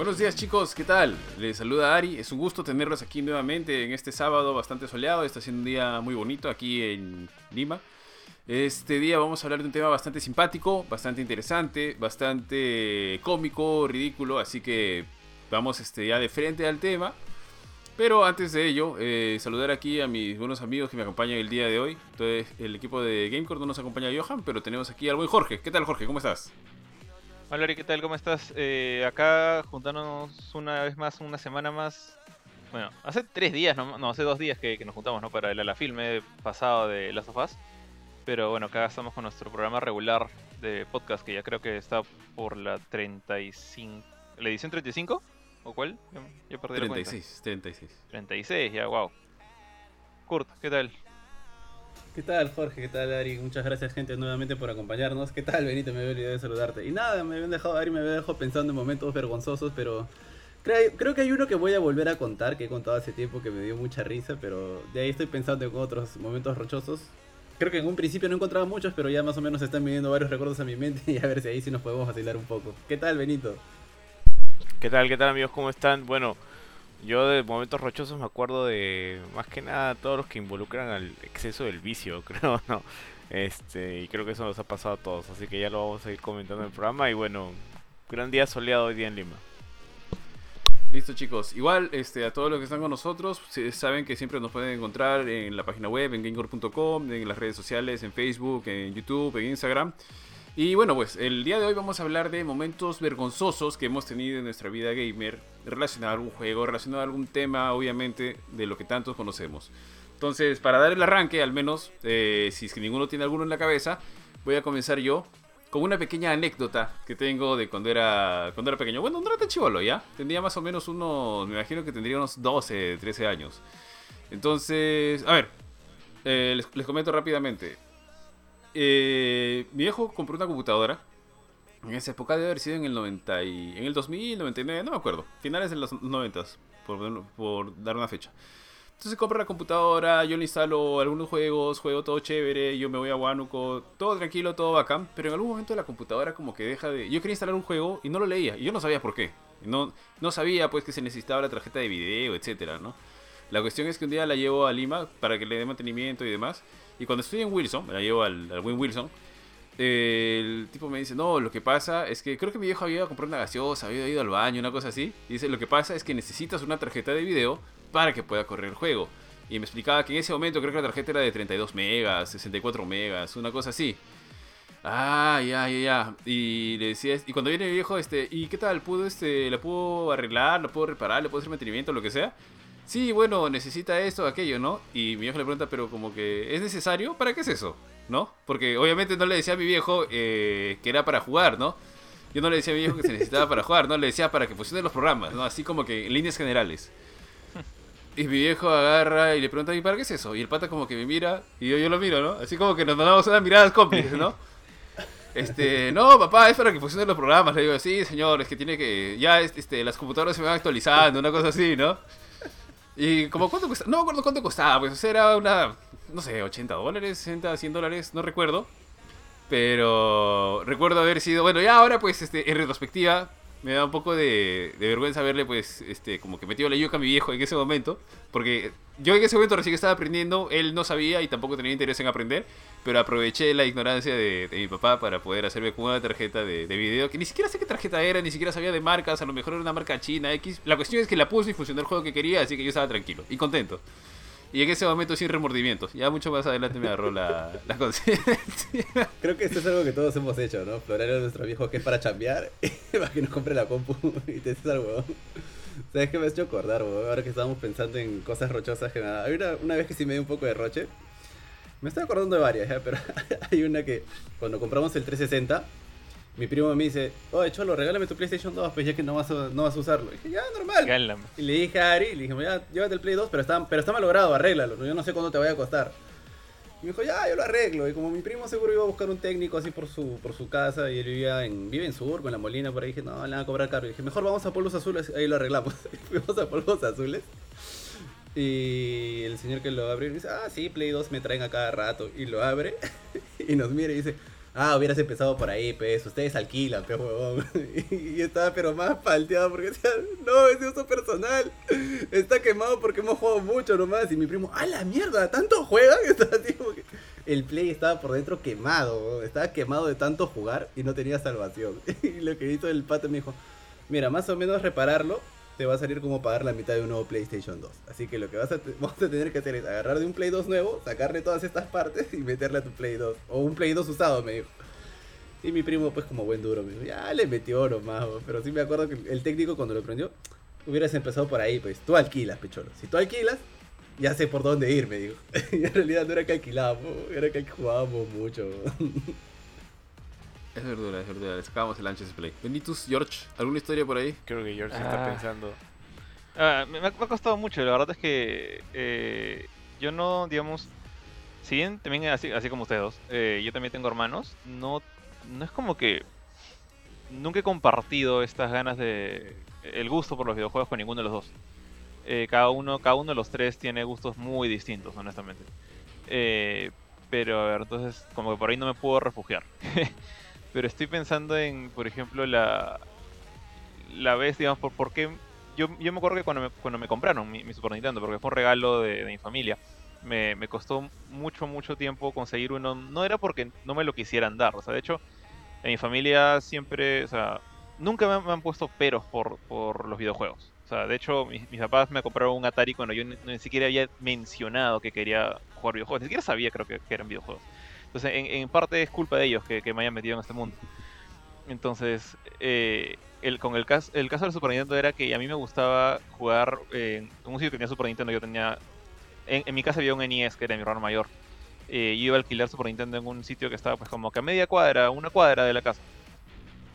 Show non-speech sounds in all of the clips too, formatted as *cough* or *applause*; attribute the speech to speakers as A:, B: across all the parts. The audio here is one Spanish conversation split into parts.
A: Buenos días chicos, ¿qué tal? Les saluda Ari, es un gusto tenerlos aquí nuevamente en este sábado bastante soleado, está siendo un día muy bonito aquí en Lima. Este día vamos a hablar de un tema bastante simpático, bastante interesante, bastante cómico, ridículo, así que vamos este, ya de frente al tema. Pero antes de ello, eh, saludar aquí a mis buenos amigos que me acompañan el día de hoy. Entonces, el equipo de Gamecore no nos acompaña Johan, pero tenemos aquí al buen Jorge. ¿Qué tal Jorge? ¿Cómo estás?
B: Hola Ari, ¿qué tal? ¿Cómo estás? Eh, acá juntándonos una vez más, una semana más. Bueno, hace tres días, no, no hace dos días que, nos juntamos, ¿no? Para el ala filme pasado de Last of Us. Pero bueno, acá estamos con nuestro programa regular de podcast, que ya creo que está por la 35. ¿La edición 35? ¿O cuál?
A: Ya, perdí 36, la 36.
B: 36, ya, wow. Kurt, ¿qué tal?
C: ¿Qué tal, Jorge? ¿Qué tal, Ari? Muchas gracias, gente, nuevamente por acompañarnos. ¿Qué tal, Benito? Me había olvidado de saludarte. Y nada, me habían dejado, Ari me había dejado pensando en momentos vergonzosos, pero creo, que hay uno que voy a volver a contar, que he contado hace tiempo, que me dio mucha risa, pero de ahí estoy pensando en otros momentos rochosos. Creo que en un principio no encontraba muchos, pero ya más o menos están viniendo varios recuerdos a mi mente y a ver si ahí sí nos podemos vacilar un poco. ¿Qué tal, Benito?
D: ¿Qué tal, qué tal, amigos? ¿Cómo están? Bueno, yo de momentos rochosos me acuerdo de más que nada todos los que involucran al exceso del vicio, *laughs* creo, ¿no? Este, y creo que eso nos ha pasado a todos, así que ya lo vamos a ir comentando en el programa y bueno, gran día soleado hoy día en Lima.
A: Listo chicos, igual este, a todos los que están con nosotros, saben que siempre nos pueden encontrar en la página web, en gamecore.com, en las redes sociales, en Facebook, en YouTube, en Instagram. Y bueno, pues el día de hoy vamos a hablar de momentos vergonzosos que hemos tenido en nuestra vida gamer relacionado a algún juego, relacionado a algún tema, obviamente, de lo que tantos conocemos. Entonces, para dar el arranque, al menos, eh, si es que ninguno tiene alguno en la cabeza, voy a comenzar yo con una pequeña anécdota que tengo de cuando era, cuando era pequeño. Bueno, no era tan chivolo, ¿ya? Tendría más o menos unos, me imagino que tendría unos 12, 13 años. Entonces, a ver, eh, les, les comento rápidamente. Eh, mi viejo compró una computadora. En esa época debe haber sido en el 90 y, en el 2000, 99, no me acuerdo. Finales de los 90, por, por dar una fecha. Entonces compro la computadora, yo le instalo algunos juegos, juego todo chévere, yo me voy a Wanuco, todo tranquilo, todo bacán, pero en algún momento la computadora como que deja de... Yo quería instalar un juego y no lo leía, y yo no sabía por qué. No, no sabía pues que se necesitaba la tarjeta de video, etcétera, ¿no? La cuestión es que un día la llevo a Lima para que le dé mantenimiento y demás. Y cuando estoy en Wilson, me la llevo al, al Win Wilson, el tipo me dice, no, lo que pasa es que creo que mi viejo había ido a comprar una gaseosa, había ido al baño, una cosa así. Y dice, lo que pasa es que necesitas una tarjeta de video para que pueda correr el juego. Y me explicaba que en ese momento creo que la tarjeta era de 32 megas, 64 megas, una cosa así. Ah, ya, ya, ya. Y le decía, y cuando viene mi viejo, este, ¿y qué tal? ¿Puedo, este, la puedo arreglar, la puedo reparar, le puedo hacer mantenimiento, lo que sea? Sí, bueno, necesita esto, aquello, ¿no? Y mi viejo le pregunta, pero como que, ¿es necesario? ¿Para qué es eso? ¿No? Porque obviamente no le decía a mi viejo eh, que era para jugar, ¿no? Yo no le decía a mi viejo que se necesitaba para jugar, ¿no? Le decía para que funcionen los programas, ¿no? Así como que en líneas generales. Y mi viejo agarra y le pregunta, ¿y para qué es eso? Y el pata como que me mira y yo, lo miro, ¿no? Así como que nos mandamos unas miradas cómplices, ¿no? Este, no, papá, es para que funcionen los programas. Le digo, sí, señor, es que tiene que. Ya este, las computadoras se van actualizando, una cosa así, ¿no? Y como cuánto cuesta, no me acuerdo cuánto costaba, pues era una, no sé, 80 dólares, 60, 100 dólares, no recuerdo. Pero recuerdo haber sido, bueno, ya ahora pues este, en retrospectiva me da un poco de, vergüenza verle pues este como que metió la yuca a mi viejo en ese momento, porque yo en ese momento recién estaba aprendiendo, él no sabía y tampoco tenía interés en aprender, pero aproveché la ignorancia de, mi papá para poder hacerme con una tarjeta de, video, que ni siquiera sé qué tarjeta era, ni siquiera sabía de marcas, a lo mejor era una marca china, X. La cuestión es que la puse y funcionó el juego que quería, así que yo estaba tranquilo y contento. Y en ese momento sin remordimientos. Ya mucho más adelante me agarró la, la conciencia. *laughs*
C: Creo que esto es algo que todos hemos hecho, ¿no? Florar a nuestro viejo que es para chambear, *laughs* para que nos compre la compu y te al huevón. ¿Sabes qué me has hecho acordar, Ahora que estábamos pensando en cosas rochosas que nada. Hay una, una vez que sí me dio un poco de roche. Me estoy acordando de varias, ¿eh? pero *laughs* hay una que cuando compramos el 360, mi primo me dice, oye Cholo, regálame tu PlayStation 2, pues ya que no vas a, no vas a usarlo. Y dije, ya, normal. Y le dije a Ari, le dije, ya, llévate el Play 2, pero está, pero está malogrado, arréglalo. Yo no sé cuándo te vaya a costar. Y me dijo, ya, yo lo arreglo. Y como mi primo seguro iba a buscar un técnico así por su, por su casa y él vivía en, vive en Sur, en la Molina, por ahí, dije, no, le van a cobrar caro. Y dije, mejor vamos a Polvos Azules, ahí lo arreglamos. *laughs* fuimos a Polvos Azules. Y el señor que lo abre dice, ah, sí, Play 2 me traen a cada rato. Y lo abre *laughs* y nos mira y dice, Ah, hubieras empezado por ahí, pues. Ustedes alquilan, pues, huevón. *laughs* Y estaba, pero más palteado porque *laughs* decía, no, es de uso personal. Está quemado porque hemos jugado mucho nomás. Y mi primo, ¡ah, la mierda! ¿Tanto juegan? *laughs* Así. El play estaba por dentro quemado. Estaba quemado de tanto jugar y no tenía salvación. Y lo que hizo el pato me dijo, mira, más o menos repararlo te va a salir como pagar la mitad de un nuevo PlayStation 2. Así que lo que vas a *laughs* tener que hacer es agarrar de un Play 2 nuevo, sacarle todas estas partes y meterle a tu Play 2. O un Play 2 usado, me dijo. Y mi primo, pues como buen duro, me dijo, ya le metió nomás, weón". pero sí me acuerdo que el técnico cuando lo prendió, hubieras empezado por ahí, pues tú alquilas, pecholo. Si tú alquilas, ya sé por dónde ir, me dijo. *laughs* y en realidad no era que alquilábamos, era que jugábamos mucho. *laughs*
A: Es verdura, es verdura. Le sacábamos el ancho a ese play. Benitus, George, ¿alguna historia por ahí?
D: Creo que George está
B: Ah.
D: pensando.
B: Ah, me, me ha me ha costado mucho, la verdad es que eh, yo no, digamos, si bien también así, así como ustedes dos, eh, yo también tengo hermanos, no, no es como que nunca he compartido estas ganas de el gusto por los videojuegos con ninguno de los dos. Eh, cada uno, cada uno de los tres tiene gustos muy distintos, honestamente. Eh, pero a ver, entonces como que por ahí no me puedo refugiar. *laughs* pero estoy pensando en, por ejemplo, la la vez, digamos, por, por qué yo, yo me acuerdo que cuando me, cuando me compraron mi, mi Super Nintendo, porque fue un regalo de, mi familia, me, me costó mucho, mucho tiempo conseguir uno. No era porque no me lo quisieran dar, o sea, de hecho, en mi familia siempre, o sea, nunca me han puesto peros por, por los videojuegos. O sea, de hecho, mis, mis papás me compraron un Atari cuando yo ni, ni siquiera había mencionado que quería jugar videojuegos, ni siquiera sabía, creo que, que eran videojuegos. Entonces, en, parte es culpa de ellos que, me hayan metido en este mundo. Entonces, eh, el, con el, caso, el caso del Super Nintendo era que a mí me gustaba jugar eh, en un sitio que tenía Super Nintendo. Yo tenía. En, en mi casa había un NES que era mi hermano mayor. Eh, yo iba a alquilar Super Nintendo en un sitio que estaba, pues, como que a media cuadra, una cuadra de la casa.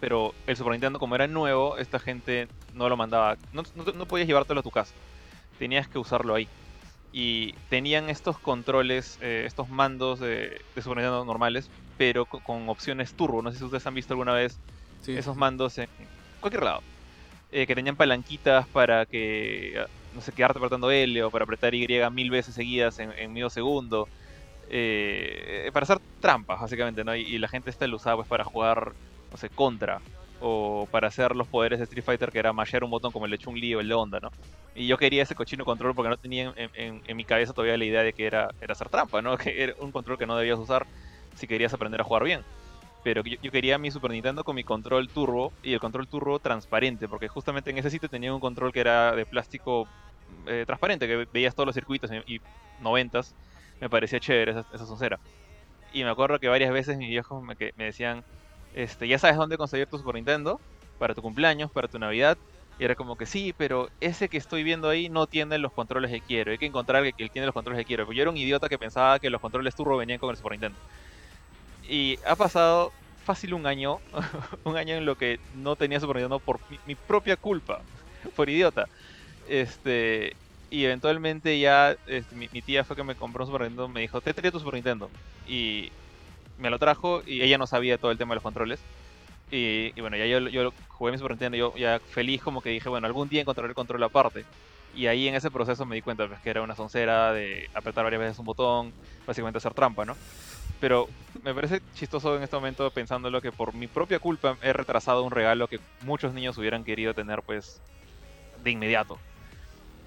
B: Pero el Super Nintendo, como era nuevo, esta gente no lo mandaba. No, no, no podías llevártelo a tu casa. Tenías que usarlo ahí. Y tenían estos controles, eh, estos mandos de, de Super Nintendo normales, pero co- con opciones turbo. No sé si ustedes han visto alguna vez
A: Sí.
B: esos mandos en cualquier lado. Eh, que tenían palanquitas para que, no sé, quedarte apretando L o para apretar Y mil veces seguidas en, en medio segundo. Eh, para hacer trampas, básicamente, ¿no? Y, y la gente esta lo usaba pues para jugar, no sé, contra. O para hacer los poderes de Street Fighter, que era mashear un botón como el de Chun-Li o el de Onda, ¿no? Y yo quería ese cochino control porque no tenía en, mi cabeza todavía la idea de que era, era hacer trampa, ¿no? *laughs* Que era un control que no debías usar si querías aprender a jugar bien pero yo, quería mi Super Nintendo con mi control turbo y el control turbo transparente, porque justamente en ese sitio tenía un control que era de plástico eh, transparente, que veías todos los circuitos y, 90s, me parecía chévere esa, esa soncera. Y me acuerdo que varias veces mis viejos me decían, este, ya sabes dónde conseguir tu Super Nintendo, para tu cumpleaños, para tu Navidad, y era como que sí, pero ese que estoy viendo ahí no tiene los controles que quiero, hay que encontrar el que tiene los controles que quiero, yo era un idiota que pensaba que los controles turbo venían con el Super Nintendo. Y ha pasado fácil un año, *laughs* un año en lo que no tenía Super Nintendo por mi, propia culpa, *laughs* por idiota. Este, y eventualmente ya este, mi, mi tía fue que me compró un Super Nintendo, me dijo, te traía tu Super Nintendo. Y me lo trajo y ella no sabía todo el tema de los controles. Y, y bueno, ya yo, jugué mi Super Nintendo, yo ya feliz como que dije, bueno, algún día encontraré el control aparte. Y ahí en ese proceso me di cuenta pues, que era una soncera de apretar varias veces un botón, básicamente hacer trampa, ¿no? Pero me parece chistoso en este momento pensándolo que por mi propia culpa he retrasado un regalo que muchos niños hubieran querido tener pues de inmediato.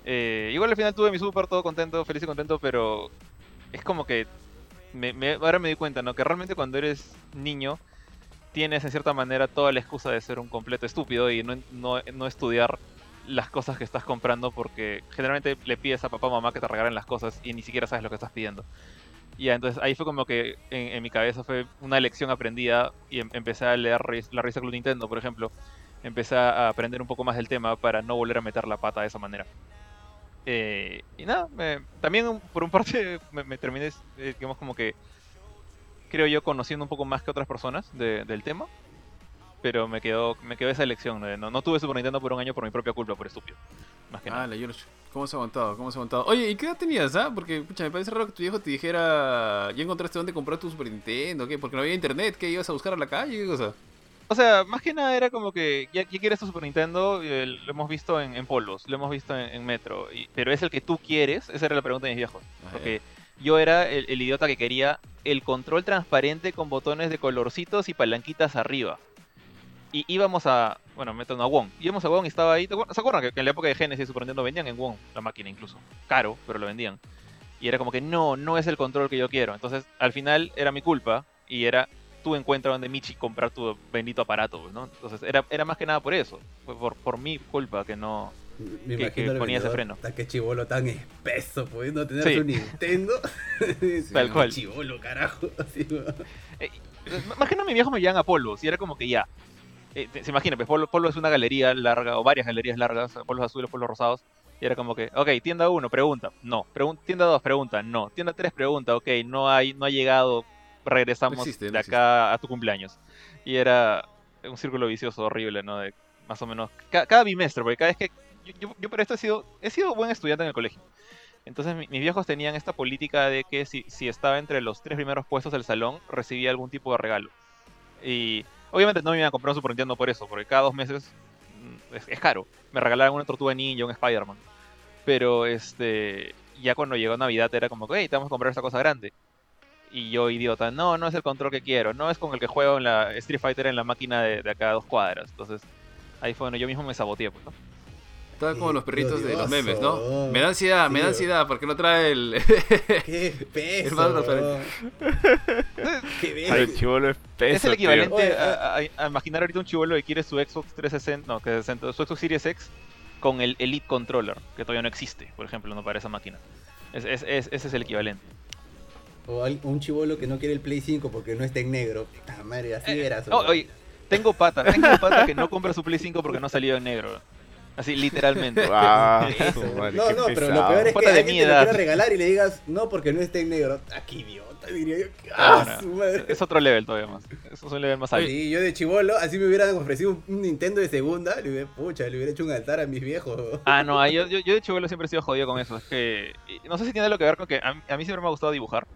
B: Eh, igual al final tuve mi super todo contento, feliz y contento, pero es como que me- ahora me di cuenta, ¿no? Que realmente cuando eres niño tienes en cierta manera toda la excusa de ser un completo estúpido y no, no, no estudiar las cosas que estás comprando porque generalmente le pides a papá o mamá que te regalen las cosas y ni siquiera sabes lo que estás pidiendo. Y entonces ahí fue como que en, mi cabeza fue una lección aprendida y em- empecé a leer la revista Club Nintendo, por ejemplo. Empecé a aprender un poco más del tema para no volver a meter la pata de esa manera. Eh, y nada, me- también por un parte *laughs* me, me terminé, eh, digamos, como que creo yo conociendo un poco más que otras personas de- del tema. Pero me quedó, me quedó esa elección. de No, no tuve Super Nintendo por un año por mi propia culpa, por estúpido.
A: Ah, la George. ¿Cómo se ha aguantado? ¿Cómo se ha aguantado? Oye, ¿y qué edad tenías, ah? Porque, pucha, me parece raro que tu viejo te dijera, ¿ya encontraste dónde comprar tu Super Nintendo? ¿Qué? Porque no había internet, ¿qué? ¿Ibas a buscar a la calle? ¿Qué cosa?
B: O sea, más que nada era como que ya, ya quieres tu Super Nintendo, eh, lo hemos visto en, en polvos, lo hemos visto en, en Metro, y- pero es el que tú quieres, esa era la pregunta de mis viejos.
A: Ah,
B: Porque yo era el, el idiota que quería el control transparente con botones de colorcitos y palanquitas arriba. Y íbamos a, bueno, meto a Wong. Íbamos a Wong y estaba ahí. ¿te acuer- ¿Se acuerdan que en la época de Genesis y Super Nintendo vendían en Wong la máquina incluso? Caro, pero lo vendían. Y era como que no, no es el control que yo quiero. Entonces, al final era mi culpa y era tú encuentras donde Michi comprar tu bendito aparato, pues, ¿no? Entonces, era, era más que nada por eso. Fue por, por mi culpa que no...
C: Me
B: que- que ponía ese freno.
C: "Ta, Qué chivolo tan espeso, pudiendo tener
B: Sí.
C: su Nintendo. *laughs*
B: Tal cual.
C: Chivolo, carajo. *laughs* Así.
B: Eh, más que no mi viejo me llevan a polvos y era como que ya. eh, se imagina, pues polvo, polvo es una galería larga o varias galerías largas, polvos azules, polvos rosados. Y era como que, ok, tienda 1, pregunta, no. Pregun- tienda 2, pregunta, no. Tienda 3, pregunta, ok, no hay, no ha llegado, regresamos
A: No existe, no
B: de acá a tu cumpleaños. Y era un círculo vicioso horrible, ¿no? De más o menos, ca- cada bimestre, porque cada vez que, yo, yo, yo por esto he sido, he sido buen estudiante en el colegio. Entonces mi- mis viejos tenían esta política de que si, si estaba entre los tres primeros puestos del salón, recibía algún tipo de regalo. Y obviamente no me iban a comprar un Super Nintendo por eso, porque cada dos meses mm, es, es caro. Me regalaban una Tortuga Ninja, un Spider-Man. Pero este ya cuando llegó Navidad era como que, hey, te vamos a comprar esta cosa grande. Y yo, idiota, no, no es el control que quiero, no es con el que juego en la Street Fighter en la máquina de, de acá a dos cuadras. Entonces ahí fue donde yo mismo me saboteé, pues, ¿no?
A: Estaba como los perritos de los memes, ¿no? Me da ansiedad, me da ansiedad, porque no trae el... *laughs*
C: Qué peso.
A: más. *laughs*
C: Qué
D: chivolo espeso.
B: es el equivalente
C: Oye,
B: a, a- a imaginar ahorita un chivolo que quiere su Xbox 360, no, que 60, su Xbox Series X con el Elite Controller, que todavía no existe, por ejemplo, no para esa máquina. Es- es- es- ese es el equivalente.
C: O un chivolo que no quiere el Play 5 porque no está en negro. Puta madre, así
B: Eh, oh,
C: weón.
B: oye, tengo pata, tengo pata que no compra su Play 5 porque no salió en negro. Así, literalmente. *laughs*
D: Ah,
C: Eso,
D: su madre,
C: no, no, pero lo peor es que
B: Pata de
C: alguien te lo quiera regalar y le digas, no, porque no está en negro. Aquí idiota, diría yo.
B: Ah,
C: ¡Ah,
B: no.
C: su madre!
B: Es otro level todavía más. Eso es un level más alto.
C: Sí, yo de chivolo, así me hubieran ofrecido un, Nintendo de segunda, le hubiera, pucha, le hubiera hecho un altar a mis viejos.
B: Ah, no, yo, yo, yo de chivolo siempre he sido jodido con eso. Es que. No sé si tiene algo que ver con que a, mí- a mí siempre me ha gustado dibujar.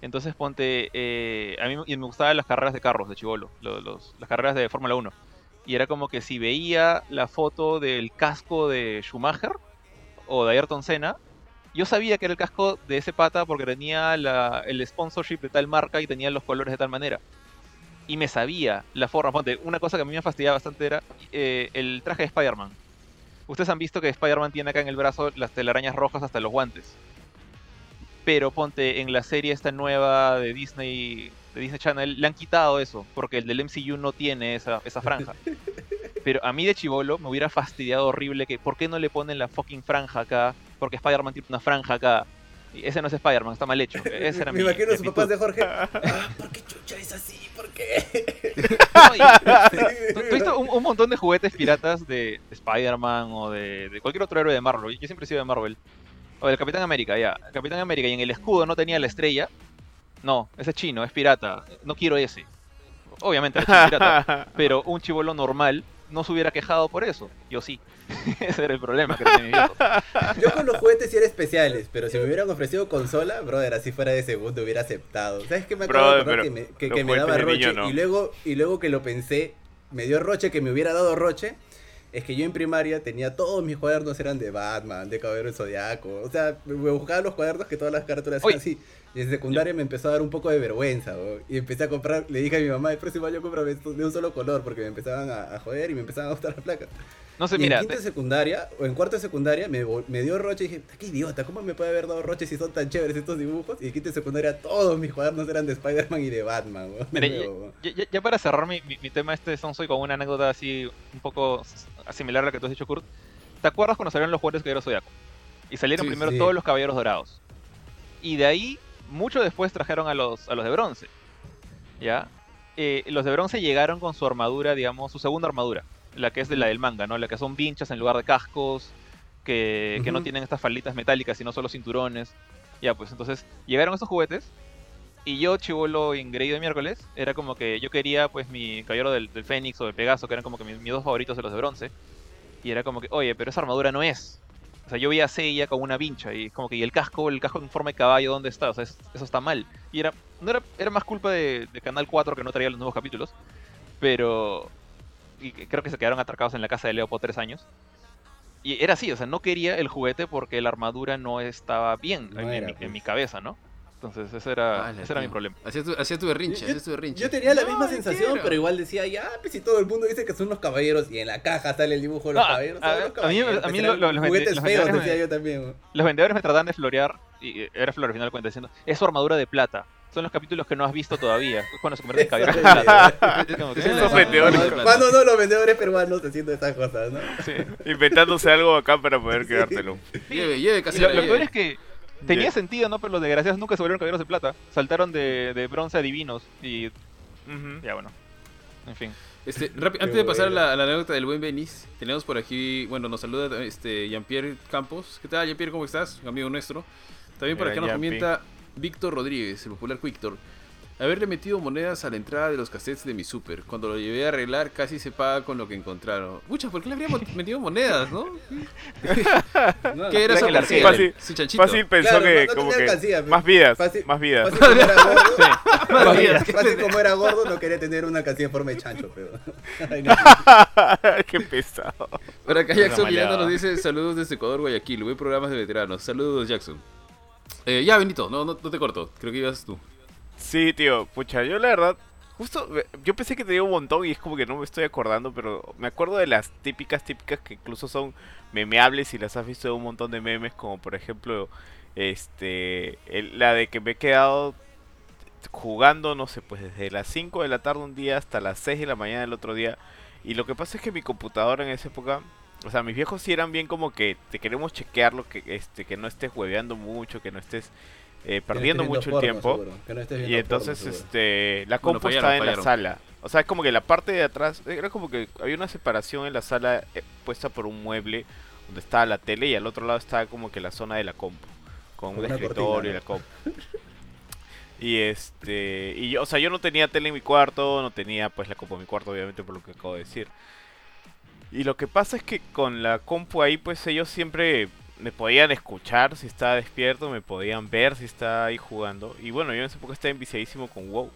B: Entonces ponte. eh, a mí y me gustaban las carreras de carros de chivolo. Los, las carreras de Fórmula 1. Y era como que si veía la foto del casco de Schumacher o de Ayrton Senna. Yo sabía que era el casco de ese pata porque tenía la- el sponsorship de tal marca y tenía los colores de tal manera. Y me sabía la forma. Ponte, una cosa que a mí me fastidiaba bastante era eh, el traje de Spider-Man. Ustedes han visto que Spider-Man tiene acá en el brazo las telarañas rojas hasta los guantes. Pero ponte en la serie esta nueva de Disney, de Disney Channel, le han quitado eso, porque el del MCU no tiene esa, esa franja. *laughs* Pero a mí de chivolo me hubiera fastidiado horrible que ¿por qué no le ponen la fucking franja acá? Porque Spider-Man tiene una franja acá. Ese no es Spider-Man, está mal hecho. *laughs* Ese era
C: me
B: mi
C: imagino a sus papás de Jorge. *laughs* Ah, ¿por qué chucha es así? ¿Por qué?
B: ¿Tú, un, un montón de juguetes piratas de, de Spider-Man o de, de cualquier otro héroe de Marvel? Yo siempre he sido de Marvel. O del Capitán América, ya. El Capitán América y en el escudo no tenía la estrella. No, ese es chino, es pirata. No quiero ese. Obviamente chino pirata. *laughs* pero un chivolo normal no se hubiera quejado por eso. Yo sí. *laughs* ese era el problema que tenía mi viejo. *laughs*
C: Yo con los juguetes sí era especiales, pero si me hubieran ofrecido consola, brother, así fuera de segundo hubiera aceptado. ¿Sabes qué me acabo de
D: Brother, pero
C: que me, que, que me daba
D: de
C: roche?
D: no.
C: Y luego, y luego que lo pensé, me dio roche que me hubiera dado roche. Es que yo en primaria tenía todos mis cuadernos eran de Batman, de Caballero del Zodiaco. O sea, me buscaba los cuadernos que todas las carátulas
B: Oye.
C: eran así. Y en secundaria me empezó a dar un poco de vergüenza, weón. Y empecé a comprar, le dije a mi mamá, el próximo año cómprame estos de un solo color, porque me empezaban a, a joder y me empezaban a gustar las placas.
B: No sé,
C: y
B: mira.
C: en quinto de secundaria, o en cuarto de secundaria, me, dio roche y dije, qué idiota, ¿cómo me puede haber dado roche si son tan chéveres estos dibujos? Y en quinto de secundaria todos mis cuadernos eran de Spider-Man y de Batman, weón.
B: Mira, ya, ya- para cerrar mi, mi- mi tema este soy con una anécdota así un poco similar a la que tú has dicho, Kurt. ¿Te acuerdas cuando salieron los juguetes Caballeros Zodiaco? Y salieron
A: Sí,
B: primero
C: sí.
B: todos los Caballeros Dorados. Y de ahí, mucho después trajeron a los, a los de bronce. ¿Ya? Eh, los de bronce llegaron con su armadura, digamos, su segunda armadura. La que es de la del manga, ¿no? La que son vinchas en lugar de cascos. Que, que no tienen estas falditas metálicas, sino solo cinturones. Ya, pues entonces llegaron estos juguetes. Y yo, chivolo ingreído de miércoles, era como que yo quería, pues, mi caballero del, del Fénix o del Pegaso, que eran como que mis, mis dos favoritos de los de bronce. Y era como que, oye, pero esa armadura no es. O sea, yo vi a Seiya con una vincha y es como que, ¿y el casco, el casco en forma de caballo, dónde está? O sea, es- eso está mal. Y era, no era, era más culpa de, de Canal 4 que no traía los nuevos capítulos. Pero, y creo que se quedaron atracados en la casa de Leo por tres años. Y era así, o sea, no quería el juguete porque la armadura no estaba bien
C: No
B: en, mi- en
C: pues.
B: mi cabeza, ¿no? Entonces, ese era, ese era mi problema.
A: Hacía tu, hacía tu berrinche,
C: Yo-
A: hacías tu berrinche.
C: Yo tenía la
A: No,
C: misma sensación,
A: quiero.
C: pero igual decía, ya, pues si todo el mundo dice que son los caballeros y en la caja sale el dibujo de los
B: No,
C: caballeros.
B: a-
C: los
B: a mí-
C: caballeros,
B: a mí
C: eran
B: lo- lo- los vende-
C: juguetes
B: los
C: feos,
B: vendedores
C: decía
B: me-
C: yo también.
B: Los vendedores me trataban de florear, y era flor al final de cuentas, diciendo, es su armadura de plata. Son los capítulos que no has visto todavía. Es cuando se convierte en "Ah,
D: vendedores. *laughs*
C: Cuando- no, los vendedores peruanos haciendo estas cosas, ¿no?
B: sí.
D: Inventándose algo acá para poder *laughs* quedártelo.
A: Lleve, lleve, casera,
B: lo, lo
A: lleve.
B: peor es que tenía sentido, ¿no? Pero los desgraciados nunca se volvieron caballeros de plata. Saltaron de, de bronce a divinos. Y ya bueno. En fin.
A: Este, antes de pasar a la, a la anécdota del buen Benis, tenemos por aquí, bueno, nos saluda este Jean-Pierre Campos. ¿Qué tal, Jean-Pierre? ¿Cómo estás? Un amigo nuestro. También por acá nos comenta Víctor Rodríguez, el popular Víctor. Haberle metido monedas a la entrada de los cassettes de mi super. Cuando lo llevé a arreglar, casi se paga con lo que encontraron. Mucha, ¿por qué le habríamos metido monedas, no?
C: No, *laughs*
A: ¿Qué era
B: la
A: ¿Qué?
D: Fácil-
A: Su chanchito.
D: Fácil pensó
C: Claro,
D: que
C: no- no
D: como que
C: alcancía,
D: más vidas,
C: fácil-
D: más vidas.
C: Fácil como era gordo, *laughs*
A: Más bien,
C: fácil, fácil como era gordo, no quería tener una alcancía en forma de chancho, pero. *laughs* Ay, no.
D: Qué pesado.
A: Por acá Jackson Miranda nos dice saludos desde Ecuador, Guayaquil. Buen programas de veteranos. Saludos, Jackson. Eh, ya, Benito, no, no, no te corto. Creo que ibas tú.
D: Sí, tío, pucha, yo la verdad, justo, eh, yo pensé que tenía un montón y es como que no me estoy acordando, pero me acuerdo de las típicas, típicas que incluso son memeables y las has visto de un montón de memes, como por ejemplo, este, el- la de que me he quedado jugando, no sé, pues desde las 5 de la tarde un día hasta las 6 de la mañana del otro día. Y lo que pasa es que mi computadora en esa época, o sea, mis viejos sí eran bien como que te queremos chequearlo, que este que no estés hueveando mucho, que no estés eh, perdiendo
C: no
D: mucho el tiempo.
C: seguro, no
D: Y entonces, este, la
A: Bueno,
D: compu
A: fallaron,
D: estaba en la sala. O sea, es como que la parte de atrás, era como que había una separación en la sala eh, puesta por un mueble donde estaba la tele y al otro lado estaba como que la zona de la compu. Con un escritorio y la compu. Y este, y yo, o sea, yo no tenía tele en mi cuarto, no tenía pues la compu en mi cuarto, obviamente por lo que acabo de decir. Y lo que pasa es que con la compu ahí, pues ellos siempre me podían escuchar si estaba despierto, me podían ver si estaba ahí jugando. Y bueno, yo en esa época estaba enviciadísimo con WoW.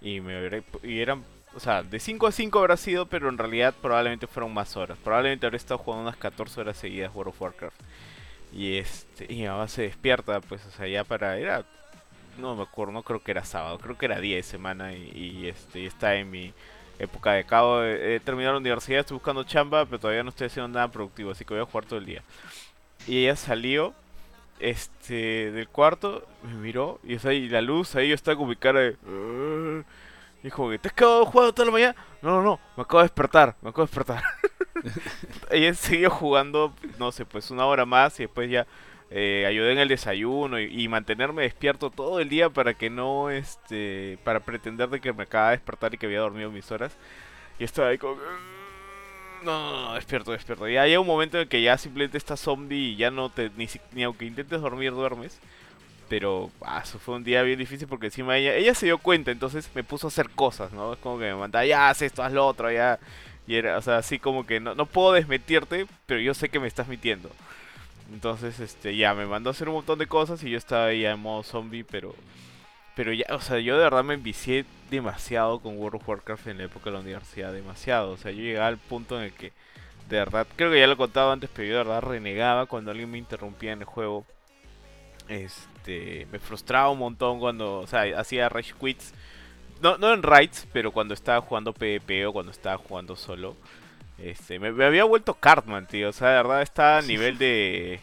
D: Y, me, y eran, o sea, de 5 a 5 habrá sido, pero en realidad probablemente fueron más horas. Probablemente habré estado jugando unas 14 horas seguidas World of Warcraft. Y este, y mi mamá se despierta, pues, o sea, ya para, era, no me acuerdo, no creo que era sábado, creo que era día de semana y, y, este, y está en mi época de cabo, he terminado la universidad, estoy buscando chamba, pero todavía no estoy haciendo nada productivo, así que voy a jugar todo el día. Y ella salió este del cuarto, me miró y, o sea, y la luz ahí yo estaba con mi cara de y como que te has quedado jugando toda la mañana. No, no, no, me acabo de despertar, me acabo de despertar. *laughs* *laughs* ella siguió jugando, no sé, pues una hora más y después ya eh, ayudé en el desayuno y, y mantenerme despierto todo el día para que no, este, para pretender de que me acababa de despertar y que había dormido mis horas. Y estaba ahí como... que, "Mm, No, no, no, despierto, despierto. Ya llega un momento en que ya simplemente estás zombie y ya no te, ni, ni aunque intentes dormir, duermes. Pero, ah, eso fue un día bien difícil porque encima ella, ella se dio cuenta, entonces me puso a hacer cosas, ¿no? Es como que me mandaba, ya, haz esto, haz lo otro, ya. Y era, o sea, así como que no, no puedo desmentirte, pero yo sé que me estás mintiendo. Entonces, este, ya, me mandó a hacer un montón de cosas y yo estaba ahí en modo zombie, pero... Pero ya, o sea, yo de verdad me envicié demasiado con World of Warcraft en la época de la universidad, demasiado. O sea, yo llegaba al punto en el que, de verdad, creo que ya lo contaba antes, pero yo de verdad renegaba cuando alguien me interrumpía en el juego. Este, me frustraba un montón cuando, o sea, hacía rage quits. No, no en raids, pero cuando estaba jugando PvP o cuando estaba jugando solo. Este, me, me había vuelto Cartman, tío. O sea, de verdad está a *laughs* nivel de,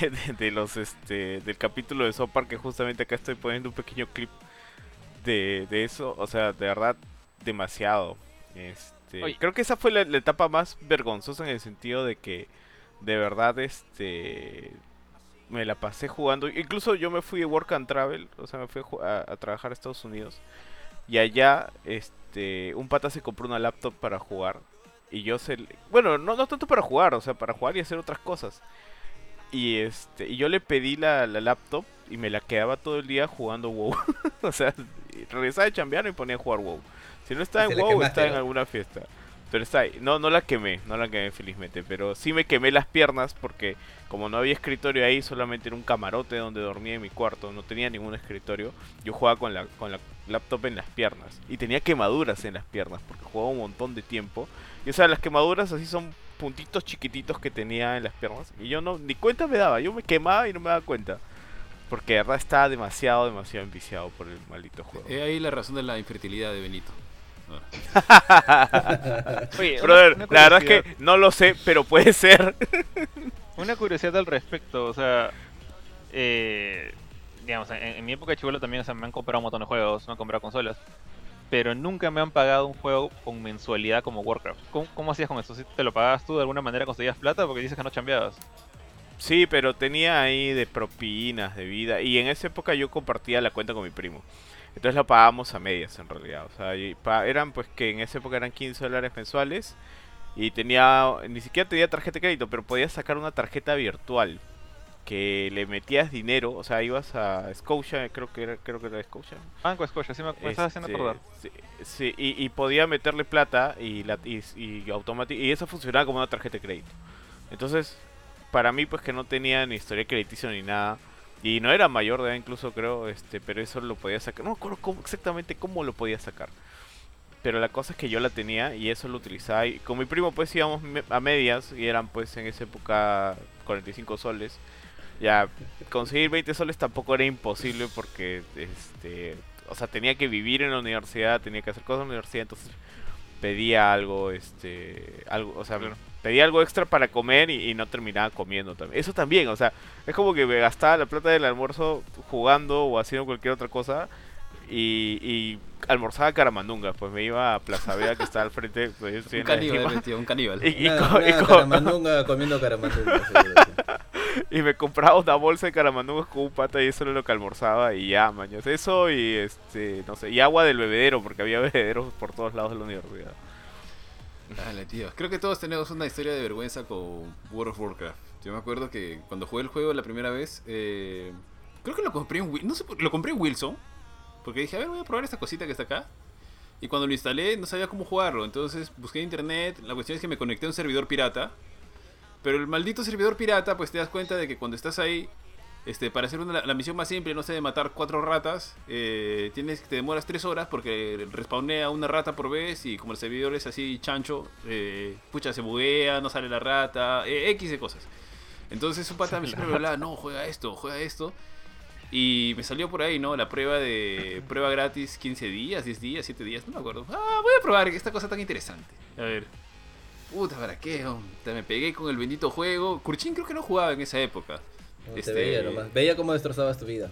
D: de, de- de los, este, del capítulo de Sopar que justamente acá estoy poniendo un pequeño clip de, de eso. O sea, de verdad, demasiado. Este,
B: Oye.
D: creo que esa fue la, la etapa más vergonzosa en el sentido de que, de verdad, este, me la pasé jugando. Incluso yo me fui de Work and Travel, o sea, me fui a trabajar a Estados Unidos. Y allá, este, un pata se compró una laptop para jugar. Y yo se... Bueno, no, no tanto para jugar, o sea, para jugar y hacer otras cosas. Y este y yo le pedí la, la laptop y me la quedaba todo el día jugando WoW. *laughs* o sea, regresaba de chambear y ponía a jugar WoW. Si no estaba en WoW,
C: quemaste,
D: estaba en
C: ¿no?
D: alguna fiesta. Pero está ahí. No, no la quemé, no la quemé felizmente. Pero sí me quemé las piernas porque como no había escritorio ahí, solamente era un camarote donde dormía en mi cuarto. No tenía ningún escritorio. Yo jugaba con la, con la laptop en las piernas. Y tenía quemaduras en las piernas porque jugaba un montón de tiempo. Y o sea, las quemaduras así son puntitos chiquititos que tenía en las piernas. Y yo no, ni cuenta me daba. Yo me quemaba y no me daba cuenta. Porque de verdad estaba demasiado, demasiado enviciado por el maldito juego.
A: He ahí la razón de la infertilidad de Benito. *laughs*
B: Oye, una-
D: Brother,
B: una
D: la verdad es
B: curiosidad-
D: que no lo sé, pero puede ser. *laughs*
B: Una curiosidad al respecto, o sea, eh, digamos, en, en mi época de chivolo también o sea, me han comprado un montón de juegos, me han comprado consolas, pero nunca me han pagado un juego con mensualidad como Warcraft. ¿Cómo, hacías con eso? ¿Sí ¿Te lo pagabas tú de alguna manera conseguías plata? Porque dices que no chambeabas.
D: Sí, pero tenía ahí de propinas, de vida. Y en esa época yo compartía la cuenta con mi primo. Entonces la pagábamos a medias en realidad. O sea, eran pues que en esa época eran 15 dólares mensuales. Y tenía, ni siquiera tenía tarjeta de crédito, pero podías sacar una tarjeta virtual. Que le metías dinero, o sea, ibas a Scotia, creo que era, creo que era Scotia.
B: Banco Scotia, sí me, me estás haciendo
D: Este,
B: acordar.
D: Sí, sí, y, y podía meterle plata y, la, y, y, y eso funcionaba como una tarjeta de crédito. Entonces, para mí, pues que no tenía ni historia crediticio ni nada. Y no era mayor de edad incluso, creo, este pero eso lo podía sacar. No me acuerdo cómo- exactamente cómo lo podía sacar. Pero la cosa es que yo la tenía y eso lo utilizaba. Y con mi primo, pues íbamos a medias y eran, pues en esa época 45 soles. Ya, conseguir 20 soles tampoco era imposible porque, este, o sea, tenía que vivir en la universidad, tenía que hacer cosas en la universidad, entonces pedía algo, este, algo, o sea,
B: Claro.
D: pedía algo extra para comer y, y no terminaba comiendo también. Eso también, o sea, es como que me gastaba la plata del almuerzo jugando o haciendo cualquier otra cosa y, y almorzaba caramandunga, pues me iba a Plaza Vea que está al frente, pues yo *laughs* estoy
A: Un
D: en
A: caníbal, un caníbal.
D: Y- y
C: Una,
D: co- y
C: una
D: co-
C: caramandunga comiendo caramandunga.
D: Y me compraba una bolsa de caramandungas con un pata y eso era lo que almorzaba y ya, mañas. Eso y este, no sé, y agua del bebedero, porque había *laughs* bebederos por todos lados de la universidad.
A: Dale, tío. Creo que todos tenemos una historia de vergüenza con World of Warcraft. Yo me acuerdo que cuando jugué el juego la primera vez, eh, creo que lo compré en no sé, lo compré en Wilson, porque dije, a ver, voy a probar esta cosita que está acá. Y cuando lo instalé no sabía cómo jugarlo, entonces busqué en internet, la cuestión es que me conecté a un servidor pirata. Pero el maldito servidor pirata, pues te das cuenta de que cuando estás ahí, este, para hacer una- la misión más simple, no sé, de matar cuatro ratas, eh, tienes, te demoras tres horas porque respawnea una rata por vez y como el servidor es así chancho, eh, pucha, se buguea, no sale la rata, eh, X de cosas. Entonces un pata me siempre me hablaba, no, juega esto, juega esto. Y me salió por ahí, ¿no? La prueba de prueba gratis 15 días, 10 días, 7 días, no me acuerdo. Ah, voy a probar esta cosa tan interesante. A ver. Puta, ¿para qué? hombre? Me pegué con el bendito juego. Kurchin creo que no jugaba en esa época.
C: No, te
A: Este-
C: veía nomás. Veía cómo destrozabas tu vida.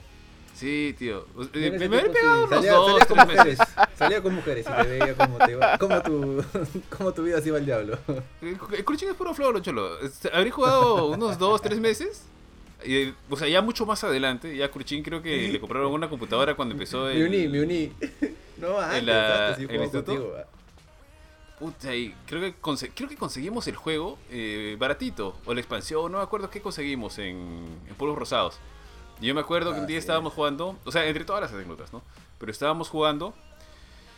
A: Sí, tío. Eh, Me, me pegado
C: sí, salía,
A: dos,
C: salía con mujeres. Salía con mujeres y te veía cómo, te iba, cómo, tu, *laughs* cómo tu vida se iba al diablo.
A: El Kurchin es puro floro, cholo. Este, Habré jugado unos dos, tres meses. Y, o sea, ya mucho más adelante, ya Kurchin creo que le compraron una computadora cuando empezó el...
C: Me uní, me *laughs* uní. No, antes,
A: la-
C: antes sí
A: el instituto?
C: contigo. Ah.
A: Puta, y creo que, creo que conseguimos el juego eh, baratito. O la expansión, no me acuerdo qué conseguimos en, en Polvos Rosados. Y yo me acuerdo que un
C: Ah,
A: día
C: sí.
A: estábamos jugando, o sea, entre todas las anécdotas, ¿no? Pero estábamos jugando.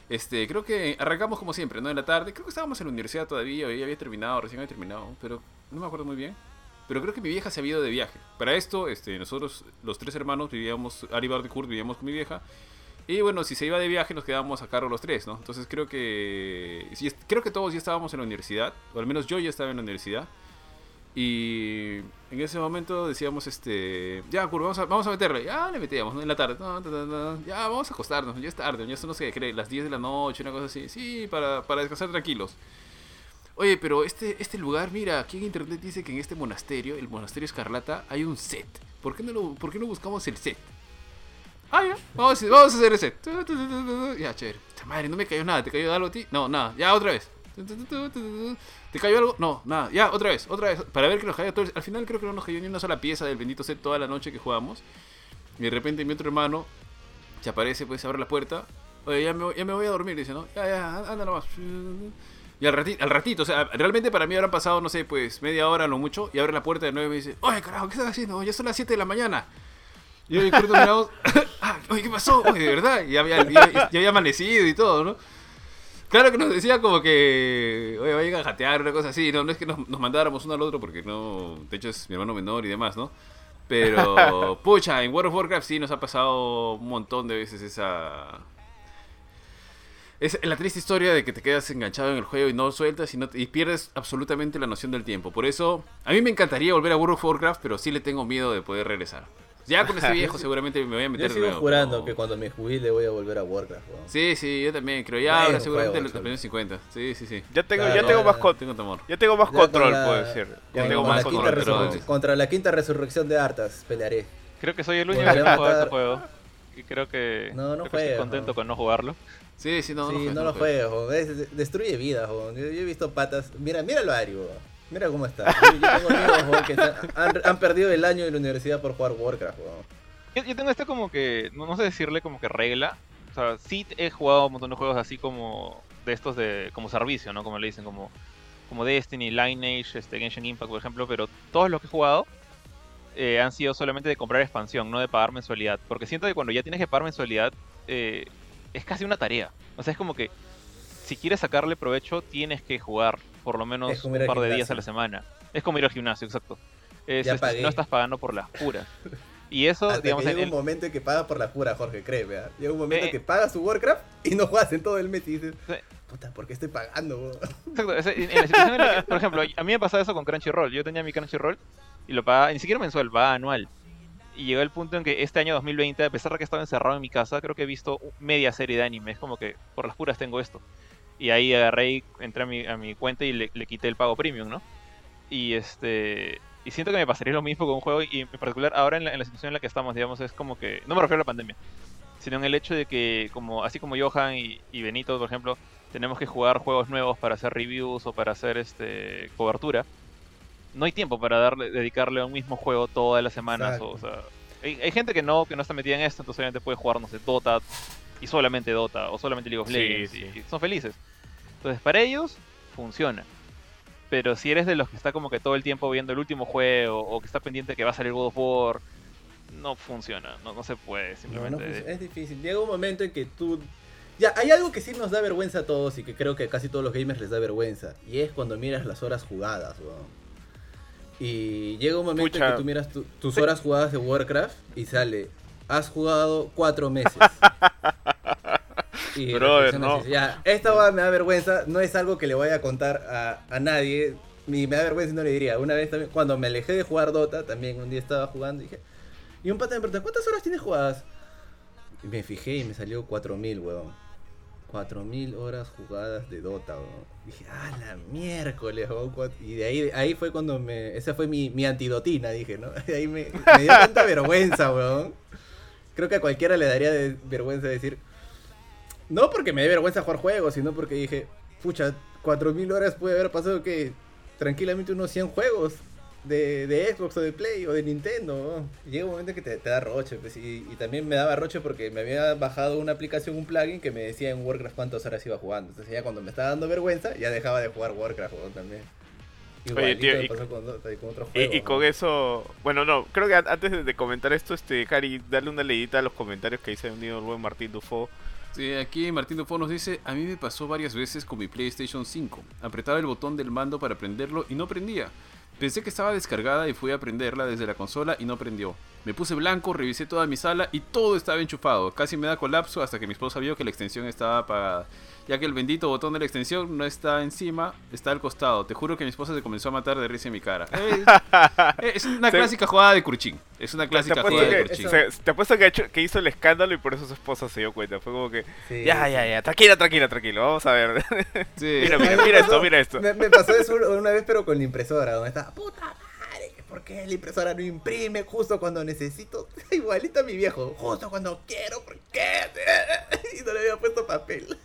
A: Este, creo que arrancamos como siempre, ¿no? En la tarde. Creo que estábamos en la universidad todavía, ya había terminado, recién había terminado, pero no me acuerdo muy bien. Pero creo que mi vieja se había ido de viaje. Para esto, este, nosotros, los tres hermanos, vivíamos, Ari Bar de Kurt, vivíamos con mi vieja. Y bueno, si se iba de viaje nos quedábamos a cargo los tres, ¿no? Entonces creo que creo que todos ya estábamos en la universidad, o al menos yo ya estaba en la universidad. Y en ese momento decíamos, este, ya, Kurt, vamos a, vamos meterle. Ya le metíamos, ¿no? En la tarde. No, ta, ya, vamos a acostarnos, ya es tarde, ya son, no sé, cree, las 10 de la noche, una cosa así. Sí, para, para descansar tranquilos. Oye, pero este, este lugar, mira, aquí en internet dice que en este monasterio, el monasterio Escarlata, hay un set. ¿Por qué no, lo, por qué no buscamos el set? Ah, ya, vamos, a- vamos a hacer tu. Ya, chévere. Madre, no me cayó nada. ¿Te cayó algo a ti? No, nada. Ya, otra vez. ¿Te cayó algo? No, nada. Ya, otra vez, otra vez. Para ver que nos cayó todo. el- Al final creo que no nos cayó ni una sola pieza del bendito set toda la noche que jugamos. Y de repente mi otro hermano se aparece, pues abre la puerta. Oye, ya me, ya me voy a dormir, dice, ¿no? Ya, ya, anda nomás. Y al ratito, al ratito, o sea, realmente para mí habrán pasado, no sé, pues media hora, lo mucho, y abre la puerta de nuevo y me dice, oye, carajo, ¿qué estás haciendo? Ya son las 7 de la mañana. Y yo y Kurt miramos, *laughs* ah, oye, ¿qué pasó? Oye, de verdad, y ya había, ya- ya había amanecido y todo, ¿no? Claro que nos decía como que, oye, vayan a jatear, una cosa así, no, no es que nos, nos mandáramos uno al otro porque no, de hecho es mi hermano menor y demás, ¿no? Pero, *laughs* pucha, en World of Warcraft sí nos ha pasado un montón de veces esa... Es la triste historia de que te quedas enganchado en el juego y no sueltas y, no te- y pierdes absolutamente la noción del tiempo. Por eso, a mí me encantaría volver a World of Warcraft, pero sí le tengo miedo de poder regresar. Ya con este viejo *laughs* seguramente me voy a meter
C: Yo sigo
A: nuevo,
C: jurando
A: pero-
C: que cuando me jubile voy a volver a Warcraft, weón.
A: Sí, sí, yo también creo. Ya ahora seguramente
C: juego,
A: los primeros 50. Sí, sí, sí.
D: Ya tengo,
C: Claro,
D: ya tengo
C: ya-
D: más
A: Tengo temor.
D: ya tengo más
C: Ya con
D: control,
C: la-
D: puedo decir. Ya tengo
C: con
D: más
C: la
D: control.
A: pero-
C: Contra la quinta resurrección de Arthas pelearé.
B: Creo que soy el único que
C: a
B: no juega este juego. Y creo que,
C: No, no
B: creo que
C: juegues,
B: estoy contento
C: no.
B: con no jugarlo.
A: Sí, sí, no,
C: sí, no lo
A: juegues.
C: destruye vidas. Yo, yo he visto patas. Mira, míralo a Ari. Mira cómo está. Yo, tengo que se- han, perdido el año de la universidad por jugar Warcraft.
B: Yo, yo tengo este como que, no, no sé decirle como que regla. O sea, sí he jugado un montón de juegos así como de estos de como servicio, ¿no? Como le dicen, como, como Destiny, Lineage, este, Genshin Impact, por ejemplo. Pero todos los que he jugado eh, han sido solamente de comprar expansión, no de pagar mensualidad. Porque siento que cuando ya tienes que pagar mensualidad, eh, es casi una tarea. O sea, es como que si quieres sacarle provecho, tienes que jugar por lo
C: Es
B: menos un par de días a la semana. Es como ir al gimnasio, exacto. Es,
C: Ya
B: este, no estás pagando por las puras. *laughs* Y eso,
C: Hasta
B: digamos,
C: que
B: en
C: llega un
B: el-
C: momento en que pagas por la pura, Jorge, créeme. ¿ah? Llega un momento
B: Eh.
C: que pagas su Warcraft y no juegas en todo el mes y dices, puta, ¿por qué estoy pagando? *laughs*
B: Exacto, ese- en, en la situación en la que, por ejemplo, a mí me pasaba eso con Crunchyroll. Yo tenía mi Crunchyroll y lo pagaba, ni siquiera mensual, pagaba anual. Y llegó el punto en que este año 2020, a pesar de que estaba encerrado en mi casa, creo que he visto media serie de anime. Es como que por las puras tengo esto. Y ahí agarré y entré a mi, a mi cuenta y le, le quité el pago premium, ¿no? Y este. Y siento que me pasaría lo mismo con un juego. Y en particular, ahora en la, en la situación en la que estamos, digamos, es como que. No me refiero a la pandemia. Sino en el hecho de que, como así como Johan y, y Benito, por ejemplo, tenemos que jugar juegos nuevos para hacer reviews o para hacer este cobertura. No hay tiempo para darle, dedicarle a un mismo juego todas las semanas. O,
C: Exacto.
B: sea, hay, hay gente que no, que no está metida en esto, entonces obviamente puede jugar, no sé, Dota y solamente Dota o solamente League of Legends
D: sí.
B: y son felices. Entonces, para ellos funciona. Pero si eres de los que está como que todo el tiempo viendo el último juego o que está pendiente que va a salir God of War, no funciona, no, no se puede,
C: No, no
B: simplemente.
C: funciona, es difícil. Llega un momento en que tú... Ya, hay algo que sí nos da vergüenza a todos y que creo que a casi todos los gamers les da vergüenza. Y es cuando miras las horas jugadas, weón. Y llega un momento en que tú miras tu- tus horas jugadas de Warcraft y sale, has jugado cuatro meses. *laughs* Y
D: Brother,
C: y
D: no.
C: dices, Ya, esta va- me da vergüenza, no es algo que le voy a contar a, a nadie. Ni me da vergüenza y no le diría. Una vez también, cuando me alejé de jugar Dota, también un día estaba jugando y dije, y un pata me preguntó, ¿cuántas horas tienes jugadas? Y me fijé y me salió 4000, weón. 4000 horas jugadas de Dota, weón. Dije, ah, la miércoles, weón. Y de ahí, ahí fue cuando me. Esa fue mi, mi antidotina, dije, ¿no? *laughs* De ahí me, me dio tanta vergüenza, weón. Creo que a cualquiera le daría de- vergüenza decir. No porque me dé vergüenza jugar juegos, sino porque dije, pucha, 4000 horas puede haber pasado que tranquilamente unos 100 juegos de, de Xbox o de Play o de Nintendo. Llega un momento que te, da roche, pues, y, y también me daba roche porque me había bajado una aplicación, un plugin que me decía en Warcraft cuántas horas iba jugando. Entonces ya cuando me estaba dando vergüenza, ya dejaba de jugar Warcraft también. Igualito
D: tío,
C: me
D: y-
C: con,
D: eso, bueno, no, creo que an- antes de- comentar esto, este, Cari, darle una leidita a los comentarios que dice unido el buen Martín Dufo.
A: Sí, aquí Martín Dufo nos dice, a mí me pasó varias veces con mi PlayStation 5. Apretaba el botón del mando para prenderlo y no prendía. Pensé que estaba descargada y fui a prenderla desde la consola y no prendió. Me puse blanco, revisé toda mi sala y todo estaba enchufado. Casi me da colapso hasta que mi esposa vio que la extensión estaba apagada. Ya que el bendito botón de la extensión no está encima, está al costado. Te juro que mi esposa se comenzó a matar de risa en mi cara. Es, *laughs* es una *laughs*
D: Se-
A: clásica jugada de Curchín. Es una clásica jugada de Curchín.
D: se- te apuesto que, ha hecho- que hizo el escándalo y por eso su esposa se dio cuenta. Fue como que,
C: Sí,
D: ya, ya, ya, tranquila, tranquila, tranquilo, vamos a ver. *laughs*
A: Sí.
D: mira, mira, mira
C: pasó-
D: esto, mira esto.
C: Me, me pasó eso una vez, pero con la impresora, donde estaba, puta madre, ¿por qué la impresora no imprime justo cuando necesito? Igualito a mi viejo, justo cuando quiero, ¿por qué? Y no le había puesto papel.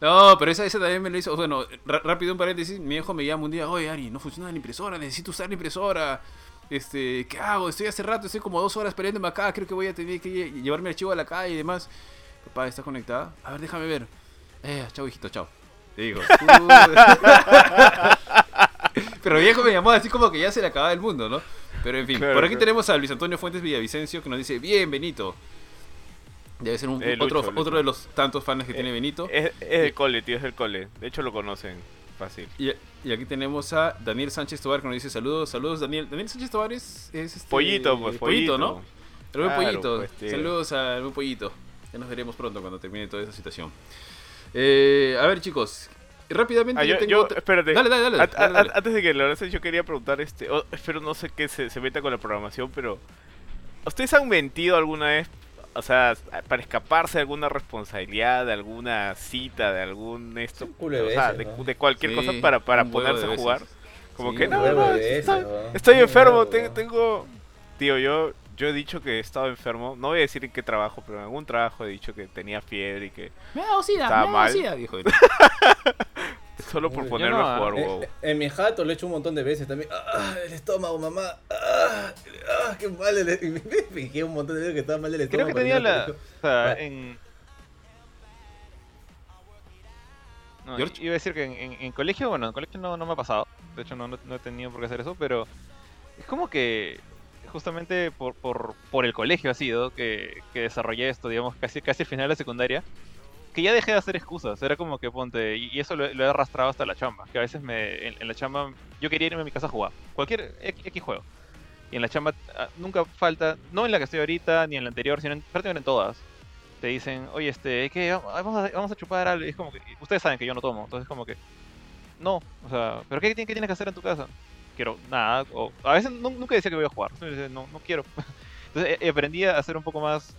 A: No, pero esa, esa también me lo hizo. Bueno, rápido un paréntesis. Mi hijo me llama un día, oye Ari, no funciona la impresora, necesito usar la impresora. Este, ¿qué hago? Estoy hace rato, estoy como dos horas peleándome acá, creo que voy a tener que lle- llevarme el archivo a la calle y demás. Papá, ¿está conectada? A ver, déjame ver. Eh, chao, hijito, chao. Le digo. *laughs* pero viejo me llamó así como que ya se le acababa el mundo, ¿no? Pero en fin,
D: Claro,
A: por aquí
D: claro.
A: tenemos a Luis Antonio Fuentes Villavicencio que nos dice, bien, Benito. Debe ser un,
D: Eh,
A: otro,
D: Lucho, Lucho.
A: otro de los tantos fans que tiene Benito.
D: Es, es del cole, tío, es del cole. De hecho lo conocen, fácil.
A: Y, y aquí tenemos a Daniel Sánchez Tobar que nos dice saludos, saludos Daniel. Daniel Sánchez Tobar es, es este,
D: Pollito, pues, pollito.
A: ¿no? El buen
D: Claro,
A: pollito.
D: pues,
A: saludos al buen pollito. Ya nos veremos pronto cuando termine toda esa situación. Eh, a ver chicos, rápidamente
D: Ah,
A: yo,
D: yo,
A: tengo
D: yo- espérate.
A: Dale, dale, dale.
D: An-
A: dale, dale.
D: Antes de que lo lances, yo quería preguntar, este, oh, espero no sé qué se, se meta con la programación, pero ¿ustedes han mentido alguna vez? O sea, para escaparse de alguna responsabilidad, de alguna cita, de algún esto, o sea,
C: veces,
D: de,
C: ¿no?
D: de cualquier
A: Sí,
D: cosa para, para ponerse a jugar. Como
A: Sí,
D: que no, no,
C: veces,
D: estoy,
C: ¿no?
D: estoy enfermo,
C: huevo,
D: te-
C: ¿no?
D: tengo... Tío, yo, yo he dicho que he estado enfermo, no voy a decir en qué trabajo, pero en algún trabajo he dicho que tenía fiebre y que
A: Me ha dado sida, me ha dado
D: mal.
A: sida, dijo él. *laughs*
D: solo por ponerme
B: no,
D: a jugar
C: Eh,
D: WoW.
C: eh, en mi jato lo he hecho un montón de veces también. ¡Ah! El estómago, mamá. ¡Ah! ah ¡Qué mal! El... *laughs* Me fijé un montón de veces que estaba mal el
B: Creo
C: estómago.
B: que tenía la. O sea,
C: Ah.
B: en. No,
A: George.
B: iba a decir que en, en- en colegio, bueno, en colegio no, no me ha pasado. De hecho, no, no, no he tenido por qué hacer eso, pero es como que justamente por, por, por el colegio ha sido que, que desarrollé esto, digamos, casi, casi al final de la secundaria, que ya dejé de hacer excusas. Era como que ponte, y, y eso lo, lo he arrastrado hasta la chamba, que a veces me, en, en la chamba yo quería irme a mi casa a jugar, cualquier X, juego. Y en la chamba ah, nunca falta, no en la que estoy ahorita, ni en la anterior, sino en, prácticamente en todas. Te dicen, oye, este, ¿qué? Vamos a, vamos a chupar algo. Y es como que, ustedes saben que yo no tomo, entonces como que, no, o sea, ¿pero qué, qué tienes que hacer en tu casa? Quiero nada, o a veces nu- nunca decía que voy a jugar, no, no quiero. *laughs* Entonces eh, aprendí a ser un poco más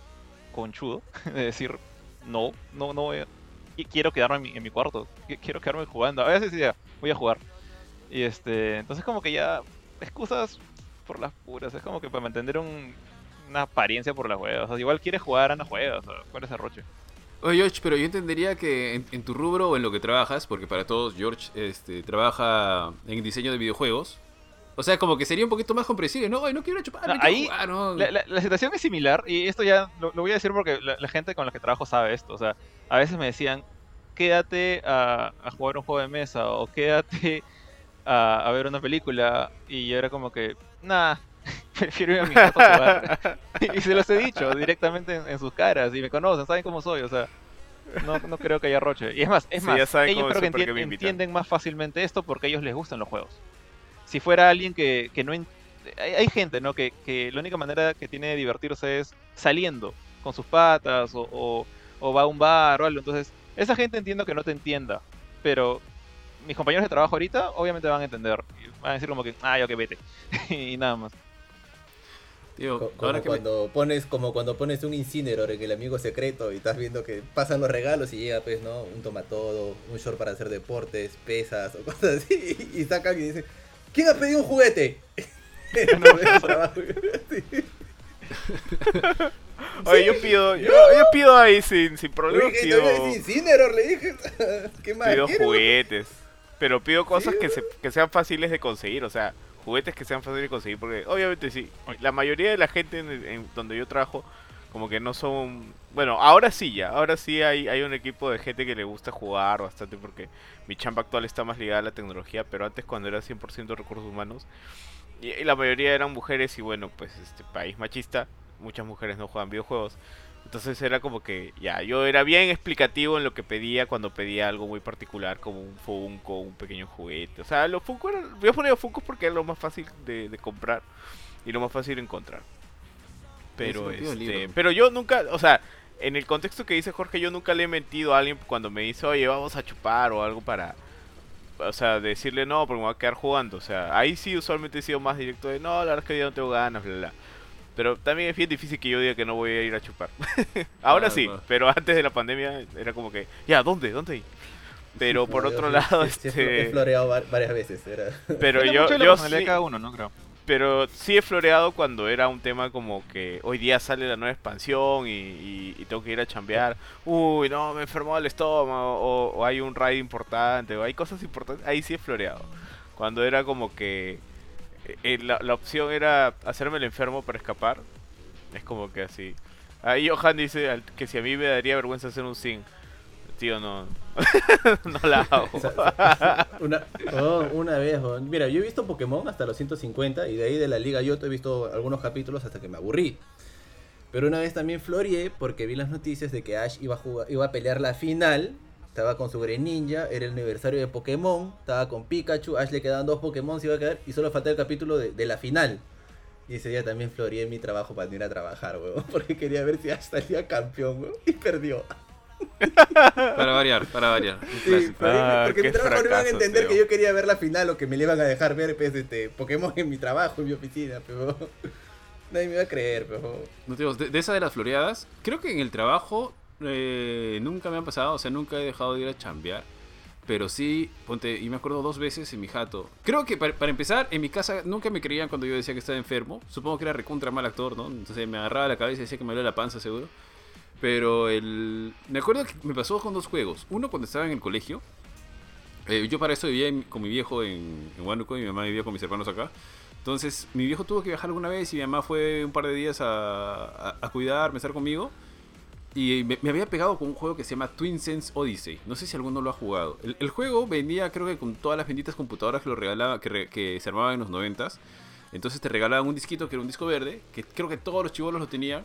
B: conchudo, *laughs* de decir, no, no, no voy a, quiero quedarme en mi, en mi cuarto, qui- quiero quedarme jugando. A veces decía, voy a jugar. Y este, entonces como que ya, excusas por las puras, es como que para mantener un, una apariencia por las juegas. O sea, igual quieres jugar, anda juega, o sea, ¿cuál es el roche?
A: Oye, George, pero yo entendería que en, en tu rubro o en lo que trabajas, porque para todos George este, trabaja en diseño de videojuegos. O sea, como que sería un poquito más comprensible, ¿no? Ay, no quiero chupar,
B: No,
A: no, quiero
B: ahí
A: jugar, ¿no?
B: La, la- la situación es similar, y esto ya lo, lo voy a decir porque la, la gente con la que trabajo sabe esto. O sea, a veces me decían, quédate a, a jugar un juego de mesa, o quédate a, a ver una película, y yo era como que, nah, *laughs* prefiero ir a mi casa a jugar. *laughs* y se los he dicho directamente en, en sus caras, y me conocen, saben cómo soy, o sea. No, no creo que haya roche. Y es más, es
D: Sí,
B: más,
D: ya saben
B: ellos creo que
D: soy, ¿para qué
B: entien-
D: me invitan?
B: entienden más fácilmente esto porque a ellos les gustan los juegos. Si fuera alguien que, que no... en- Hay, hay gente, ¿no? Que, que la única manera que tiene de divertirse es saliendo con sus patas o, o- o va a un bar o algo. Entonces, esa gente entiendo que no te entienda. Pero mis compañeros de trabajo ahorita obviamente van a entender. Y Van a decir como que, ah, ya que vete. *laughs* y nada más.
A: Tío, ahora
C: Como
A: que me-
C: cuando pones, como cuando pones un incinerador en el amigo secreto y estás viendo que pasan los regalos y llega pues, ¿no? Un tomatodo, un short para hacer deportes, pesas o *laughs* cosas así, y sacan y dicen, ¿quién ha pedido un juguete? *laughs* *laughs*
D: Oye, yo pido, yo, yo pido ahí sin, sin
C: Le
D: problema, pido,
C: le dije. *laughs* ¿Qué más?
D: pido juguetes. Pero pido cosas
C: Sí,
D: que, se, que sean fáciles de conseguir, o sea, juguetes que sean fáciles de conseguir, porque obviamente sí, la mayoría de la gente en, en donde yo trabajo, como que no son... Bueno, ahora sí ya, ahora sí hay, hay un equipo de gente que le gusta jugar bastante, porque mi chamba actual está más ligada a la tecnología, pero antes cuando era 100% recursos humanos, y, la mayoría eran mujeres y bueno, pues este país machista, muchas mujeres no juegan videojuegos. Entonces era como que, ya, yo era bien explicativo en lo que pedía cuando pedía algo muy particular, como un Funko, un pequeño juguete. O sea, los Funko eran, yo ponía Funko porque era lo más fácil de, de comprar y lo más fácil de encontrar. Pero, este, pero yo nunca, o sea, en el contexto que dice Jorge, yo nunca le he mentido a alguien cuando me dice, oye, vamos a chupar o algo para, o sea, decirle no, porque me voy a quedar jugando. O sea, ahí sí usualmente he sido más directo de, no, la verdad es que hoy día no tengo ganas, bla, bla. Pero también es bien difícil que yo diga que no voy a ir a chupar. *laughs* Ahora
A: Claro,
D: sí, pero antes de la pandemia era como que, ya, ¿dónde? ¿Dónde? Pero *laughs* por otro lado, *laughs*
C: sí- sí he flo- He
D: este...
C: floreado va- varias veces. Era.
D: Pero yo, yo sí,
B: de cada uno, ¿no? Creo.
D: Pero sí he floreado cuando era un tema como que hoy día sale la nueva expansión y, tengo que ir a chambear. Uy, no, me enfermó el estómago. O, hay un raid importante. O hay cosas importantes. Ahí sí he floreado. Cuando era como que eh, la, la opción era hacerme el enfermo para escapar. Es como que así. Ahí Johan dice que si a mí me daría vergüenza hacer un sin. Tío, no. *laughs* no la hago.
C: Una, oh, una vez, oh. mira, yo he visto Pokémon hasta los 150 y de ahí de la Liga Yoto he visto algunos capítulos hasta que me aburrí. Pero una vez también floreé porque vi las noticias de que Ash iba a, jugar, iba a pelear la final. Estaba con su Greninja, era el aniversario de Pokémon, estaba con Pikachu, Ash le quedaban dos Pokémon, se iba a quedar y solo faltaba el capítulo de, de la final. Y ese día también floreé mi trabajo para no ir a trabajar, weón, *laughs* porque quería ver si Ash salía campeón, weón, y perdió.
A: Para variar, para variar.
C: Sí,
D: Ah,
C: porque mi trabajo no iban a
D: fracaso,
C: entender que yo quería ver la final o que me le iban a dejar ver pues, este, Pokémon en mi trabajo, en mi oficina, pero *laughs* nadie me iba a creer, pero
A: No de, de esa de las floreadas, creo que en el trabajo eh, nunca me han pasado, o sea, nunca he dejado de ir a chambear. Pero sí, ponte, y me acuerdo dos veces en mi jato. Creo que para, para empezar, en mi casa nunca me creían cuando yo decía que estaba enfermo. Supongo que era recontra mal actor, ¿no? Entonces me agarraba la cabeza y decía que me dolía la panza, seguro. Pero el... Me acuerdo que me pasó con dos juegos. Uno cuando estaba en el colegio. Eh, yo para eso vivía con mi viejo en, en y mi mamá vivía con mis hermanos acá. Entonces, mi viejo tuvo que viajar alguna vez y mi mamá fue un par de días a, a, a estar conmigo. Y me, había pegado con un juego que se llama Twin Sense Odyssey. No sé si alguno lo ha jugado. El, juego venía, creo que con todas las benditas computadoras que lo regalaba, que, re- que se armaban en los noventas. Entonces te regalaban un disquito que era un disco verde, que creo que todos los chivolos lo tenían.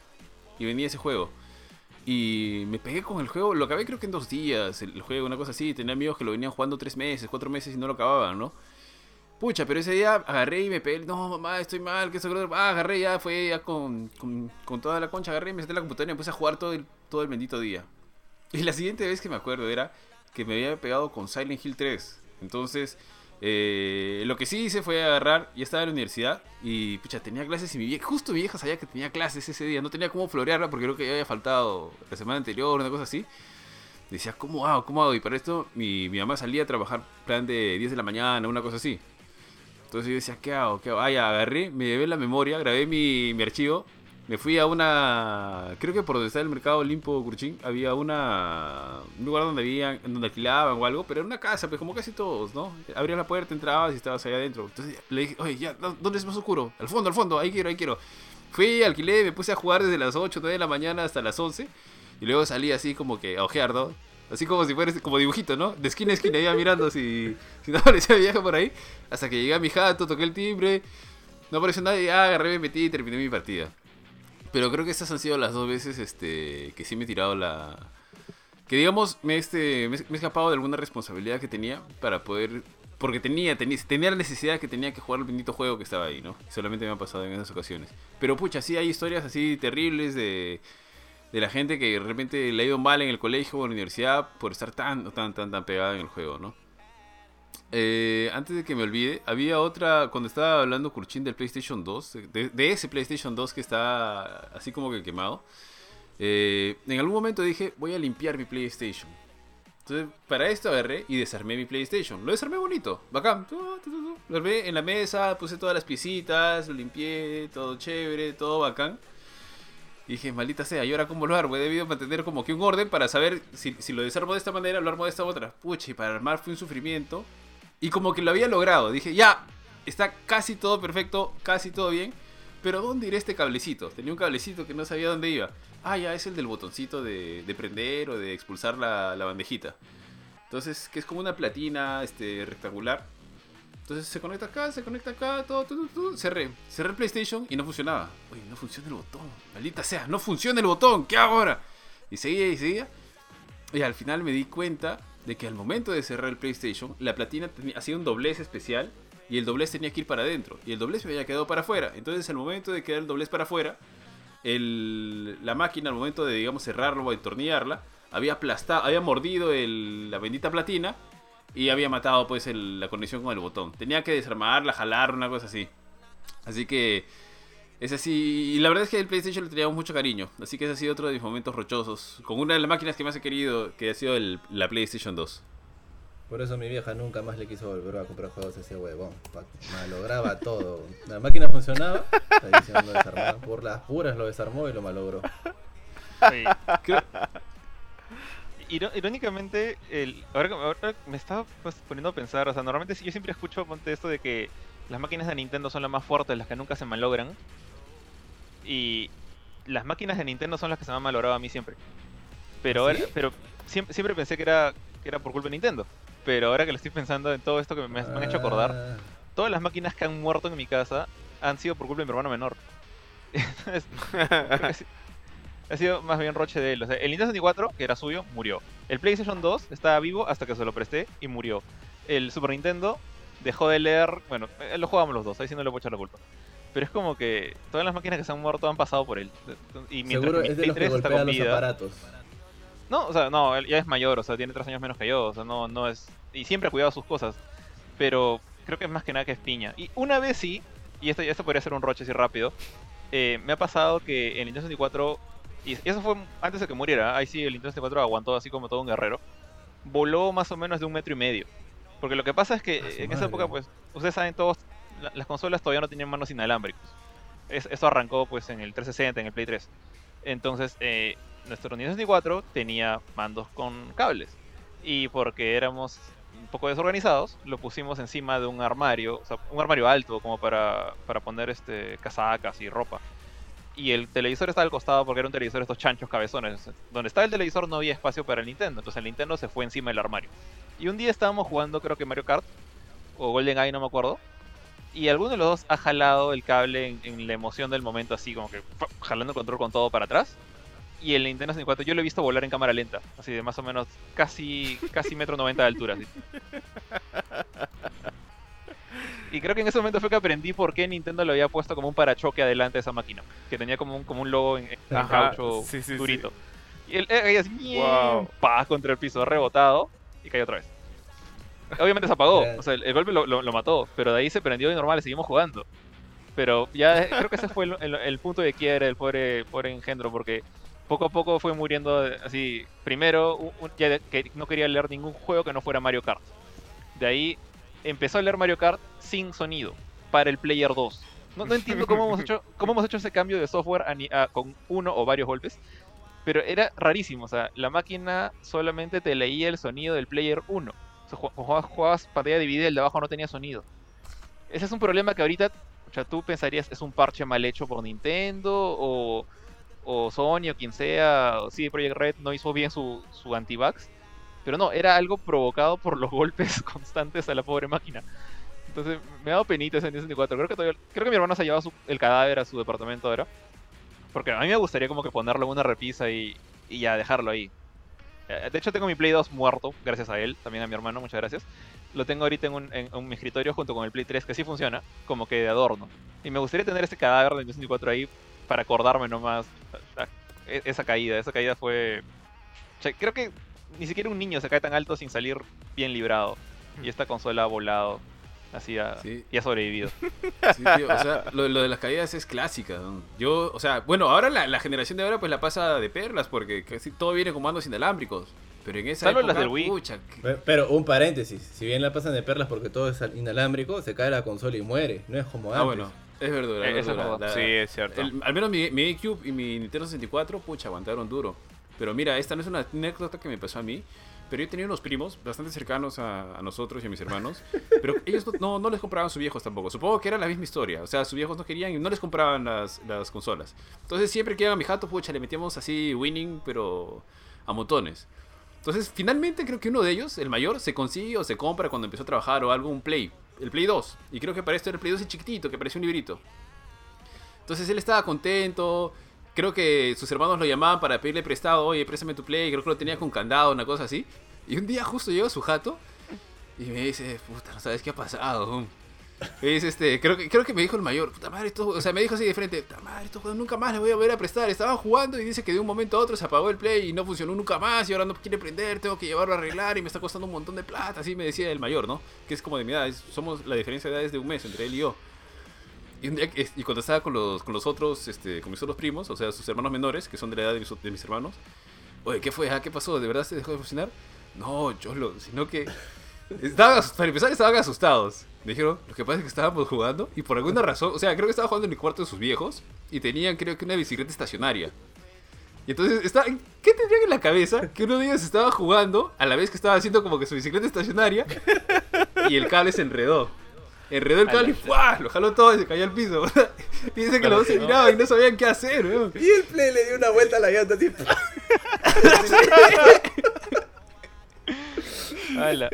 A: Y venía ese juego. Y me pegué con el juego, lo acabé creo que en dos días, el, juego, una cosa así. Tenía amigos que lo venían jugando tres meses, cuatro meses y no lo acababan, ¿no? Pucha, pero ese día agarré y me pegué, no mamá, estoy mal, que eso, que lo otro". ah, agarré ya, fue ya con, con, con toda la concha, agarré y me senté en la computadora y me puse a jugar todo el, todo el bendito día. Y la siguiente vez que me acuerdo era que me había pegado con Silent Hill 3. Entonces, eh, lo que sí hice fue agarrar, ya estaba en la universidad y pucha, tenía clases y mi vieja, justo mi vieja sabía que tenía clases ese día, no tenía cómo florearla porque creo que ya había faltado la semana anterior, una cosa así. Decía, ¿cómo hago? ¿Cómo hago? Y para esto mi, mi mamá salía a trabajar plan de 10 de la mañana, una cosa así. Entonces yo decía, ¿qué hago? ¿Qué hago? Ah, ya, agarré, me llevé la memoria, grabé mi, mi archivo, me fui a una... Creo que por donde está el mercado Olimpo Curchín había una... Un lugar donde había, donde alquilaban o algo, pero era una casa, pues como casi todos, ¿no? Abrías la puerta, entrabas y estabas allá adentro. Entonces le dije, oye, ya, ¿dó- ¿dónde es más oscuro? Al fondo, al fondo, ahí quiero, ahí quiero. Fui, alquilé, me puse a jugar desde las 8, 9 de la mañana hasta las 11. Y luego salí así como que a ojear, ¿no? Así como si fuera como dibujito, ¿no? De esquina a esquina iba mirando si, si no *laughs* aparecía vieja por ahí. Hasta que llegué a mi jato, toqué el timbre. No apareció nadie, ah, agarré, me metí y terminé mi partida. Pero creo que estas han sido las dos veces este, que sí me he tirado la... Que digamos, me, este, me, he escapado de alguna responsabilidad que tenía para poder... Porque tenía, tenía, tenía la necesidad que tenía que jugar el bendito juego que estaba ahí, ¿no? Solamente me ha pasado en esas ocasiones. Pero pucha, sí hay historias así terribles de, de la gente que de repente le ha ido mal en el colegio o en la universidad por estar tan, tan, tan, tan pegada en el juego, ¿no? Eh, antes de que me olvide, había otra, cuando estaba hablando Kurchin del PlayStation 2, de, de ese PlayStation 2 que está así como que quemado, eh, en algún momento dije, voy a limpiar mi PlayStation. Entonces, para esto agarré y desarmé mi PlayStation. Lo desarmé bonito, bacán. Lo armé en la mesa, puse todas las piecitas, lo limpié, todo chévere, todo bacán. Y dije, maldita sea, ¿y ahora cómo lo armo? He debido mantener como que un orden para saber si, si lo desarmo de esta manera, lo armo de esta otra. Pucha, y para armar fue un sufrimiento. Y como que lo había logrado. Dije, ya, está casi todo perfecto, casi todo bien. Pero ¿dónde irá este cablecito? Tenía un cablecito que no sabía dónde iba. Ah, ya, es el del botoncito de, de prender o de expulsar la, la bandejita. Entonces, que es como una platina este, rectangular. Entonces se conecta acá, se conecta acá, todo, todo, todo. Cerré. Cerré el PlayStation y no funcionaba. Oye, no funciona el botón. Maldita sea, no funciona el botón. ¿Qué hago ahora? Y seguía y seguía. Y al final me di cuenta de que al momento de cerrar el PlayStation, la platina hacía un doblez especial y el doblez tenía que ir para adentro. Y el doblez me había quedado para afuera. Entonces, al momento de quedar el doblez para afuera, el- la máquina, al momento de, digamos, cerrarlo o entornillarla, había aplastado, había mordido el- la bendita platina y había matado, pues, la conexión con el botón. Tenía que desarmarla, jalar, una cosa así. Así que es así. Y la verdad es que el PlayStation le teníamos mucho cariño. Así que ese ha sido otro de mis momentos rochosos. Con una de las máquinas que más he querido, que ha sido el- la PlayStation 2.
C: Por eso mi vieja nunca más le quiso volver a comprar juegos a ese huevón. Malograba todo. La máquina funcionaba, la edición lo desarmaba. Por las puras lo desarmó y lo malogró.
B: Sí. Irónicamente, el, ahora, me estaba pues, poniendo a pensar, o sea, normalmente sí- yo siempre escucho ponte esto de que las máquinas de Nintendo son las más fuertes, las que nunca se malogran. Y las máquinas de Nintendo son las que se me han malogrado a mí siempre. Pero,
C: ¿Ah,
B: pero siempre, siempre pensé que era, que era por culpa de Nintendo. Pero ahora que lo estoy pensando en todo esto que me, me han hecho acordar,
C: Ah,
B: todas las máquinas que han muerto en mi casa han sido por culpa de mi hermano menor. *laughs* Ha sido más bien roche de él. O sea, el Nintendo 64, que era suyo, murió. El PlayStation 2 estaba vivo hasta que se lo presté y murió. El Super Nintendo dejó de leer. Bueno, eh, lo jugamos los dos, ahí sí no le puedo echar la culpa. Pero es como que todas las máquinas que se han muerto han pasado por él. Y mientras
C: Seguro
B: que
C: es de los que
B: 3 está
C: golpea
B: con
C: los
B: vida.
C: aparatos.
B: No, o sea, no, él ya es mayor, o sea, tiene tres años menos que yo, o sea, no, no es... Y siempre ha cuidado sus cosas, pero creo que es más que nada que es piña. Y una vez sí, y esto, esto podría ser un roche así rápido, eh, me ha pasado que en Nintendo 64, y eso fue antes de que muriera, ahí sí el Nintendo 64 aguantó así como todo un guerrero, voló más o menos de un metro y medio. Porque lo que pasa es que en esa
C: madre.
B: época, pues, ustedes saben todos, las consolas todavía no tenían manos inalámbricos. Es- eso arrancó pues en el 360, en el Play 3. Entonces, eh, nuestro Nintendo 64 tenía mandos con cables. Y porque éramos un poco desorganizados, lo pusimos encima de un armario, o sea, un armario alto como para, para poner este casacas y ropa. Y el televisor estaba al costado porque era un televisor estos chanchos cabezones. Donde estaba el televisor no había espacio para el Nintendo, entonces el Nintendo se fue encima del armario. Y un día estábamos jugando, creo que Mario Kart, o Golden Eye, no me acuerdo. Y alguno de los dos ha jalado el cable en, en la emoción del momento, así como que ¡pum! jalando el control con todo para atrás. Y el Nintendo 64 yo lo he visto volar en cámara lenta, así de más o menos casi casi metro 90 de altura. así. Y creo que en ese momento fue que aprendí por qué Nintendo lo había puesto como un parachoque adelante de esa máquina, que tenía como un, como un logo en, en
D: Ajá,
B: caucho
D: sí, sí, sí.
B: durito. Y él así,
D: Wow.
B: contra el piso, rebotado y cayó otra vez. Obviamente se apagó, o sea, el, el golpe lo, lo- lo mató, pero de ahí se prendió y normal, y seguimos jugando. Pero ya eh, creo que ese fue el, el- el punto de quiebre del pobre, pobre engendro, porque poco a poco fue muriendo así. Primero, un- ya que no quería leer ningún juego que no fuera Mario Kart. De ahí empezó a leer Mario Kart sin sonido, para el Player 2. No, no entiendo cómo hemos hecho, cómo hemos hecho ese cambio de software a- con uno o varios golpes. Pero era rarísimo, o sea, la máquina solamente te leía el sonido del Player 1. Jugabas, jugabas pantalla dividida el de abajo no tenía sonido. Ese es un problema que ahorita, o sea, tú pensarías es un parche mal hecho por Nintendo o, o Sony o quien sea, o sí, Project Red no hizo bien su, anti-bugs. Pero no, era algo provocado por los *laughs* golpes constantes a la pobre máquina. Entonces me ha dado penita ese Nintendo 64. Creo que, mi hermano se ha llevado el cadáver a su departamento ahora. Porque a mí me gustaría como que ponerlo en una repisa y, y ya dejarlo ahí. Eh, De hecho tengo mi Play 2 muerto, gracias a él, también a mi hermano, muchas gracias. Lo tengo ahorita en, un, escritorio junto con el Play 3, que sí funciona, como que de adorno. Y me gustaría tener ese cadáver de Nintendo 64 ahí para acordarme nomás e- esa caída. Esa caída fue... creo que ni siquiera un niño se cae tan alto sin salir bien librado. Y esta consola ha volado, así ha,
A: Sí.
B: y ha sobrevivido. *laughs*
A: Sí, tío, o sea, lo, lo de las caídas es clásica. ¿no? Yo, o sea, bueno, ahora la, la generación de ahora pues la pasa de perlas porque casi todo viene con mandos inalámbricos. Pero en esa
B: Salvo
A: época,
B: las del Wii.
A: pucha, que-
C: Pe- Pero un paréntesis, si bien la pasan de perlas porque todo es inalámbrico, se cae la consola y muere, no es como antes.
A: Ah, bueno, es verdad.
B: Eh,
A: es
B: es.
A: La-
D: Sí, es cierto.
A: el- al menos mi, mi GameCube y mi Nintendo 64, pucha, aguantaron duro. Pero mira, esta no es una anécdota que me pasó a mí. Pero yo tenía unos primos bastante cercanos a, nosotros y a mis hermanos. *laughs* Pero ellos no, no, les compraban sus viejos tampoco. Supongo que era la misma historia. O sea, sus viejos no querían y no les compraban las, las consolas. Entonces siempre que iban a mi jato, pucha, le metíamos así winning, pero a montones. Entonces, finalmente creo que uno de ellos, el mayor, se consigue o se compra cuando empezó a trabajar o algo, un Play. El Play 2. Y creo que para esto era el Play 2 y chiquitito, que parecía un librito. Entonces él estaba contento. Creo que sus hermanos lo llamaban para pedirle prestado. Oye, préstame tu Play. Creo que lo tenía con candado, una cosa así. Y un día justo llegó a su jato y me dice, puta, no sabes qué ha pasado. Me dice, este, creo que, creo que me dijo el mayor, puta madre, esto, o sea, me dijo así de frente, puta madre, juegos nunca más les voy a volver a prestar. Estaban jugando y dice que de un momento a otro se apagó el play y no funcionó nunca más y ahora no quiere prender, tengo que llevarlo a arreglar y me está costando un montón de plata. Así me decía el mayor, ¿no? Que es como de mi edad, es- somos la diferencia de edades de un mes entre él y yo. Y, un día y cuando estaba con los, con los otros, este, con mis otros primos, o sea, sus hermanos menores, que son de la edad de mis, hermanos, oye, ¿qué fue? Ah, ¿Qué pasó? ¿De verdad se dejó de funcionar? No, yo lo, sino que *laughs* para empezar estaban asustados. Me dijeron, lo que pasa es que estábamos jugando y por alguna razón, o sea, creo que estaban jugando en el cuarto de sus viejos y tenían creo que una bicicleta estacionaria. Y entonces, está, ¿qué tendrían en la cabeza? Que uno de ellos estaba jugando a la vez que estaba haciendo como que su bicicleta estacionaria y el cable se enredó. Enredó el cable y lo jaló todo y se cayó al piso. Y *laughs* dice que los dos se miraban y no sabían qué hacer, weón.
C: Y el play le dio una vuelta a la llanta así. *laughs*
B: Ala.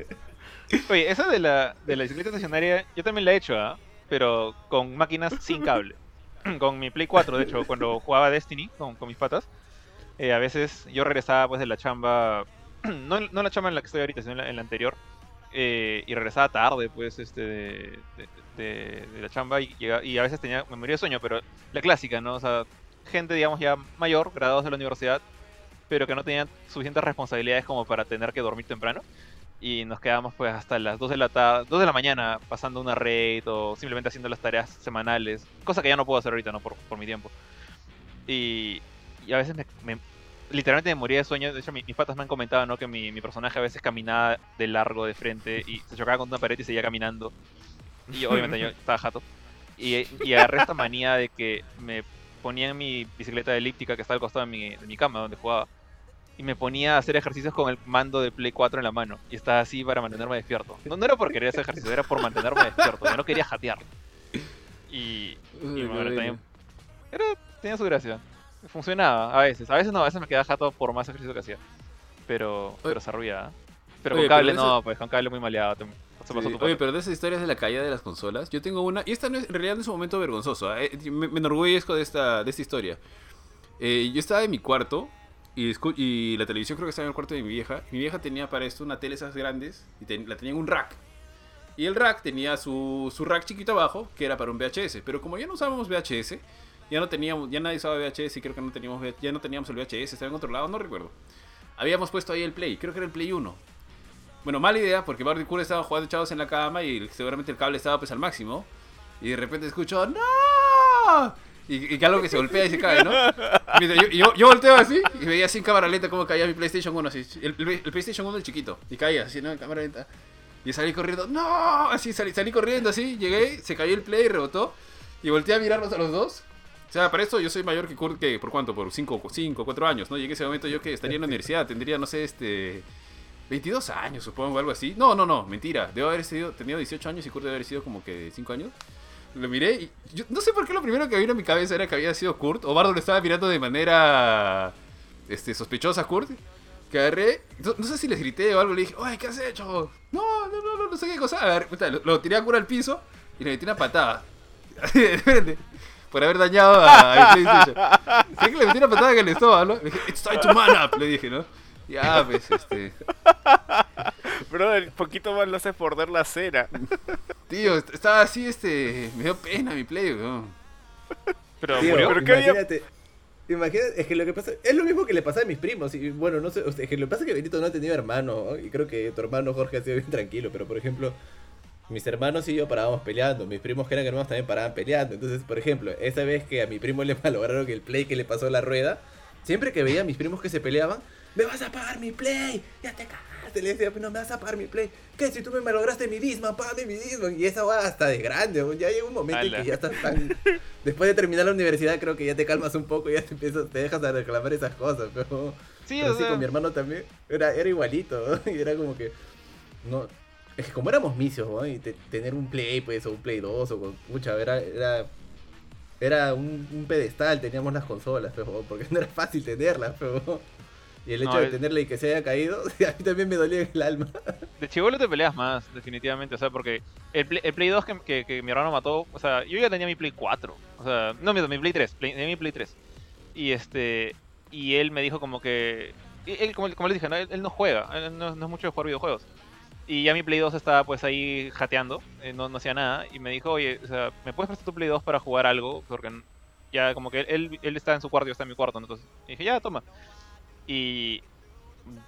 B: Oye, esa de la, de la bicicleta estacionaria, yo también la he hecho, ¿ah? Pero con máquinas sin cable. *clears throat* con mi Play 4, de hecho, cuando jugaba Destiny con, con mis patas, eh, a veces yo regresaba pues de la chamba, *clears throat* no, no en la chamba en la que estoy ahorita, sino en la, en la anterior, eh, y regresaba tarde, pues, este, de, la chamba y, llega- y a veces tenía, me moría de sueño, pero la clásica, ¿no? O sea, gente, digamos, ya mayor, graduados de la universidad, pero que no tenían suficientes responsabilidades como para tener que dormir temprano. Y nos quedamos pues hasta las 2 de la tarde, 2 de la mañana pasando una raid o simplemente haciendo las tareas semanales, cosa que ya no puedo hacer ahorita, ¿no? Por, por mi tiempo. Y, y a veces me- literalmente me moría de sueño. De hecho, mi- mis patas me han comentado, ¿no? Que mi, mi personaje a veces caminaba de largo de frente y se chocaba con una pared y seguía caminando. Y *laughs* obviamente yo estaba jato. Y, y agarré esta manía de que me ponía en mi bicicleta elíptica que está al costado de mi, de mi cama donde jugaba. Y me ponía a hacer ejercicios con el mando de Play 4 en la mano. Y estaba así para mantenerme despierto. No, no era por querer hacer ejercicio, era por mantenerme despierto. Yo no quería jatear. Y, y bueno, también. Era, tenía su gracia. Funcionaba a veces. A veces no, a veces me quedaba jato por más ejercicio que hacía. Pero, pero se arruía. Pero
A: Oye,
B: con cable
A: pero
B: no, pues con cable muy maleado. Te,
A: Sí, Oye, pero de esas historias de la caída de las consolas, yo tengo una, y esta no es, en realidad no es un momento vergonzoso, ¿ah? Eh, me, me enorgullezco de esta, de esta historia. Eh, yo estaba en mi cuarto y, la televisión creo que estaba en el cuarto de mi vieja. Mi vieja tenía para esto una tele esas grandes y ten- la tenía en un rack. Y el rack tenía su, su rack chiquito abajo, que era para un VHS. Pero como ya no usábamos VHS, ya no teníamos, ya nadie usaba VHS y creo que no teníamos, ya no teníamos el VHS, estaba en otro lado, no recuerdo. Habíamos puesto ahí el Play, creo que era el Play 1. Bueno, mala idea, porque Barry Cool estaba jugando echados en la cama y seguramente el cable estaba pues al máximo. Y de repente escucho, ¡No! Y, y algo que se golpea y se cae, ¿no? Mientras yo, yo, volteo así y veía así en cámara lenta cómo caía mi PlayStation 1, así. El PlayStation 1 el chiquito. Y caía así, ¿no? En cámara lenta. Y salí corriendo, ¡No! Así salí, salí corriendo así, llegué, se cayó el Play, rebotó. Y volteé a mirarlos a los dos. O sea, para esto yo soy mayor que Kurt, que ¿por cuánto? Por 5, 5, 4 años, ¿no? Llegué a ese momento yo que estaría en la *laughs* universidad, tendría, no sé, este... 22 años, supongo, algo así. No, no, no, mentira. Debo haber sido, tenido 18 años y Kurt debe haber sido como que 5 años. Lo miré y yo no sé por qué lo primero que vino a mi cabeza era que había sido Kurt. O Bardo lo estaba mirando de manera este, sospechosa a Kurt. Que agarré, no, no sé si les grité o algo, le dije, ¡ay, qué has hecho! No, no, no, no, no sé qué cosa. A ver, lo, lo tiré a Kurt al piso y le metí una patada. *laughs* De frente. Por haber dañado a, a *laughs* PlayStation. Sé que le metí una patada en el estómago, ¿no? Le dije, it's time to man up, le dije, ¿no? Ya, pues, este...
D: Bro, el poquito más lo haces morder la cera.
A: Tío, est- estaba así, este... Me dio pena mi play, weón.
B: Pero
C: Tío,
B: murió.
D: ¿Pero qué había-
C: imagínate, imagínate, es que lo que pasa, es lo mismo que le pasa a mis primos, y bueno, no sé, o sea, es que lo que pasa es que Benito no ha tenido hermano, ¿no? y creo que tu hermano Jorge ha sido bien tranquilo, pero por ejemplo, mis hermanos y yo parábamos peleando, mis primos que eran hermanos también paraban peleando, entonces, por ejemplo, esa vez que a mi primo le *laughs* malograron el play que le pasó la rueda, siempre que veía a mis primos que se peleaban, me vas a pagar mi play, ya te cagaste, le decía, "Pues no me vas a pagar mi play, ¿qué? Si tú me malograste mi Disman, págame mi Disman, y esa va hasta de grande, ya llega un momento en que ya estás tan... *laughs* Después de terminar la universidad creo que ya te calmas un poco y ya te empiezas, te dejas de reclamar esas cosas, pero...
B: Sí,
C: pero
B: o
C: sí,
B: sea,
C: con mi hermano también era, era igualito, ¿no? *laughs* y era como que... No, es que como éramos misios, ¿no? y te- tener un Play, pues, o un Play 2, o con... Pucha, era... era era un, un pedestal, teníamos las consolas, pero porque *laughs* no era fácil tenerlas, pero... Y el hecho
B: No,
C: de tenerla y que se haya caído, *laughs* a mí también me dolía en el alma.
B: de chivolo te peleas más, definitivamente. O sea, porque el Play, el Play 2 que, que- que mi hermano mató, o sea, yo ya tenía mi Play 4. O sea, no, mi, mi Play 3, Play- tenía mi Play 3. Y este. Y él me dijo como que. Él, como, como les dije, ¿no? él, él no juega, él no, no es mucho de jugar videojuegos. Y ya mi Play 2 estaba pues ahí jateando, eh, no, no hacía nada. Y me dijo, oye, o sea, ¿me puedes prestar tu Play 2 para jugar algo? Porque ya como que él, él está en su cuarto yo está en mi cuarto. ¿no? Entonces y dije, ya, toma. Y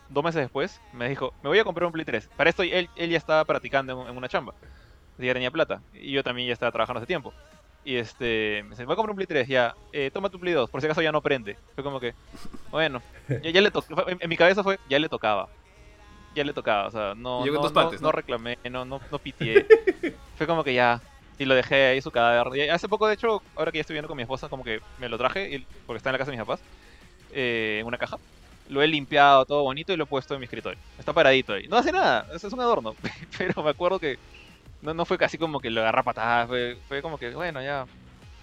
B: dos meses después me dijo, me voy a comprar un Play 3. Para esto él, él ya estaba practicando en, en una chamba. Ya tenía plata. Y yo también ya estaba trabajando hace tiempo. Y este, me dice, voy a comprar un Play 3, ya, eh, toma tu Play 2, por si acaso ya no prende. Fue como que, bueno, ya, ya le en, en mi cabeza fue, ya le tocaba. Ya le tocaba, o sea, no, no, no-
A: partes,
B: no
A: ¿no?
B: reclamé, no, no, no pitié. *laughs* fue como que ya, y lo dejé ahí su cadáver. Y hace poco, de hecho, ahora que ya estoy viendo con mi esposa, como que me lo traje, y- porque está en la casa de mis papás, eh, en una caja. Lo he limpiado todo bonito y lo he puesto en mi escritorio. Está paradito ahí. No hace nada, es, es un adorno. *laughs* Pero me acuerdo que no, no fue casi como que lo agarra patadas, fue, fue como que, bueno, ya,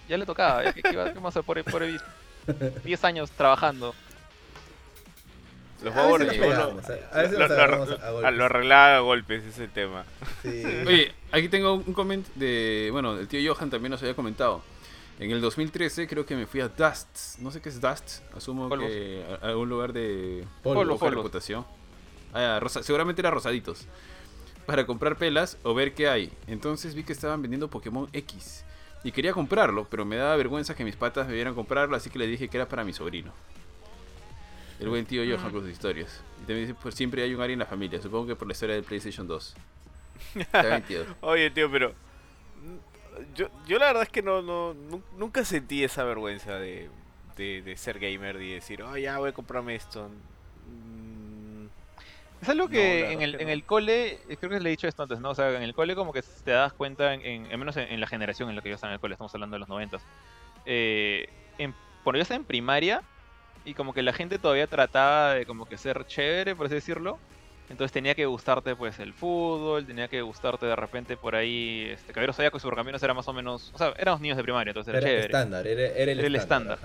B: ya le tocaba. Ya, ¿qué, qué, qué hacer por, por 10 *laughs* años trabajando?
D: Los
C: A veces nos pegamos, a- a veces
D: lo-
C: nos agarramos a
D: a-
C: golpes.
D: Lo arreglaba a golpes, ese es el tema.
C: Sí. *laughs*
A: Oye, aquí tengo un comment de. Bueno, el tío Johan también nos había comentado. En el 2013 creo que me fui a Dust. No sé qué es Dust. Asumo
B: Polvos.
A: que a- algún lugar de
C: Polvo.
B: Polvo,
A: reputación. Ah, rosa- seguramente era Rosaditos. Para comprar pelas o ver qué hay. Entonces vi que estaban vendiendo Pokémon X. Y quería comprarlo, pero me daba vergüenza que mis patas me vieran comprarlo, así que le dije que era para mi sobrino. El buen tío Johan con sus historias. Y también dice, pues siempre hay un área en la familia. Supongo que por la historia del PlayStation 2. Está bien, tío. *laughs*
D: Oye, tío, pero. mm, Yo, yo la verdad es que no, no nu- nunca sentí esa vergüenza de, de, de ser gamer y decir, oh, ya voy a comprarme esto. Mm,
B: Es algo que en el,
D: que
B: en el cole, eh, creo que le he dicho esto antes, ¿no? O sea, en el cole como que te das cuenta, en, menos en, en la generación en la que yo estaba en el cole, estamos hablando de los noventas. Eh, en, cuando yo estaba en primaria, y como que la gente todavía trataba de como que ser chévere, por así decirlo. Entonces tenía que gustarte pues el fútbol, tenía que gustarte de repente por ahí, este, Caballero Zodíaco y Supercampeones era más o menos, o sea, éramos niños de primaria, entonces era,
C: Era
B: chévere.
C: estándar, era, era el
B: Era el
C: estándar.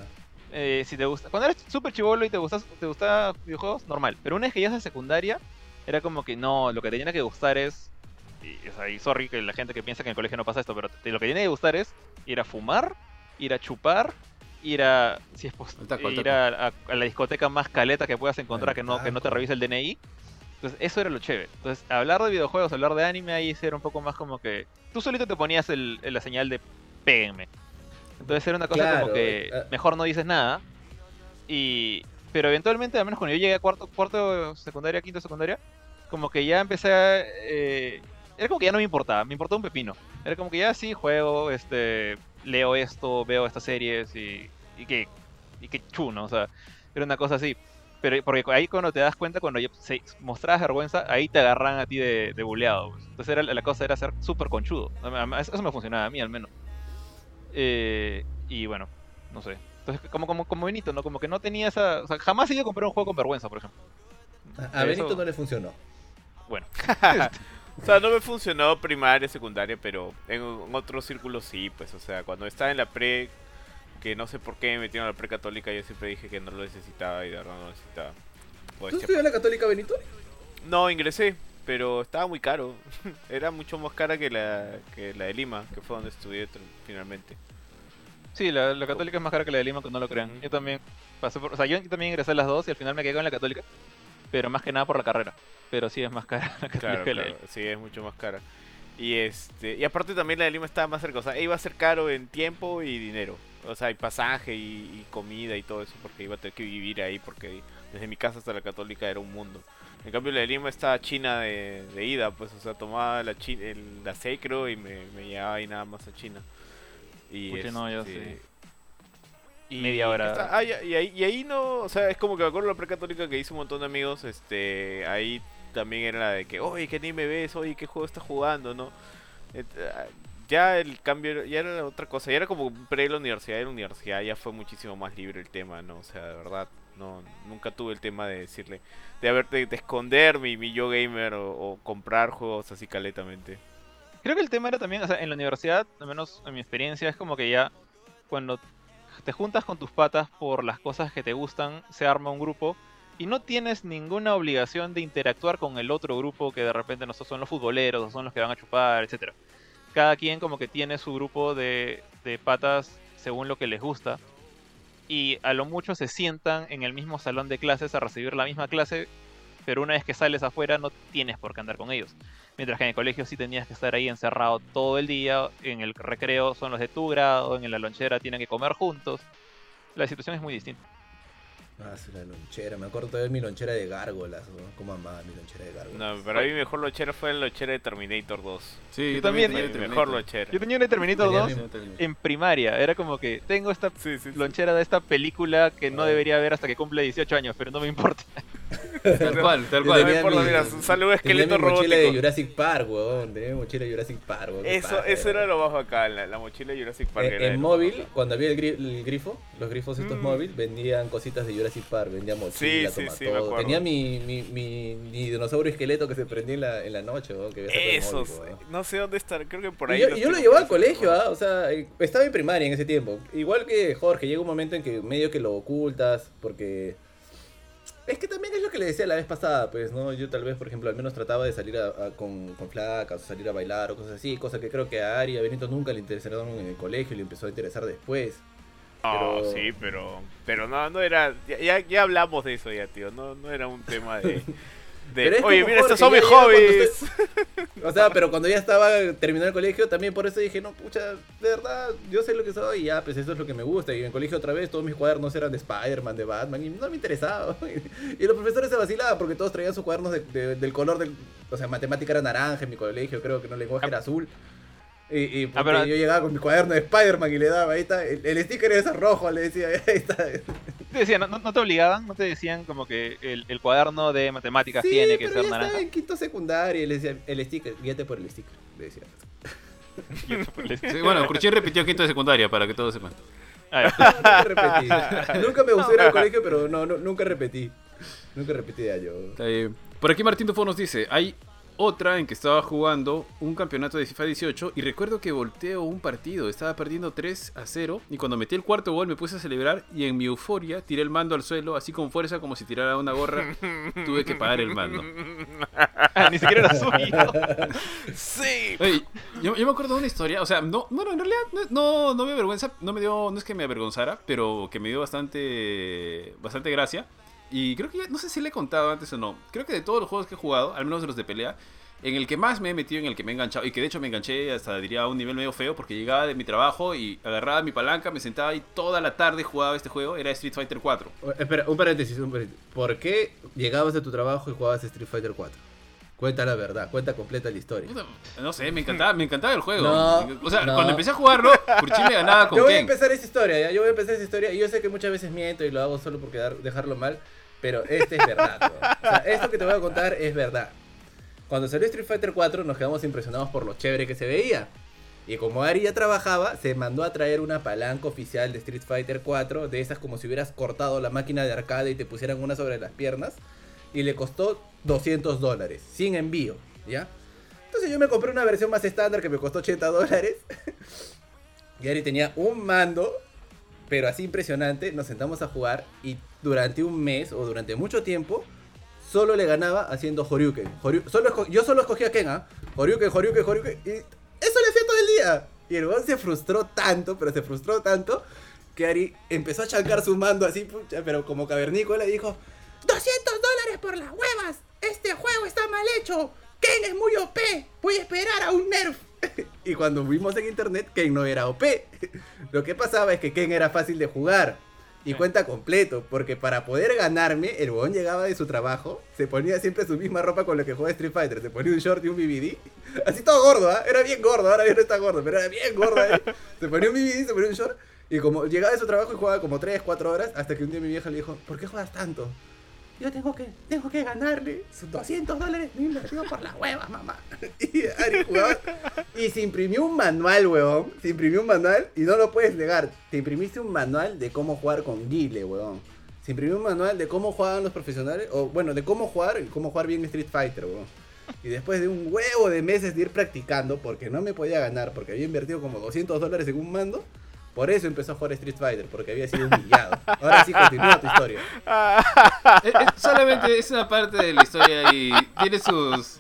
B: Eh, si te gusta, cuando eres súper chivolo y te gustas, te gusta videojuegos, normal. Pero una vez que llegas a secundaria, era como que no, lo que te tiene que gustar es. Y, o sea, y sorry que la gente que piensa que en el colegio no pasa esto, pero te- lo que tiene que gustar es ir a fumar, ir a chupar, ir a. Si es pos-
A: Al taco, al
B: ir a, a- a la discoteca más caleta que puedas encontrar que no, que no te revise el DNI. Entonces, eso era lo chévere. Entonces, hablar de videojuegos, hablar de anime, ahí era un poco más como que. Tú solito te ponías el, la señal de péguenme. Entonces era una cosa
C: Claro,
B: como que
C: eh,
B: mejor no dices nada. Y. Pero eventualmente, al menos cuando yo llegué a cuarto, cuarto secundaria, quinto secundaria, como que ya empecé a. eh, era como que ya no me importaba, me importaba un pepino. Era como que ya sí juego, este. Leo esto, veo estas series y. Y que. Y que chuno, o sea. Era una cosa así. Pero porque ahí cuando te das cuenta, cuando ya se mostrabas vergüenza, ahí te agarran a ti de, de buleado. pues. Entonces era, la cosa era ser súper conchudo. Eso me funcionaba a mí al menos. Eh, y bueno, no sé. Entonces, como, como, como Benito, ¿no? Como que no tenía esa. O sea, jamás he ido a comprar un juego con vergüenza, por ejemplo.
C: A a Benito
B: Eso-
C: no le funcionó.
B: Bueno. *laughs*
D: o sea, no me funcionó primaria, secundaria, pero en, en otros círculos sí, pues, o sea, cuando estaba en la pre, que no sé por qué me metieron a la pre católica, yo siempre dije que no lo necesitaba y de verdad no lo necesitaba. Pues,
C: ¿Tú
D: ya-
C: estudias en la católica, Benito?
D: no, ingresé, pero estaba muy caro. *laughs* Era mucho más cara que la, que la de Lima, que fue donde estudié finalmente.
B: Sí, la, la católica es más cara que la de Lima, que no lo crean. Yo también pasé por. O sea, yo también ingresé a las dos y al final me quedé con la católica. Pero más que nada por la carrera. Pero sí es más cara *laughs* la
D: Claro, claro, sí, es mucho más cara. Y este y aparte también la de Lima estaba más cerca, o sea, iba a ser caro en tiempo y dinero. O sea, y pasaje y, y comida y todo eso, porque iba a tener que vivir ahí, porque desde mi casa hasta la católica era un mundo. En cambio, la de Lima estaba china de, de ida, pues, o sea, tomaba la, chi el, la seis, creo, y me, me llevaba ahí nada más a China. Y
B: Pucha, no, yo
D: este, y
B: Media hora.
D: está- ah, y, y ahí, y ahí no, o sea, es como que me acuerdo la precatólica que hice un montón de amigos, este, ahí también era la de que, oye, ¿qué anime ves? Oye, ¿qué juego estás jugando? ¿No? Ah, ya el cambio, ya era otra cosa, ya era como pre la universidad, en la universidad ya fue muchísimo más libre el tema, ¿no? O sea, de verdad, no, nunca tuve el tema de decirle, de haber, de, de esconder mi, mi yo gamer o comprar juegos así caletamente.
B: Creo que el tema era también, o sea, en la universidad, al menos en mi experiencia, es como que ya cuando te juntas con tus patas por las cosas que te gustan, se arma un grupo y no tienes ninguna obligación de interactuar con el otro grupo que de repente no son los futboleros, o son los que van a chupar, etcétera. Cada quien como que tiene su grupo de, de patas según lo que les gusta y a lo mucho se sientan en el mismo salón de clases a recibir la misma clase, pero una vez que sales afuera no tienes por qué andar con ellos. Mientras que en el colegio sí tenías que estar ahí encerrado todo el día, en el recreo son los de tu grado, en la lonchera tienen que comer juntos. La situación es muy distinta.
C: Ah, sí, la lonchera. Me acuerdo todavía de mi lonchera de gárgolas, ¿no? Como amaba mi lonchera de gárgolas.
D: No, pero a mí mi mejor lochera fue la lochera de Terminator 2.
A: Sí,
B: Yo también,
A: tenía
D: mejor
A: Terminator.
D: lochera.
B: Yo tenía una Terminator
C: Tenía
B: 2
C: mi-
A: Terminator.
B: en primaria, era como que tengo esta
D: Sí, sí, sí.
B: lonchera de esta película que no
C: Ah.
B: debería ver hasta que cumple 18 años, pero no me importa.
A: Tal cual, tal cual.
D: No me
C: tenía
D: importa,
C: mi-
D: mira, sale un
C: Tenía
D: esqueleto
C: mi mochila de
D: robótico.
C: Jurassic Park, weón. Tenía mi mochila de Jurassic Park, weón.
D: Eso,
C: paja,
D: eso era lo más bacán, la, la mochila de Jurassic Park.
C: Eh,
D: era de
C: en
D: lo
C: móvil, cuando había el, gri- el grifo, los grifos estos
D: Mm.
C: móvil, vendían cositas de Jurassic Park, vendían mochila,
D: Sí, sí, sí, me
C: tomatodo.
D: acuerdo.
C: Tenía mi, mi, mi, mi dinosaurio esqueleto que se prendía en la, en la noche, weón, que móvil, weón.
D: no sé dónde están, creo que por ahí.
C: yo, y yo lo llevaba al colegio, ¿ah? o sea, eh, estaba en primaria en ese tiempo. Igual que Jorge, llega un momento en que medio que lo ocultas, porque... Es que también es lo que le decía la vez pasada, pues, ¿no? Yo tal vez, por ejemplo, al menos trataba de salir a- a- con, con flacas, o salir a bailar o cosas así, cosa que creo que a Ari y a Benito nunca le interesaron en el colegio, le empezó a interesar después.
D: No,
C: Pero-
D: sí, pero pero no no era ya, ya, hablamos de eso ya, tío. No no era un tema de *laughs* De, Oye, mira, estos son mis hobbies. *laughs*
C: O sea, pero cuando ya estaba terminando el colegio, también por eso dije, no, pucha, de verdad, yo sé lo que soy y ya, pues eso es lo que me gusta. Y en el colegio otra vez todos mis cuadernos eran de Spider-Man, de Batman, y no me interesaba. *laughs* Y los profesores se vacilaban porque todos traían sus cuadernos de- de- del color del... O sea, matemática era naranja en mi colegio, creo que no, lenguaje era azul. Y, y
B: Ah, pero-
C: yo llegaba con mi cuaderno de Spider-Man y le daba, ahí está, el, el sticker es rojo, le decía, *laughs* ahí está.
B: Te decían, ¿no, no te obligaban? ¿No te decían como que el, el cuaderno de matemáticas
C: Sí,
B: tiene que
C: pero
B: ser
C: ya
B: naranja?
C: estaba en quinto secundaria y le decía, el sticker, guíate por el sticker, le decía. *laughs*
A: Sí, bueno, Cruchín repitió quinto de secundaria, para que todos sepan.
B: Ah.
C: No, nunca repetí. *laughs* nunca me gustó ir al colegio, pero no, no, nunca repetí. Nunca repetí de año.
A: Por aquí Martín Tufo nos dice, hay otra en que estaba jugando un campeonato de FIFA 18 y recuerdo que volteo un partido, estaba perdiendo 3 a 0 y cuando metí el cuarto gol me puse a celebrar y en mi euforia tiré el mando al suelo así con fuerza como si tirara una gorra, *laughs* tuve que pagar el mando.
B: Ah, Ni siquiera era suyo. *laughs*
D: Sí.
A: Oye, yo, yo me acuerdo de una historia, o sea, no, bueno, en realidad no, no, no me avergüenza, no me dio, no es que me avergonzara, pero que me dio bastante, bastante gracia. Y creo que, ya- no sé si le he contado antes o no, creo que de todos los juegos que he jugado, al menos de los de pelea, en el que más me he metido, en el que me he enganchado, y que de hecho me enganché hasta diría a un nivel medio feo, porque llegaba de mi trabajo y agarraba mi palanca, me sentaba ahí toda la tarde y jugaba este juego, era Street Fighter 4.
C: Espera, un paréntesis, un paréntesis. ¿Por qué llegabas a tu trabajo y jugabas Street Fighter 4? Cuenta la verdad, cuenta completa la historia.
A: Puta, No sé, me encantaba, me encantaba el juego.
C: No,
A: o sea,
C: no.
A: cuando empecé a jugarlo, Kurchin le ganaba *laughs* con
C: Yo voy a
A: Ken.
C: empezar esa historia, ¿ya? Yo voy a empezar esa historia y yo sé que muchas veces miento y lo hago solo por quedar, dejarlo mal, pero este es verdad. O sea, esto que te voy a contar es verdad. Cuando salió Street Fighter 4 nos quedamos impresionados por lo chévere que se veía. Y como Ari ya trabajaba, se mandó a traer una palanca oficial de Street Fighter 4, de esas como si hubieras cortado la máquina de arcade y te pusieran una sobre las piernas, y le costó 200 dólares, sin envío, ¿ya? Entonces yo me compré una versión más estándar que me costó 80 dólares. *laughs* Y Ari tenía un mando, pero así impresionante. Nos sentamos a jugar y durante un mes o durante mucho tiempo solo le ganaba haciendo Horyuken. Horyu- solo yo solo escogía Ken, ¿ah? Horyuken, Horyuken, Horyuken. Y eso le hacía todo el día. Y el weón se frustró tanto, pero se frustró tanto, que Ari empezó a chancar su mando así, pucha, pero como cavernícola y dijo: ¡200 dólares por las huevas! ¡Este juego está mal hecho! ¡Ken es muy OP! ¡Voy a esperar a un nerf! *laughs* y cuando vimos en internet, Ken no era OP. *laughs* Lo que pasaba es que Ken era fácil de jugar. Y cuenta completo, porque para poder ganarme, el huevón llegaba de su trabajo, se ponía siempre su misma ropa con la que juega Street Fighter, se ponía un short y un BBD, *laughs* así todo gordo, ¿ah? era bien gordo, ahora ya no está gordo, pero era bien gordo, ¿eh? se ponía un BBD, se ponía un short, y como llegaba de su trabajo y jugaba como 3, 4 horas, hasta que un día mi vieja le dijo, ¿por qué juegas tanto? Yo tengo que, tengo que ganarle sus 200 dólares me he invertido por las huevas, mamá. *laughs* Y Ari. Y se imprimió un manual, huevón. Se imprimió un manual y no lo puedes negar. Te imprimiste un manual de cómo jugar con Guile, huevón. Se imprimió un manual de cómo jugaban los profesionales. O bueno, de cómo jugar cómo jugar bien Street Fighter, huevón. Y después de un huevo de meses de ir practicando, porque no me podía ganar, porque había invertido como 200 dólares en un mando, por eso empezó a jugar Street Fighter, porque había sido humillado. Ahora sí continúa tu historia. *laughs*
A: Eh, eh, solamente es una parte de la historia y tiene sus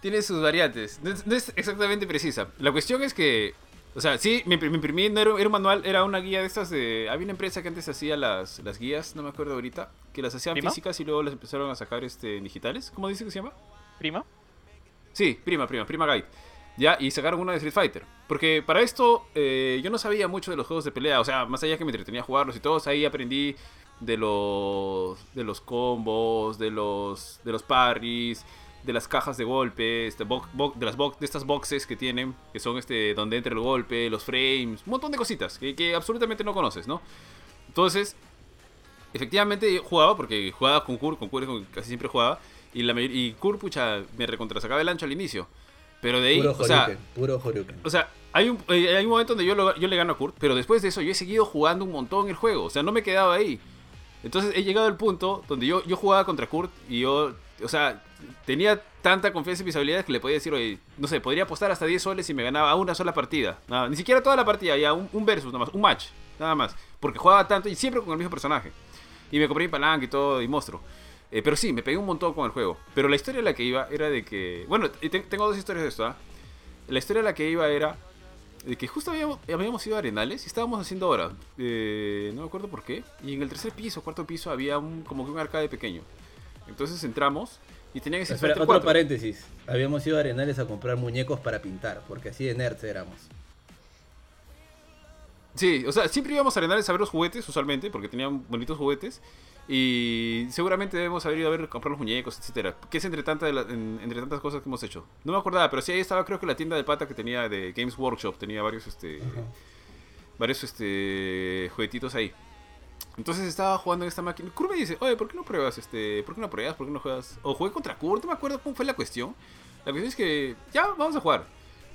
A: tiene sus variantes. No es, no es exactamente precisa. La cuestión es que, o sea, sí, me, me imprimí, no era, era un manual, era una guía de estas de... Había una empresa que antes hacía las, las guías, no me acuerdo ahorita, que las hacían
B: ¿Prima?
A: físicas y luego las empezaron a sacar este, en digitales. ¿Cómo dice que se llama?
B: ¿Prima?
A: Sí, prima, prima, prima guide. Ya, y sacaron una de Street Fighter. Porque para esto eh, yo no sabía mucho de los juegos de pelea. O sea, más allá que me entretenía jugarlos y todos, ahí aprendí de los de los combos, de los de los parries, de las cajas de golpe, bo- bo- de las box, de estas boxes que tienen, que son este donde entra el golpe, los frames, un montón de cositas que, que absolutamente no conoces, ¿no? Entonces, efectivamente jugaba porque jugaba con Kurt, con que casi siempre jugaba y la y Kurt pucha me recontrasacaba el ancho al inicio. Pero de ahí,
C: Puro
A: o sea,
C: puro
A: o sea, hay un, eh, hay un momento donde yo, lo- yo le gano a Kurt, pero después de eso yo he seguido jugando un montón el juego. O sea, no me he quedado ahí. Entonces he llegado al punto donde yo, yo jugaba contra Kurt y yo, o sea, tenía tanta confianza en mis habilidades que le podía decir, oye, no sé, podría apostar hasta 10 soles y me ganaba una sola partida. Nada, ni siquiera toda la partida, ya un, un versus nada más, un match, nada más. Porque jugaba tanto y siempre con el mismo personaje. Y me compré mi palanca y todo, y monstruo. Eh, pero sí, me pegué un montón con el juego. Pero la historia en la que iba era de que. Bueno, te- tengo dos historias de esto, ¿ah? La historia en la que iba era de que justo habíamos, habíamos ido a Arenales y estábamos haciendo horas. Eh, no me acuerdo por qué. Y en el tercer piso, cuarto piso, había un, como que un arcade pequeño. Entonces entramos Y tenían ese
C: Espera,
A: Fighter
C: otro
A: 4.
C: paréntesis. Habíamos ido a Arenales a comprar muñecos para pintar, porque así de nerds éramos.
A: Sí, o sea, siempre íbamos a Arenales a ver los juguetes, usualmente, porque tenían bonitos juguetes. Y seguramente debemos haber ido a ver comprar los muñecos, etcétera. Que es entre, tanta entre tantas cosas que hemos hecho. No me acordaba, pero sí ahí estaba creo que la tienda de pata que tenía de Games Workshop. Tenía varios este. Varios este. juguetitos ahí. Entonces estaba jugando en esta máquina. Kurt me dice, oye, ¿por qué no pruebas este? ¿Por qué no pruebas? ¿Por qué no juegas? O jugué contra Kurt, no me acuerdo cómo fue la cuestión. La cuestión es que ya vamos a jugar.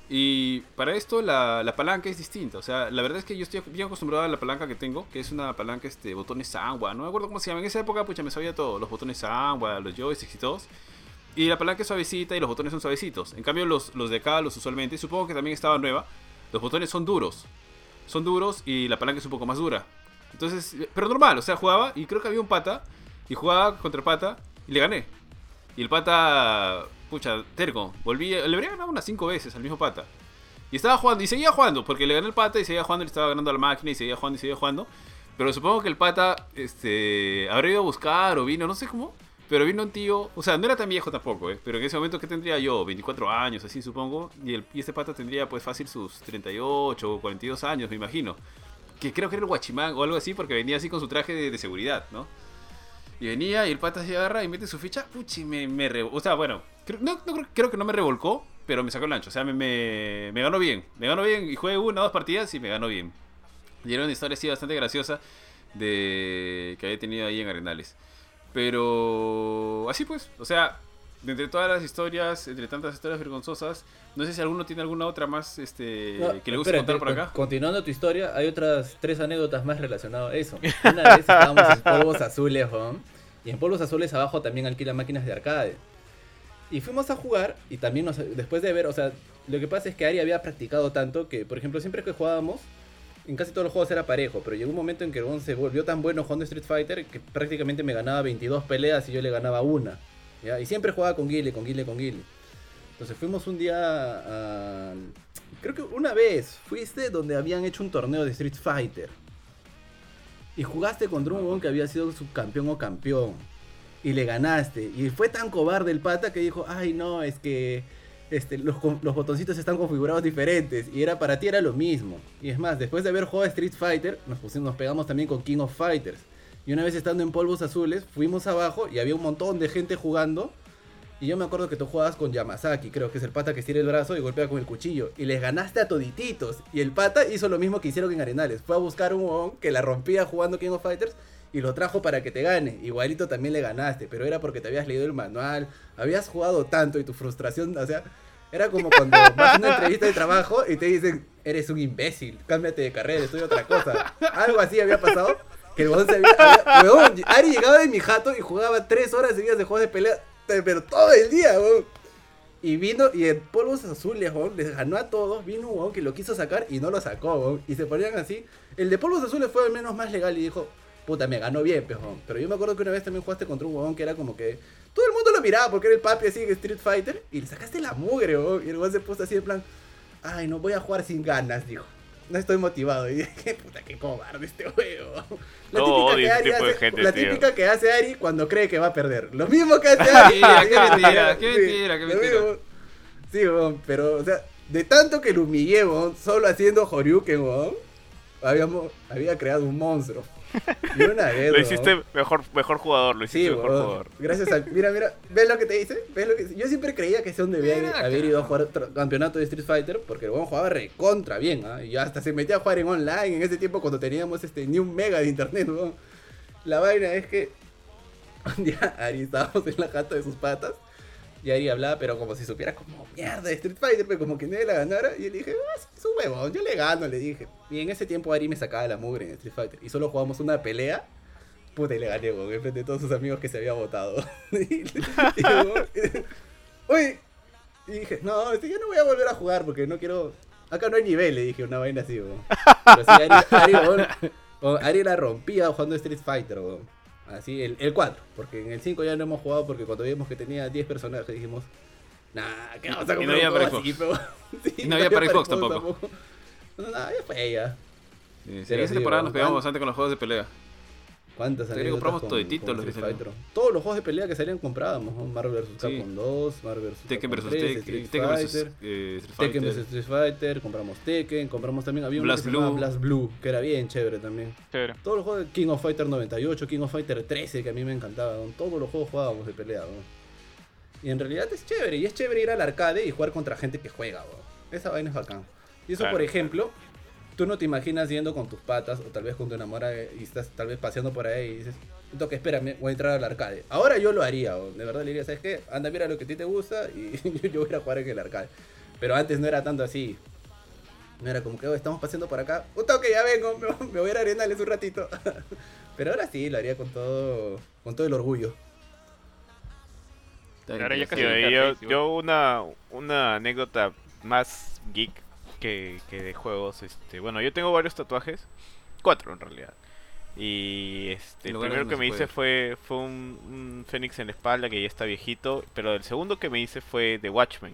A: Y para esto la, la palanca es distinta. O sea, la verdad es que yo estoy bien acostumbrado a la palanca que tengo, que es una palanca, este, botones Sangwa. No me acuerdo cómo se llama. En esa época, pucha, me sabía todo. Los botones Sangwa, los joysticks y todos. Y la palanca es suavecita y los botones son suavecitos. En cambio, los, los de acá, los usualmente, supongo que también estaba nueva. Los botones son duros. Son duros y la palanca es un poco más dura. Entonces, pero normal, o sea, jugaba y creo que había un pata. Y jugaba contra pata y le gané. Y el pata, pucha, terco. Volví, le habría ganado unas 5 veces al mismo pata. Y estaba jugando, y seguía jugando, porque le gané el pata y seguía jugando, y estaba ganando a la máquina y seguía jugando y seguía jugando. Pero supongo que el pata, este, habría ido a buscar o vino, no sé cómo. Pero vino un tío, o sea, no era tan viejo tampoco, ¿eh? Pero en ese momento, ¿qué tendría yo? 24 años, así supongo. Y, el, y este pata tendría, pues, fácil sus 38 o 42 años, me imagino. Que creo que era el guachimán o algo así, porque venía así con su traje de, de seguridad, ¿no? Y venía y el pata se agarra y mete su ficha. Puchi, me, me re- O sea, bueno, creo, no, no creo, que no me revolcó, pero me sacó el ancho. O sea, me, me, me ganó bien. Me ganó bien y jugué una o dos partidas y me ganó bien. Y era una historia así bastante graciosa de que había tenido ahí en Arenales. Pero así pues, o sea, de entre todas las historias, entre tantas historias vergonzosas, no sé si alguno tiene alguna otra más este,
C: No,
A: que le guste contar por acá.
C: con- Continuando tu historia, hay otras tres anécdotas más relacionadas a eso. Una vez estábamos en Polvos Azules, ¿no? y en Polvos Azules abajo también alquilan máquinas de arcade. Y fuimos a jugar, y también nos, después de ver, o sea, lo que pasa es que Ari había practicado tanto que, por ejemplo, siempre que jugábamos, en casi todos los juegos era parejo, pero llegó un momento en que el weón se volvió tan bueno jugando Street Fighter que prácticamente me ganaba 22 peleas y yo le ganaba una. ¿ya? Y siempre jugaba con Guile, con Guile, con Guile. Entonces fuimos un día a... Creo que una vez fuiste donde habían hecho un torneo de Street Fighter. Y jugaste contra un huevón que había sido subcampeón o campeón. Y le ganaste. Y fue tan cobarde el pata que dijo, ay no, es que este, los, los botoncitos están configurados diferentes. Y era para ti era lo mismo. Y es más, después de haber jugado Street Fighter, nos, pusimos, nos pegamos también con King of Fighters. Y una vez estando en polvos azules, fuimos abajo y había un montón de gente jugando. Y yo me acuerdo que tú jugabas con Yamazaki, creo que es el pata que estira el brazo y golpea con el cuchillo. Y les ganaste a todititos. Y el pata hizo lo mismo que hicieron en Arenales. Fue a buscar un huevón que la rompía jugando King of Fighters y lo trajo para que te gane. Igualito también le ganaste, pero era porque te habías leído el manual, habías jugado tanto y tu frustración, o sea, era como cuando vas a una entrevista de trabajo y te dicen, eres un imbécil, cámbiate de carrera, estudia otra cosa. Algo así había pasado. Que el se había, había- Ari llegaba de mi jato y jugaba tres horas seguidas de juegos de pelea, pero todo el día, huevón. Y vino, y en polvos azules, les ganó a todos. Vino un huevón que lo quiso sacar y no lo sacó, huevón. Y se ponían así. El de polvos azules fue al menos más legal y dijo, puta, me ganó bien, pejón. Pero yo me acuerdo que una vez también jugaste contra un huevón que era como que. Todo el mundo lo miraba porque era el papi así en Street Fighter. Y le sacaste la mugre, huevón. Y el huevón se puso así en plan, ay, no voy a jugar sin ganas, dijo. No estoy motivado. *laughs* Y dije, puta, qué cobarde este juego. La
D: No,
C: típica, que Ari
D: tipo de
C: hace,
D: gente,
C: la típica que hace Ari cuando cree que va a perder. Lo mismo que hace Ari.
A: Mentira, qué *laughs*
C: Sí,
A: mentira, qué mentira, qué
C: lo
A: mentira.
C: mismo. Sí, weón, pero, o sea, de tanto que lo humillé, weón, solo haciendo Horyuken, weón, habíamos, había creado un monstruo.
D: Lo hiciste mejor, mejor jugador, lo
C: Sí,
D: hiciste mejor jugador.
C: gracias a... Mira, mira, ¿ves lo que te dice? ¿Ves lo que... Yo siempre creía que ese hombre debía
A: Mira,
C: haber ido a jugar campeonato de Street Fighter, porque el weón jugaba recontra bien, ¿ah? Y hasta se metía a jugar en online en ese tiempo cuando teníamos este, ni un mega de internet. La vaina es que *laughs* un día Ari estábamos en la jata de sus patas y Ari hablaba, pero como si supiera como mierda de Street Fighter, pero como que nadie la ganara. Y le dije, ah, es un huevón, yo le gano, le dije. Y en ese tiempo Ari me sacaba la mugre en Street Fighter. Y solo jugamos una pelea. Puta, y le gané, weón, enfrente de todos sus amigos que se había votado. y, Uy, y dije, no, este, yo no voy a volver a jugar porque no quiero. Acá no hay nivel, le dije, una vaina así, weón. Pero sí, Ari, Ari, weón, Ari la rompía jugando Street Fighter, weón. Así, el, el 4, porque en el 5 ya no hemos jugado porque cuando vimos que tenía 10 personajes dijimos, nah, que vamos a
A: Y no
C: comprar
A: había para
C: pero... *laughs* Sí,
A: Y no había para Xbox
C: Xbox
A: tampoco.
C: No, *laughs* no, ya fue ya.
A: Sí, sí, en esa temporada nos pegamos bastante con los juegos de pelea.
C: ¿Cuántas anécdotas
A: compramos
C: con-
A: todititos
C: con
A: los
C: Street
A: salieron.
C: Fighter? Todos los juegos de pelea que salían comprábamos, ¿no? Marvel vs.
A: Sí.
C: Capcom 2, Marvel vs.
A: Tekken vs.
C: 3,
A: Tekken,
C: Street
A: Tekken vs.
C: Fighter,
A: eh, Street
C: Tekken
A: Fighter.
C: vs. Street Fighter, compramos Tekken, compramos también, había
A: Blast
C: que se llamaba
A: Blue.
C: Blast Blue, que era bien chévere también.
B: Chévere.
C: Todos los juegos de King of Fighter 98, King of Fighter 13, que a mí me encantaba, ¿no? todos los juegos jugábamos de pelea. ¿no? Y en realidad es chévere, y es chévere ir al arcade y jugar contra gente que juega. ¿no? Esa vaina es bacán. Y eso,
B: Claro.
C: por ejemplo, tú no te imaginas yendo con tus patas o tal vez con tu enamorada y estás tal vez paseando por ahí y dices, toque, espérame, voy a entrar al arcade. Ahora yo lo haría, de verdad le diría, ¿sabes qué? Anda, mira lo que a ti te gusta y *laughs* yo voy a ir a jugar en el arcade. Pero antes no era tanto así. No era como que "Oh, estamos paseando por acá. Un toque, ya vengo, me, voy a ir a Arenales un ratito. *laughs* Pero ahora sí, lo haría con todo, con todo el orgullo.
B: Ahora ya casi
D: Yo, yo, yo una, una anécdota más geek que, que de juegos. Este, bueno, yo tengo varios tatuajes, cuatro en realidad. Y este, el primero que me hice fue, fue un, un fénix en la espalda que ya está viejito. Pero el segundo que me hice fue de Watchmen,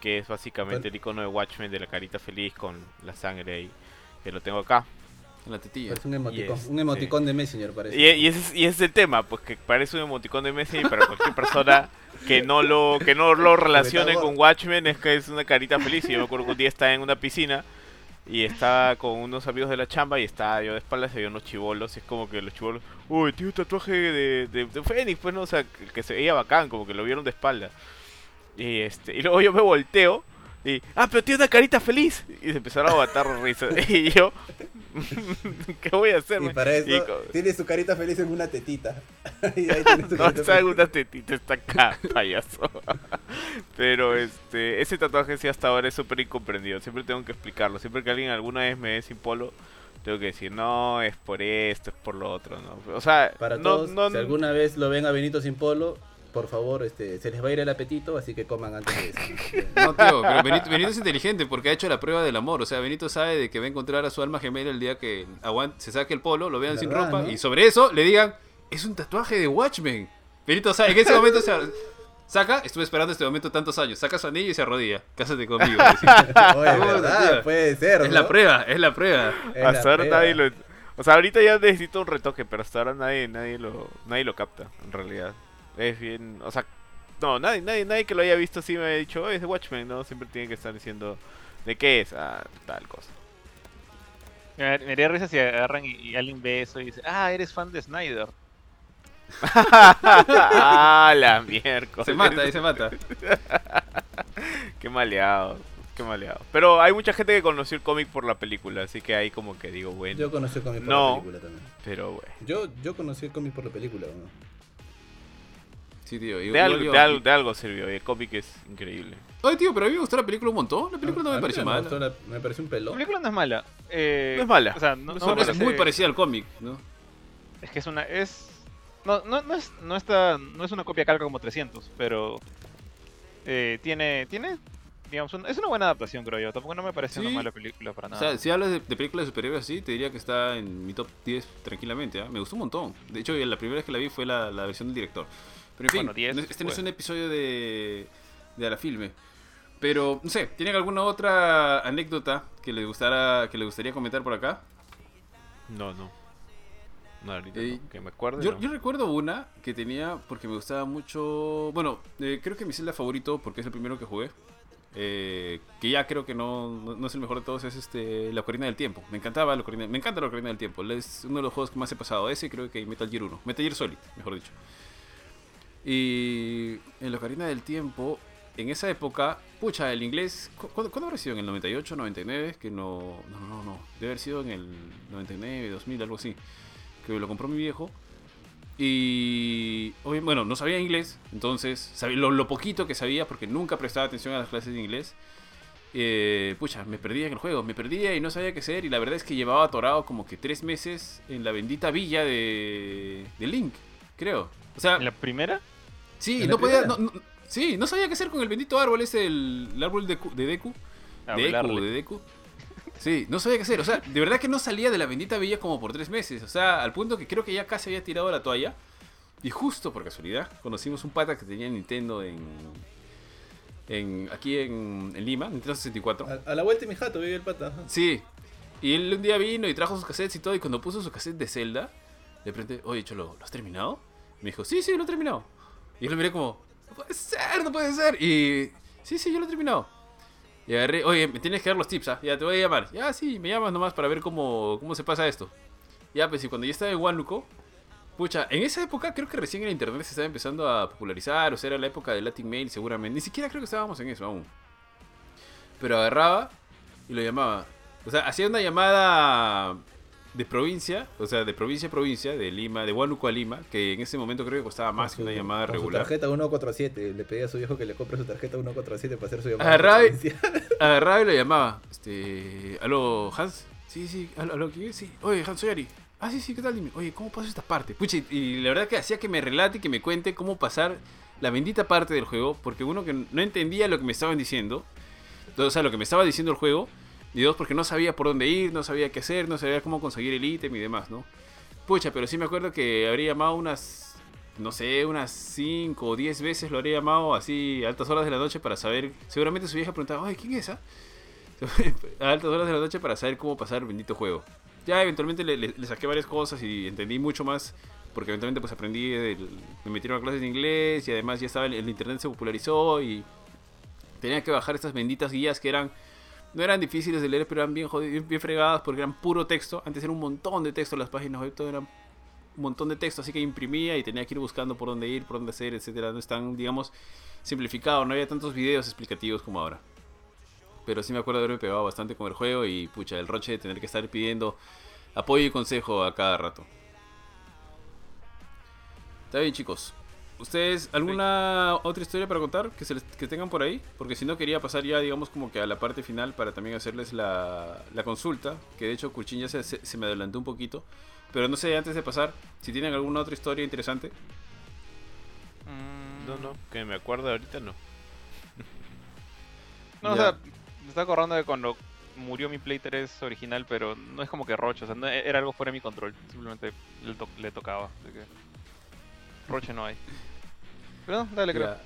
D: que es básicamente
C: Bueno.
D: el icono de Watchmen de la carita feliz con la sangre ahí. Que lo tengo acá.
A: En la tetilla.
C: Es un emoticón,
D: Yes,
C: un emoticón de Messenger parece.
D: Y, y ese es, y ese es el tema, pues que parece un emoticón de Messi para cualquier persona *laughs* que no lo que no lo relacione con Watchmen es que es una carita feliz. Y yo me acuerdo que un día estaba en una piscina y estaba con unos amigos de la chamba y estaba yo de espaldas y había unos chivolos. Y es como que los chivolos, uy, tiene un tatuaje de, de, de Fénix, pues no, o sea, que, que se veía bacán, como que lo vieron de espalda. Y este, y luego yo me volteo y, ah, pero tiene una carita feliz. Y se empezaron a matar risas. *laughs* Y yo, *laughs* ¿qué voy a hacer?
C: Y para eso
D: Y co-
C: tiene su carita feliz en una tetita. *laughs* y ahí tiene su
D: No, está en una tetita, está acá, payaso. Pero este, ese tatuaje sí hasta ahora es súper incomprendido. Siempre tengo que explicarlo. Siempre que alguien alguna vez me ve sin polo, tengo que decir, no, es por esto, es por lo otro, ¿no? O sea,
C: Para
D: no,
C: todos,
D: no,
C: si alguna vez lo ven a Benito sin polo, por favor, este, se les va a ir el apetito, así que coman antes de eso. *laughs*
A: No, tío, pero Benito, Benito es inteligente porque ha hecho la prueba del amor. O sea, Benito sabe de que va a encontrar a su alma gemela el día que aguante, se saque el polo, lo vean sin
C: ¿Verdad,
A: ropa
C: no?
A: y sobre eso le digan, es un tatuaje de Watchmen. Benito sabe, en ese momento se saca, estuve esperando este momento tantos años, saca su anillo y se arrodilla. Cásate conmigo. *laughs*
C: Oye, verdad, puede ser.
A: es
C: ¿no?
A: la prueba, es la prueba.
C: Es la
D: hasta ahora
C: prueba.
D: nadie lo... O sea, ahorita ya necesito un retoque, pero hasta ahora nadie, nadie lo, nadie lo capta, en realidad. Es bien, o sea, no, nadie, nadie, nadie que lo haya visto así me ha dicho, "Oh, es de Watchmen, ¿no? Siempre tiene que estar diciendo, ¿de qué es? Ah, tal cosa.
B: Me, me haría risa si agarran y, y alguien ve eso y dice, ah, eres fan de Snyder. *laughs*
D: ah, la miércoles.
A: Se mata, ahí se mata. *laughs*
D: Qué maleado, qué maleado. Pero hay mucha gente que conoció el cómic por la película, así que ahí como que digo, bueno.
C: Yo conocí el cómic por
D: No.
C: la película también.
D: Pero bueno.
C: Yo, yo conocí el cómic por la película. ¿no?
A: Sí, tío.
D: De
A: igual
D: algo, de algo, de algo sirvió, y el cómic es increíble.
A: Oye, tío, pero a mí me gustó la película un montón. La película no
C: A
A: me pareció mala.
C: la- me pareció un
B: La
C: pelón.
B: película no es mala. eh,
D: No es mala.
B: O sea, no,
D: No
B: no
A: es muy parecida al cómic, ¿no?
B: Es que es una. Es. No, no, no es. No está. No es una copia calca como 300, pero. eh, tiene. Tiene. Digamos, un- es una buena adaptación, creo yo. Tampoco no me parece una
A: Sí.
B: mala película para
A: O
B: nada.
A: sea, si hablas de, de películas de superhéroes así, te diría que está en mi top 10 tranquilamente. ¿ah? Me gustó un montón. De hecho, la primera vez que la vi fue la, la versión del director. Pero en fin,
B: Bueno, 10,
A: no- este no es
B: pues.
A: un episodio de, de a la filme. Pero, no sé, ¿tienen alguna otra anécdota que les, gustara, que les gustaría comentar por acá?
D: No, no. No, ahorita
A: Eh,
D: no, que me acuerdo.
A: Yo, yo recuerdo una que tenía porque me gustaba mucho. Bueno, eh, creo que mi Zelda favorito, porque es el primero que jugué. eh, que ya creo que no, no, no es el mejor de todos, es este la Ocarina del Tiempo. Me encantaba la Ocarina, me encanta la Ocarina del Tiempo. Es uno de los juegos que más he pasado. Ese creo que Metal Gear 1. Metal Gear Solid, mejor dicho. Y en la Ocarina del Tiempo, en esa época, pucha, el inglés. ¿cu- ¿Cuándo, ¿cuándo habrá sido? ¿En el 98, 99? Que no. No, no, no. Debe haber sido en el 99, 2000, algo así. Que lo compró mi viejo. Y. Bueno, no sabía inglés. Entonces, sabía lo, poquito que sabía, porque nunca prestaba atención a las clases de inglés. eh, pucha, me perdía en el juego. Me perdía y no sabía qué hacer. Y la verdad es que llevaba atorado como que tres meses en la bendita villa de. de Link, creo. O sea,
B: ¿En la primera?
A: Sí,
C: ¿En
A: no podía.
C: primera?
A: No, no- sí, no sabía qué hacer con el bendito árbol ese, el, el árbol de, de Deku. De Deku, de Deku. Sí, no sabía qué hacer. O sea, de verdad que no salía de la bendita villa como por tres meses. O sea, al punto que creo que ya casi había tirado la toalla. Y justo por casualidad, conocimos un pata que tenía Nintendo en. en aquí en, en Lima, Nintendo 64.
C: A, a la vuelta de mi jato vive el pata.
A: Sí. Y él un día vino y trajo sus cassettes y todo. Y cuando puso su cassette de Zelda, De repente, oye, Cholo, ¿lo has terminado? Me dijo, sí, sí, lo he terminado. Y yo lo miré como, no puede ser, no puede ser. Y, sí, sí, yo lo he terminado. Y agarré, oye, me tienes que dar los tips, ¿ah? Ya te voy a llamar. Ya, sí, me llamas nomás para ver cómo, cómo se pasa esto. Ya, pues, y cuando yo estaba en Huánuco, pucha, en esa época creo que recién el internet se estaba empezando a popularizar, o sea, era la época de Latin Mail seguramente. Ni siquiera creo que estábamos en eso aún. Pero agarraba y lo llamaba. O sea, hacía una llamada de provincia, o sea, de provincia a provincia, de Lima, de Huánuco a Lima, que en ese momento creo que costaba más que una llamada
C: con
A: regular.
C: Su tarjeta 147. Le pedía a su viejo que le compre su tarjeta 147 para hacer su llamada.
A: Agarraba. *laughs* Agarraba y lo llamaba. Este. ¿Aló, Hans? Sí, sí, ¿aló, aló quién? Sí. Oye, Hans, soy Ari. Ah, sí, sí, ¿qué tal? Dime. Oye, ¿cómo paso esta parte? Pucha, y, y la verdad que hacía que me relate y que me cuente cómo pasar la bendita parte del juego, porque uno que no entendía lo que me estaban diciendo, o sea, lo que me estaba diciendo el juego, y dos, porque no sabía por dónde ir, no sabía qué hacer, no sabía cómo conseguir el ítem y demás, ¿no? Pucha, pero sí me acuerdo que habría llamado unas, no sé, unas 5 o 10 veces lo habría llamado así a altas horas de la noche para saber, seguramente su vieja preguntaba, ay, ¿quién es esa? *laughs* a altas horas de la noche para saber cómo pasar el bendito juego. Ya eventualmente le, saqué varias cosas y entendí mucho más, porque eventualmente pues aprendí, del- me metieron a clases de inglés y además ya estaba el internet se popularizó y tenía que bajar estas benditas guías que eran no eran difíciles de leer, pero eran bien, jodi- bien, fregadas porque eran puro texto. Antes era un montón de texto las páginas web, todo era un montón de texto, así que imprimía y tenía que ir buscando por dónde ir, por dónde hacer, etcétera. No es tan, digamos, simplificado, no había tantos videos explicativos como ahora. Pero sí me acuerdo de haberme pegado bastante con el juego y pucha, el roche de tener que estar pidiendo apoyo y consejo a cada rato. Está bien, chicos. ¿Ustedes alguna otra historia para contar que, se les- que tengan por ahí? Porque si no quería pasar ya, digamos, como que a la parte final para también hacerles la, la consulta. Que de hecho Kurchin ya se, se- se me adelantó un poquito. Pero no sé, antes de pasar, si tienen alguna otra historia interesante.
B: Mm,
D: No, no, que me acuerdo ahorita no.
B: No, o sea, me estaba acordando de cuando murió mi Play 3 original, pero no es como que Roche, o sea, no- era algo fuera de mi control. Simplemente le, to- le tocaba. así que... Roche no hay. Pero no, dale, creo.
A: Ya.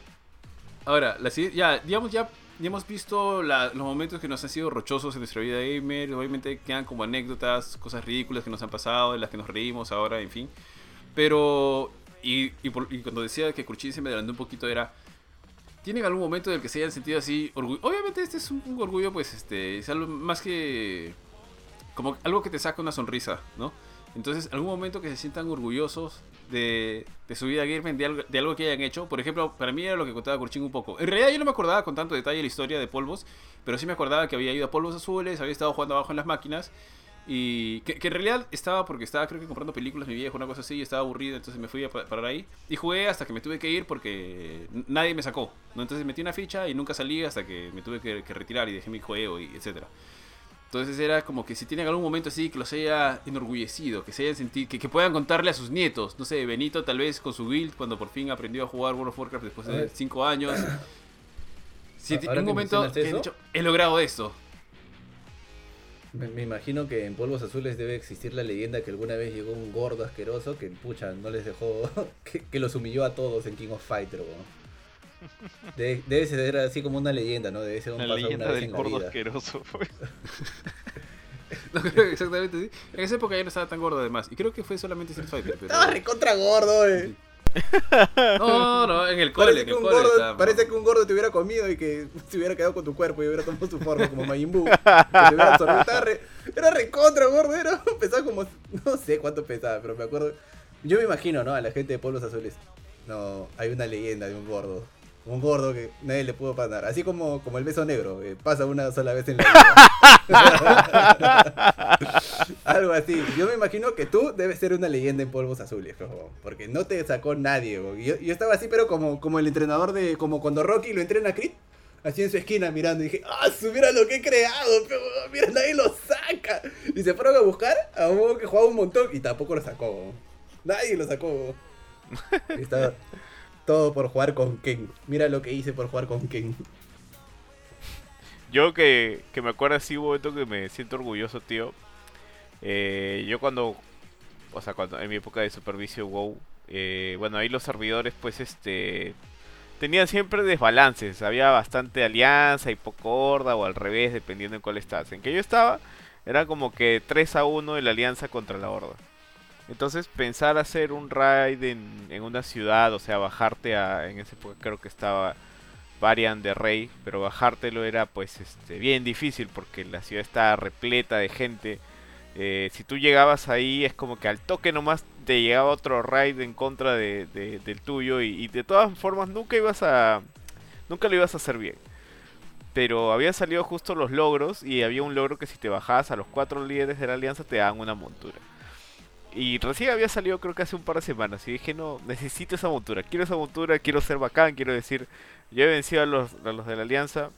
A: Ahora, la, ya, digamos, ya, ya hemos visto la- los momentos que nos han sido rochosos en nuestra vida gamer. Obviamente quedan como anécdotas, cosas ridículas que nos han pasado, de las que nos reímos ahora, en fin. Pero, y, y, por- y cuando decía que Kurchin se me adelantó un poquito, era. ¿Tienen algún momento en el que se hayan sentido así orgullo? Obviamente este es un, un orgullo, pues, este, es algo más que como algo que te saca una sonrisa, ¿no? Entonces, algún momento que se sientan orgullosos de, de su vida gamer, de algo, de algo que hayan hecho. Por ejemplo, para mí era lo que contaba Kurchin un poco. En realidad yo no me acordaba con tanto detalle la historia de Polvos, pero sí me acordaba que había ido a Polvos Azules, había estado jugando abajo en las máquinas. Y que, en realidad estaba porque estaba creo que comprando películas mi viejo, una cosa así, y estaba aburrido, entonces me fui a pa- parar ahí. Y jugué hasta que me tuve que ir porque nadie me sacó. ¿no? Entonces metí una ficha y nunca salí hasta que me tuve que, que retirar y dejé mi juego y etcétera. Entonces era como que si tienen algún momento así que los haya enorgullecido, que se hayan sentido, que, que puedan contarle a sus nietos, no sé, Benito tal vez con su guild cuando por fin aprendió a jugar World of Warcraft después de
C: ver.
A: 5 años. Si
C: Ahora
A: un
C: que
A: momento
C: mencionas
A: que han
C: eso.
A: dicho, he logrado esto.
C: Me, me imagino que en Polvos Azules debe existir la leyenda que alguna vez llegó un gordo asqueroso que, pucha, no les dejó, *laughs* que, que los humilló a todos en King of Fighter, weón. Debe, debe ser así como una leyenda, ¿no? Debe ser un
B: La leyenda
C: vez
B: del gordo asqueroso. pues. *laughs*
A: No, creo que exactamente sí. En esa época ya no estaba tan gordo además. Y creo que fue solamente Street Fighter. Pero...
C: Estaba recontra gordo, eh.
A: No, no, en el cole.
C: Parece
A: en
C: que,
A: el
C: un
A: cole
C: gordo, parece que un gordo te hubiera comido y que se hubiera quedado con tu cuerpo y hubiera tomado su forma como Majin Buu. *laughs* Re- era recontra gordo, era, pesaba como, no sé cuánto pesaba, pero me acuerdo. Yo me imagino, ¿no? A la gente de Pueblos Azules. No, hay una leyenda de un gordo. Un gordo que nadie le pudo pasar. Así como, como el beso negro, eh, pasa una sola vez en la vida. *laughs* Algo así. Yo me imagino que tú debes ser una leyenda en polvos azules, pero, porque no te sacó nadie. Yo, yo estaba así, pero como, como el entrenador de. como cuando Rocky lo entrena a Creed. Así en su esquina mirando y dije, ¡ah, su, mira lo que he creado! Pero, mira, nadie lo saca. Y se fueron a buscar a un que jugaba un montón y tampoco lo sacó. Nadie lo sacó. *laughs* estaba todo por jugar con Ken. Mira lo que hice por jugar con Ken.
D: Yo que, que me acuerdo así, un momento que me siento orgulloso, tío. Eh, yo cuando, o sea, cuando en mi época de supervicio WoW, eh, bueno, ahí los servidores, pues, este, tenían siempre desbalances. Había bastante alianza y poco horda, o al revés, dependiendo en cuál estás. En que yo estaba, era como que 3 a 1 de la alianza contra la horda. Entonces pensar hacer un raid en, una ciudad, o sea, bajarte a, en esa época creo que estaba Varian de Rey, pero bajártelo era pues este, bien difícil porque la ciudad estaba repleta de gente. Eh, si tú llegabas ahí es como que al toque nomás te llegaba otro raid en contra de, de- del tuyo y, y de todas formas nunca ibas a nunca lo ibas a hacer bien. Pero habían salido justo los logros y había un logro que si te bajabas a los cuatro líderes de la alianza te daban una montura. Y recién había salido creo que hace un par de semanas y dije no, necesito esa montura, quiero esa montura, quiero ser bacán, quiero decir, yo he vencido a los, a los de la alianza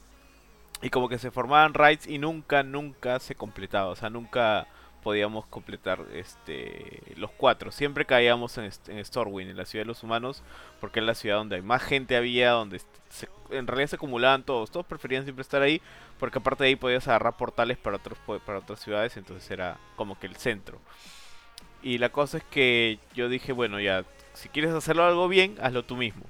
D: y como que se formaban raids y nunca, nunca se completaba, o sea, nunca podíamos completar este los cuatro. Siempre caíamos en, en Stormwind, en la ciudad de los humanos, porque es la ciudad donde más gente había, donde se- en realidad se acumulaban todos. Todos preferían siempre estar ahí, porque aparte de ahí podías agarrar portales para otros para otras ciudades, entonces era como que el centro. Y la cosa es que yo dije, bueno, ya, si quieres hacerlo algo bien, hazlo tú mismo.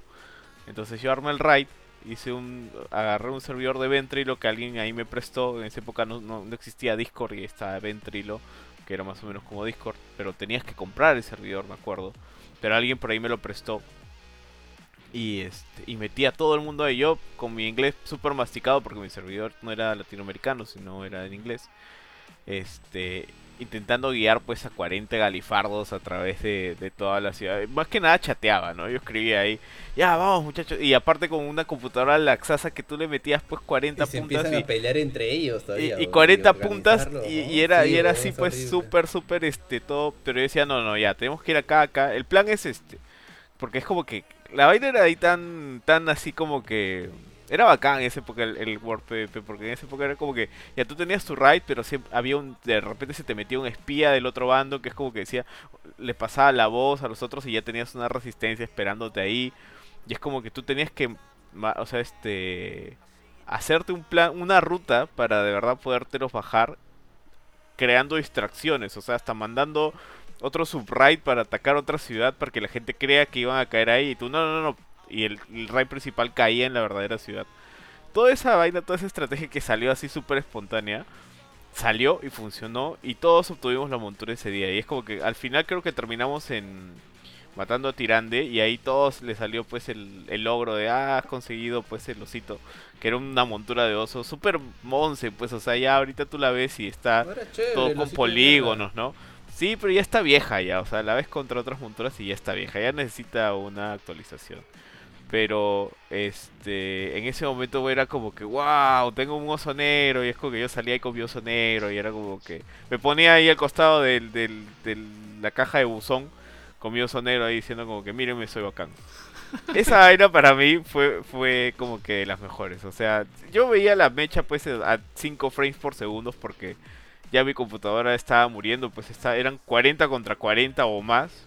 D: Entonces yo armé el raid, hice un, agarré un servidor de Ventrilo que alguien ahí me prestó. En esa época no, no, existía Discord y estaba Ventrilo, que era más o menos como Discord, pero tenías que comprar el servidor, me acuerdo. Pero alguien por ahí me lo prestó. Y este y metí a todo el mundo ahí. Yo con mi inglés súper masticado, porque mi servidor no era latinoamericano, sino era en inglés. Este, intentando guiar pues a 40 galifardos a través de, de toda la ciudad. Más que nada chateaba, ¿no? Yo escribía ahí, ya vamos muchachos. Y aparte con una computadora laxasa que tú le metías pues 40
C: Y se
D: puntas
C: empiezan
D: y,
C: a pelear entre ellos
D: y,
C: todavía.
D: y
C: weón,
D: 40 puntas y, y era
C: Sí,
D: y era así
C: es
D: pues súper súper este todo pero yo decía no no ya tenemos que ir acá acá el plan es este porque es como que la vaina era ahí tan tan así como que era bacán en esa época el, el World PvP porque en esa época era como que ya tú tenías tu raid pero siempre había un de repente se te metía un espía del otro bando que es como que decía le pasaba la voz a los otros y ya tenías una resistencia esperándote ahí. Y es como que tú tenías que o sea este hacerte un plan, una ruta para de verdad podértelos bajar creando distracciones, o sea, hasta mandando otro subraid para atacar otra ciudad para que la gente crea que iban a caer ahí y tú no, no, no, y el, el raid principal caía en la verdadera ciudad. Toda esa vaina, toda esa estrategia que salió así súper espontánea, salió y funcionó y todos obtuvimos la montura ese día. Y es como que al final creo que terminamos en matando a Tirande y ahí todos le salió pues el, el logro de ah, has conseguido pues el osito que era una montura de oso súper monce pues o sea ya ahorita tú la ves y está
C: No era chévere,
D: todo con polígonos no sí pero ya está vieja ya o sea la ves contra otras monturas y ya está vieja ya necesita una actualización pero este en ese momento era como que wow tengo un oso negro y es como que yo salía ahí con mi oso negro y era como que me ponía ahí al costado del, del, de la caja de buzón con mi oso negro ahí diciendo como que mírenme soy bacán *laughs* esa vaina para mí fue fue como que de las mejores o sea yo veía la mecha pues a 5 frames por segundo porque ya mi computadora estaba muriendo pues está, eran 40 contra 40 o más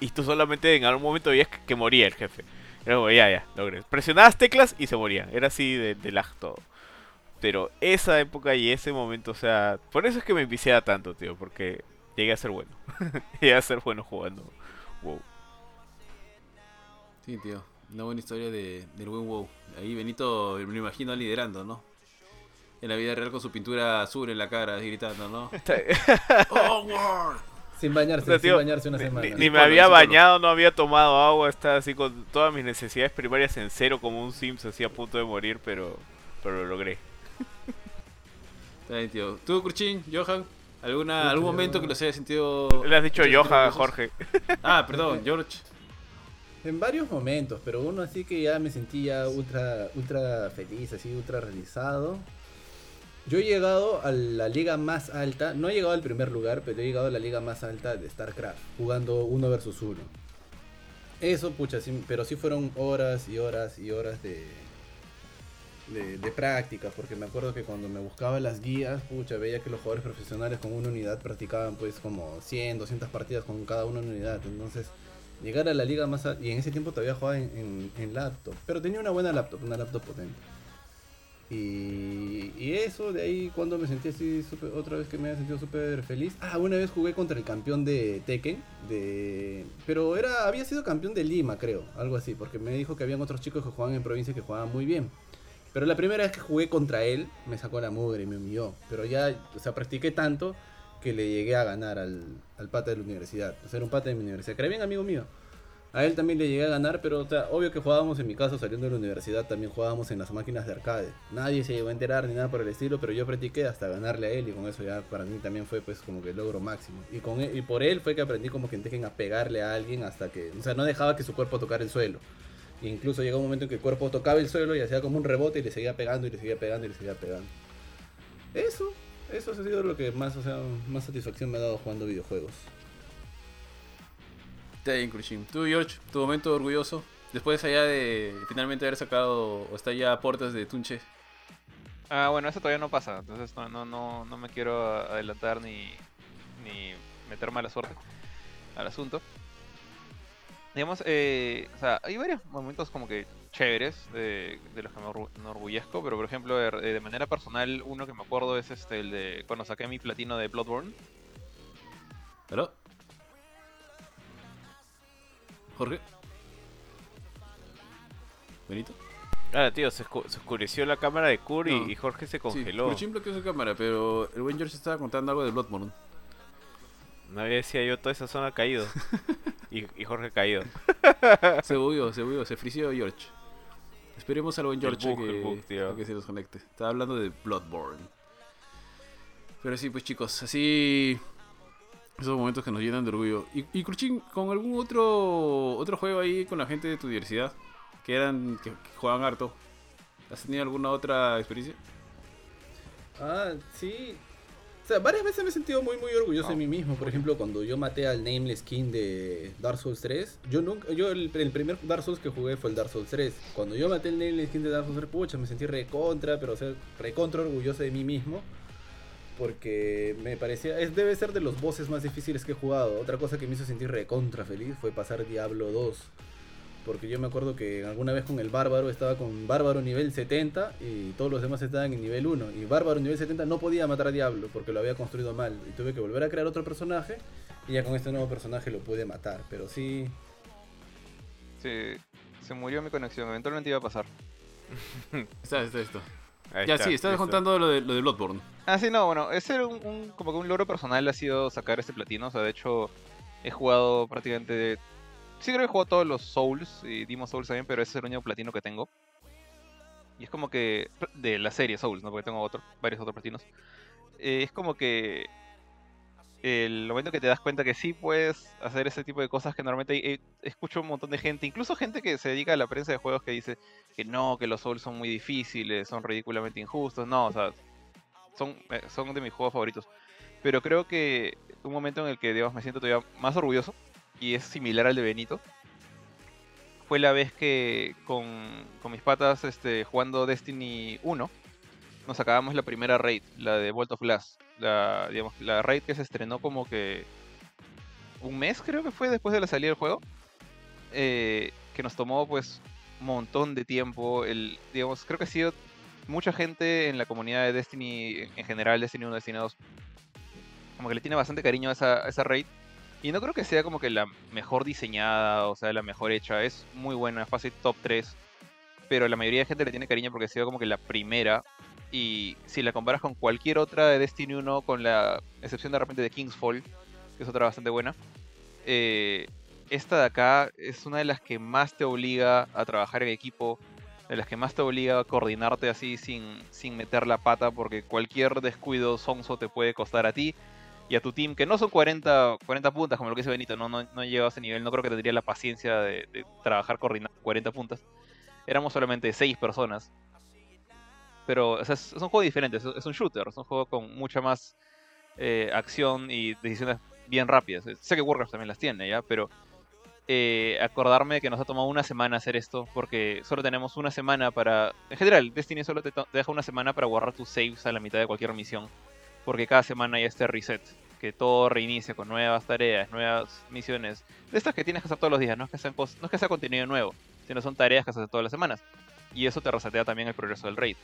D: y tú solamente en algún momento veías que, que moría el jefe. Era como, ya, ya, logré. Presionabas teclas y se moría. Era así de, de lag todo. Pero esa época y ese momento, o sea, por eso es que me enviciaba tanto, tío, porque llegué a ser bueno. *laughs* llegué a ser bueno jugando. Wow.
A: Sí, tío. Una buena historia de, del buen WoW. Ahí Benito me lo imagino liderando, ¿no? En la vida real con su pintura azul en la cara, gritando, ¿no? *laughs* *laughs* ¡Onward!
C: Sin bañarse,
D: O sea, tío,
C: sin bañarse una
D: ni-
C: semana.
D: Ni, ni me había bañado, no había tomado agua, estaba así con todas mis necesidades primarias en cero como un Sims así a punto de morir, pero, pero lo logré.
A: Está bien, tío. ¿Tú, Kurchin, Johan? ¿Alguna, ¿Algún momento
C: yo-
A: que los hayas sentido...
D: Le has dicho Johan? Jorge. *laughs*
A: Ah, perdón, George.
C: En varios momentos, pero uno así que ya me sentía ultra, ultra feliz, así ultra realizado. Yo he llegado a la liga más alta, no he llegado al primer lugar, pero he llegado a la liga más alta de StarCraft, jugando uno versus uno. Eso, pucha, sí, pero sí fueron horas y horas y horas de, de, de porque me acuerdo que cuando me buscaba las guías, pucha, veía que los jugadores profesionales con una unidad practicaban pues como 100, 200 partidas con cada una unidad, entonces llegar a la liga más alta, y en ese tiempo todavía jugaba en- en laptop, pero tenía una buena laptop, una laptop potente. Y, y eso, de ahí cuando me sentí así, súper- otra vez que me había sentido súper feliz. Ah, una vez jugué contra el campeón de Tekken, de... pero era había sido campeón de Lima, creo, algo así, porque me dijo que habían otros chicos que jugaban en provincia que jugaban muy bien. Pero la primera vez que jugué contra él, me sacó la mugre y me humilló. Pero ya, o sea, practiqué tanto que le llegué a ganar al, al pata de la universidad. O sea, era un pata de mi universidad, que bien amigo mío. A él también le llegué a ganar, pero o sea, obvio que jugábamos en mi caso saliendo de la universidad, también jugábamos en las máquinas de arcade. Nadie se llegó a enterar ni nada por el estilo, pero yo practiqué hasta ganarle a él y con eso ya para mí también fue pues como que el logro máximo. Y, con él- y por él fue que aprendí como que en Tekken a pegarle a alguien hasta que, o sea, no dejaba que su cuerpo tocara el suelo. E incluso llegó un momento en que el cuerpo tocaba el suelo y hacía como un rebote y le seguía pegando y le seguía pegando y le seguía pegando. Eso, eso ha sido lo que más, o sea, más satisfacción me ha dado jugando videojuegos.
A: Está bien, Cruchin. Tú, George, tu momento orgulloso. Después allá de finalmente haber sacado o está ya a puertas de Tunche.
B: Ah, bueno, eso todavía no pasa, entonces no, no, no, no me quiero adelantar ni, ni meter mala suerte al asunto. Digamos, eh, o sea, hay varios momentos como que chéveres de, de los que me orgu- me enorgullezco, pero por ejemplo, de, de manera personal, uno que me acuerdo es este, el de cuando saqué mi platino de Bloodborne.
A: ¿Aló? Jorge. Benito.
D: Ah, tío, se, escu- se oscureció la cámara de Kur y,
A: No.
D: y Jorge se
A: Sí,
D: congeló.
A: Cruchin bloqueó su cámara, pero el buen George estaba contando algo de Bloodborne.
D: no había decía yo, toda esa zona ha caído. *laughs* y, y Jorge caído. *laughs*
A: Se bugueó, se bugueó, se frició George. Esperemos al buen George que se nos conecte. Estaba hablando de Bloodborne. Pero sí, pues chicos, así. Esos momentos que nos llenan de orgullo. Y, y Cruchin, ¿con algún otro otro juego ahí con la gente de tu diversidad? Que eran. que, que jugaban harto. ¿Has tenido alguna otra experiencia?
C: Ah, sí. O sea, varias veces me he sentido muy muy orgulloso de
A: Ah,
C: mí mismo. Por ejemplo, cuando yo maté al Nameless King de Dark Souls 3, yo nunca, yo el, el primer Dark Souls que jugué fue el Dark Souls 3. Cuando yo maté el Nameless King de Dark Souls 3, pucha, me sentí recontra, pero o sea, recontra orgulloso de mí mismo. Porque me parecía, es, debe ser de los bosses más difíciles que he jugado. Otra cosa que me hizo sentir recontra feliz fue pasar Diablo 2. Porque yo me acuerdo que alguna vez con el Bárbaro estaba con Bárbaro nivel 70 y todos los demás estaban en nivel 1. Y Bárbaro nivel 70 no podía matar a Diablo porque lo había construido mal. Y tuve que volver a crear otro personaje y ya con este nuevo personaje lo pude matar. Pero sí,
B: Se, se murió mi conexión, eventualmente iba a pasar.
A: Está, está, esto.
D: Ahí
A: Ya,
D: está,
A: sí,
D: listo.
A: contando lo de, lo de Bloodborne.
B: Ah, sí, no, bueno, ese era un, un- como que un logro personal ha sido sacar este platino. O sea, de hecho, he jugado prácticamente. Sí, creo que he jugado todos los Souls y Demon Souls también, pero ese es el único platino que tengo. Y es como que. De la serie Souls, ¿no? Porque tengo otro, varios otros platinos. Eh, es como que. El momento que te das cuenta que sí puedes hacer ese tipo de cosas que normalmente eh, escucho un montón de gente, incluso gente que se dedica a la prensa de juegos que dice que no, que los Souls son muy difíciles, son ridículamente injustos. No, o sea, son, eh, son de mis juegos favoritos. Pero creo que un momento en el que me siento todavía más orgulloso, y es similar al de Benito, fue la vez que con, con mis patas este, jugando Destiny 1, nos acabamos la primera raid, la de Vault of Glass. La, digamos, la raid que se estrenó como que un mes creo que fue después de la salida del juego. eh, que nos tomó pues un montón de tiempo. El, digamos, creo que ha sido mucha gente en la comunidad de Destiny en general, Destiny 1, Destiny 2, como que le tiene bastante cariño a esa, esa raid. Y no creo que sea como que la mejor diseñada, o sea, la mejor hecha. Es muy buena, fácil top 3. Pero la mayoría de gente le tiene cariño porque ha sido como que la primera. Y si la comparas con cualquier otra de Destiny 1, con la excepción de repente de Kingsfall, que es otra bastante buena, eh, esta de acá es una de las que más te obliga a trabajar en equipo, de las que más te obliga a coordinarte así sin, sin meter la pata, porque cualquier descuido sonso te puede costar a ti y a tu team, que no son 40, 40 puntas como lo que dice Benito, no, no, no a ese nivel, no creo que tendría la paciencia de, de trabajar coordinando 40 puntas. Éramos solamente 6 personas. Pero o sea, es, un juego diferente, es, un shooter, es un juego con mucha más eh, acción y decisiones bien rápidas. Sé que Warcraft también las tiene, ¿ya? Pero eh, acordarme que nos ha tomado una semana hacer esto, porque solo tenemos una semana para... En general, Destiny solo te, deja una semana para guardar tus saves a la mitad de cualquier misión, porque cada semana hay este reset, que todo reinicia con nuevas tareas, nuevas misiones, de estas que tienes que hacer todos los días, no es que, sean cos- no es que sea contenido nuevo, sino son tareas que haces todas las semanas, y eso te resetea también el progreso del raid.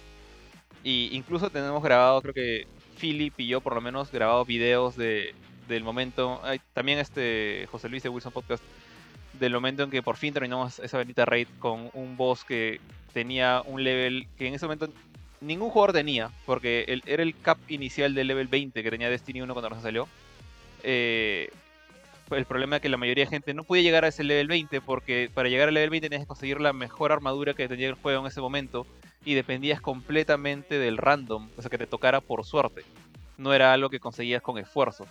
B: Y incluso tenemos grabado, creo que Philip y yo por lo menos, grabado videos de, del momento, también este José Luis de Wilson Podcast, del momento en que por fin terminamos esa bendita raid con un boss que tenía un level que en ese momento ningún jugador tenía, porque el- era el cap inicial del level 20 que tenía Destiny 1 cuando recién salió. Eh, el problema es que la mayoría de gente no podía llegar a ese level 20 porque para llegar al level 20 tenías que conseguir la mejor armadura que tenía el juego en ese momento y dependías completamente del random, o sea que te tocara por suerte. No era algo que conseguías con esfuerzo.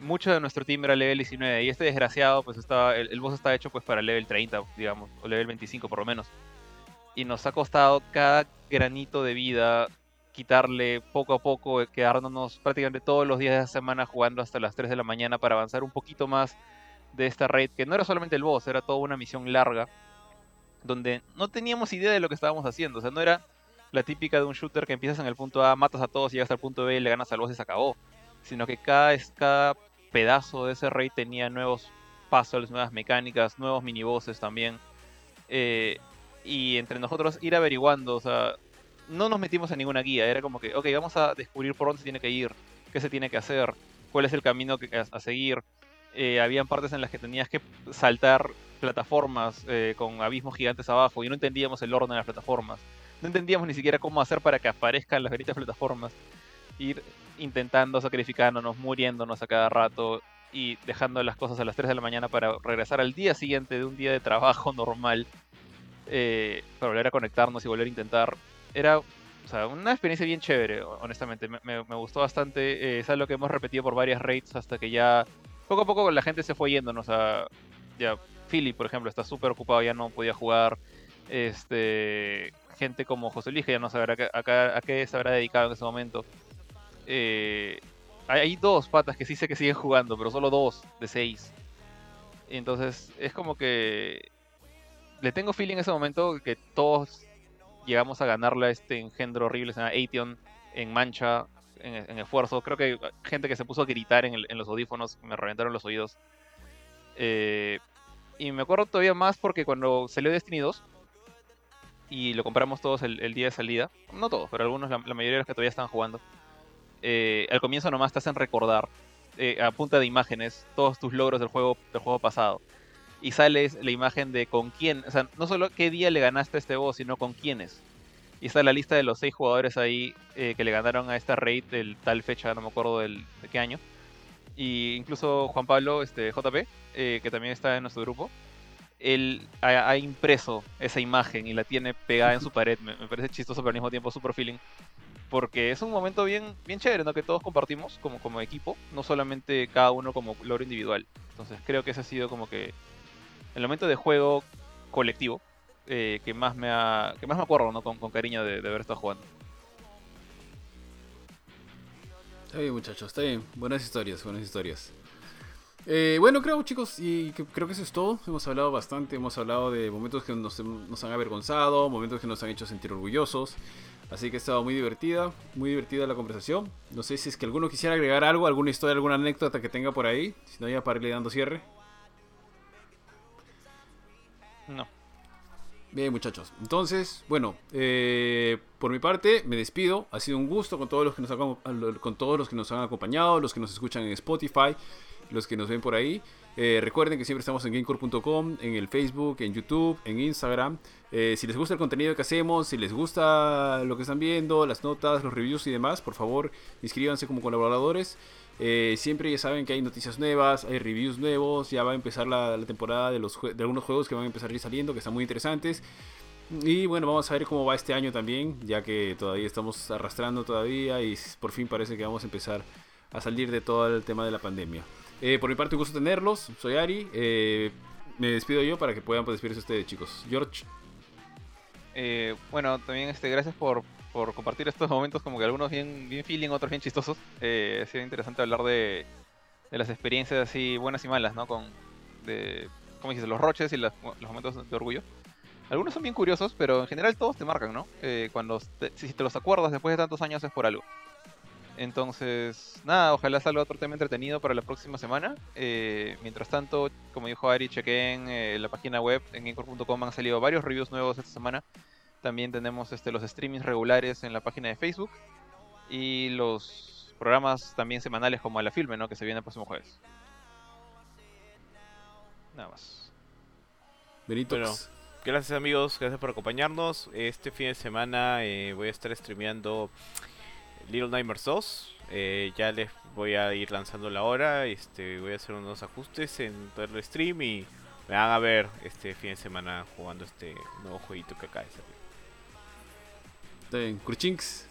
B: Mucho de nuestro team era level 19 y este desgraciado pues estaba el, boss está hecho pues para level 30, digamos, o level 25 por lo menos. Y nos ha costado cada granito de vida quitarle poco a poco, eh, quedándonos prácticamente todos los días de la semana jugando hasta las 3 de la mañana para avanzar un poquito más de esta raid, que no era solamente el boss, era toda una misión larga, donde no teníamos idea de lo que estábamos haciendo, o sea, no era la típica de un shooter que empiezas en el punto A, matas a todos, llegas al punto B le ganas al boss y se acabó, sino que cada, cada pedazo de ese raid tenía nuevos puzzles, nuevas mecánicas, nuevos minibosses también, eh, y entre nosotros ir averiguando, o sea, no nos metimos en ninguna guía, era como que, ok, vamos a descubrir por dónde se tiene que ir, qué se tiene que hacer, cuál es el camino que, a, a seguir. Eh, habían partes en las que tenías que saltar plataformas eh, con abismos gigantes abajo y no entendíamos el orden de las plataformas. No entendíamos ni siquiera cómo hacer para que aparezcan las benditas plataformas. Ir intentando, sacrificándonos, muriéndonos a cada rato y dejando las cosas a las 3 de la mañana para regresar al día siguiente de un día de trabajo *laughs* normal. eh, para volver a conectarnos y volver a intentar era o sea, una experiencia bien chévere, honestamente. Me, gustó bastante. eh, es algo que hemos repetido por varias raids hasta que ya poco a poco la gente se fue yéndonos a. Ya, Philly, por ejemplo, está súper ocupado, ya no podía jugar. Este, gente como José Luis, ya no sabrá a, qué- se habrá dedicado en ese momento. Eh, hay, dos patas que sí sé que siguen jugando, pero solo dos de seis. Entonces, es como que. Le tengo feeling en ese momento que todos llegamos a ganarle a este engendro horrible, se llama en mancha, en, esfuerzo. Creo que gente que se puso a gritar en, en los audífonos, me reventaron los oídos. Eh, y me acuerdo todavía más porque cuando salió Destiny 2 y lo compramos todos el, día de salida, no todos, pero algunos, la, mayoría de los que todavía estaban jugando, eh, al comienzo nomás te hacen recordar eh, a punta de imágenes todos tus logros del juego, del juego pasado. Y sale la imagen de con quién, o sea, no solo qué día le ganaste a este boss, sino con quiénes. Y está la lista de los seis jugadores ahí eh, que le ganaron a esta raid del tal fecha, no me acuerdo del, de qué año. Y incluso Juan Pablo, este JP, eh, que también está en nuestro grupo, él ha, ha impreso esa imagen y la tiene pegada en su *laughs* pared. Me, me parece chistoso, pero al mismo tiempo super feeling. Porque es un momento bien, bien chévere, ¿no? Que todos compartimos como, como equipo, no solamente cada uno como logro individual. Entonces creo que ese ha sido como que el momento de juego colectivo eh, que más me ha, que más me acuerdo, ¿no? Con, con cariño de, de haber estado jugando.
A: Está bien, muchachos, está bien. Buenas historias, buenas historias. Eh, bueno, creo, chicos, y que- creo que eso es todo. Hemos hablado bastante, hemos hablado de momentos que nos, nos han avergonzado, momentos que nos han hecho sentir orgullosos. Así que ha estado muy divertida, muy divertida la conversación. No sé si es que alguno quisiera agregar algo, alguna historia, alguna anécdota que tenga por ahí. Si no, ya para irle dando cierre.
B: No.
A: Bien, muchachos. Entonces, bueno, eh, por mi parte me despido. Ha sido un gusto con todos los que nos han, con todos los que nos han acompañado, los que nos escuchan en Spotify, los que nos ven por ahí. Eh, recuerden que siempre estamos en gamecore.com, en el Facebook, en YouTube, en Instagram. Eh, si les gusta el contenido que hacemos, si les gusta lo que están viendo, las notas, los reviews y demás, por favor, inscríbanse como colaboradores. Eh, siempre ya saben que hay noticias nuevas, hay reviews nuevos, ya va a empezar la, temporada de, los de algunos juegos que van a empezar a ir saliendo, que están muy interesantes. Y bueno, vamos a ver cómo va este año también, ya que todavía estamos arrastrando todavía y por fin parece que vamos a empezar a salir de todo el tema de la pandemia. Eh, por mi parte, un gusto tenerlos. Soy Ari. eh, me despido yo para que puedan pues, despedirse ustedes, chicos. George.
B: Bueno, también este, gracias por, por compartir estos momentos, como que algunos bien, bien feeling, otros bien chistosos. Eh, ha sido interesante hablar de, de las experiencias así buenas y malas, ¿no? Con, de, ¿cómo dices? Los roches y las- los momentos de orgullo. Algunos son bien curiosos, pero en general todos te marcan, ¿no? Eh, cuando te- si te los acuerdas después de tantos años es por algo. Entonces, nada, ojalá salga otro tema entretenido para la próxima semana. Eh, mientras tanto, como dijo Ari, chequen eh, la página web en gamecore.com. Han salido varios reviews nuevos esta semana. También tenemos este, los streamings regulares en la página de Facebook. Y los programas también semanales como a la filme, ¿no? Que se viene el próximo jueves. Nada más.
A: Benito.
D: Bueno. gracias amigos, gracias por acompañarnos. Este fin de semana eh, voy a estar streameando Little Nightmares 2. Eh, ya les voy a ir lanzando la hora. Este, voy a hacer unos ajustes en todo el stream y me van a ver este fin de semana jugando este nuevo jueguito que acaba de salir.
A: Está bien. Cruchinks.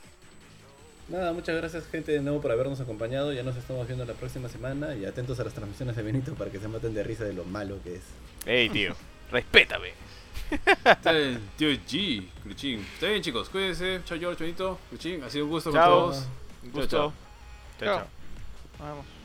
C: Nada, muchas gracias gente de nuevo por habernos acompañado. Ya nos estamos viendo la próxima semana y atentos a las transmisiones de Benito para que se maten de risa de lo malo que es.
D: Ey, tío, *laughs* respétame.
A: Está bien. Tío G. Cruchín. Está bien, chicos. Cuídense. Chao, George, Benito. Cruchín. Ha sido un gusto con todos.
D: Un
A: Chao,
D: gusto.
A: chao.
D: chao.
B: Chao.
D: chao.
B: Vamos.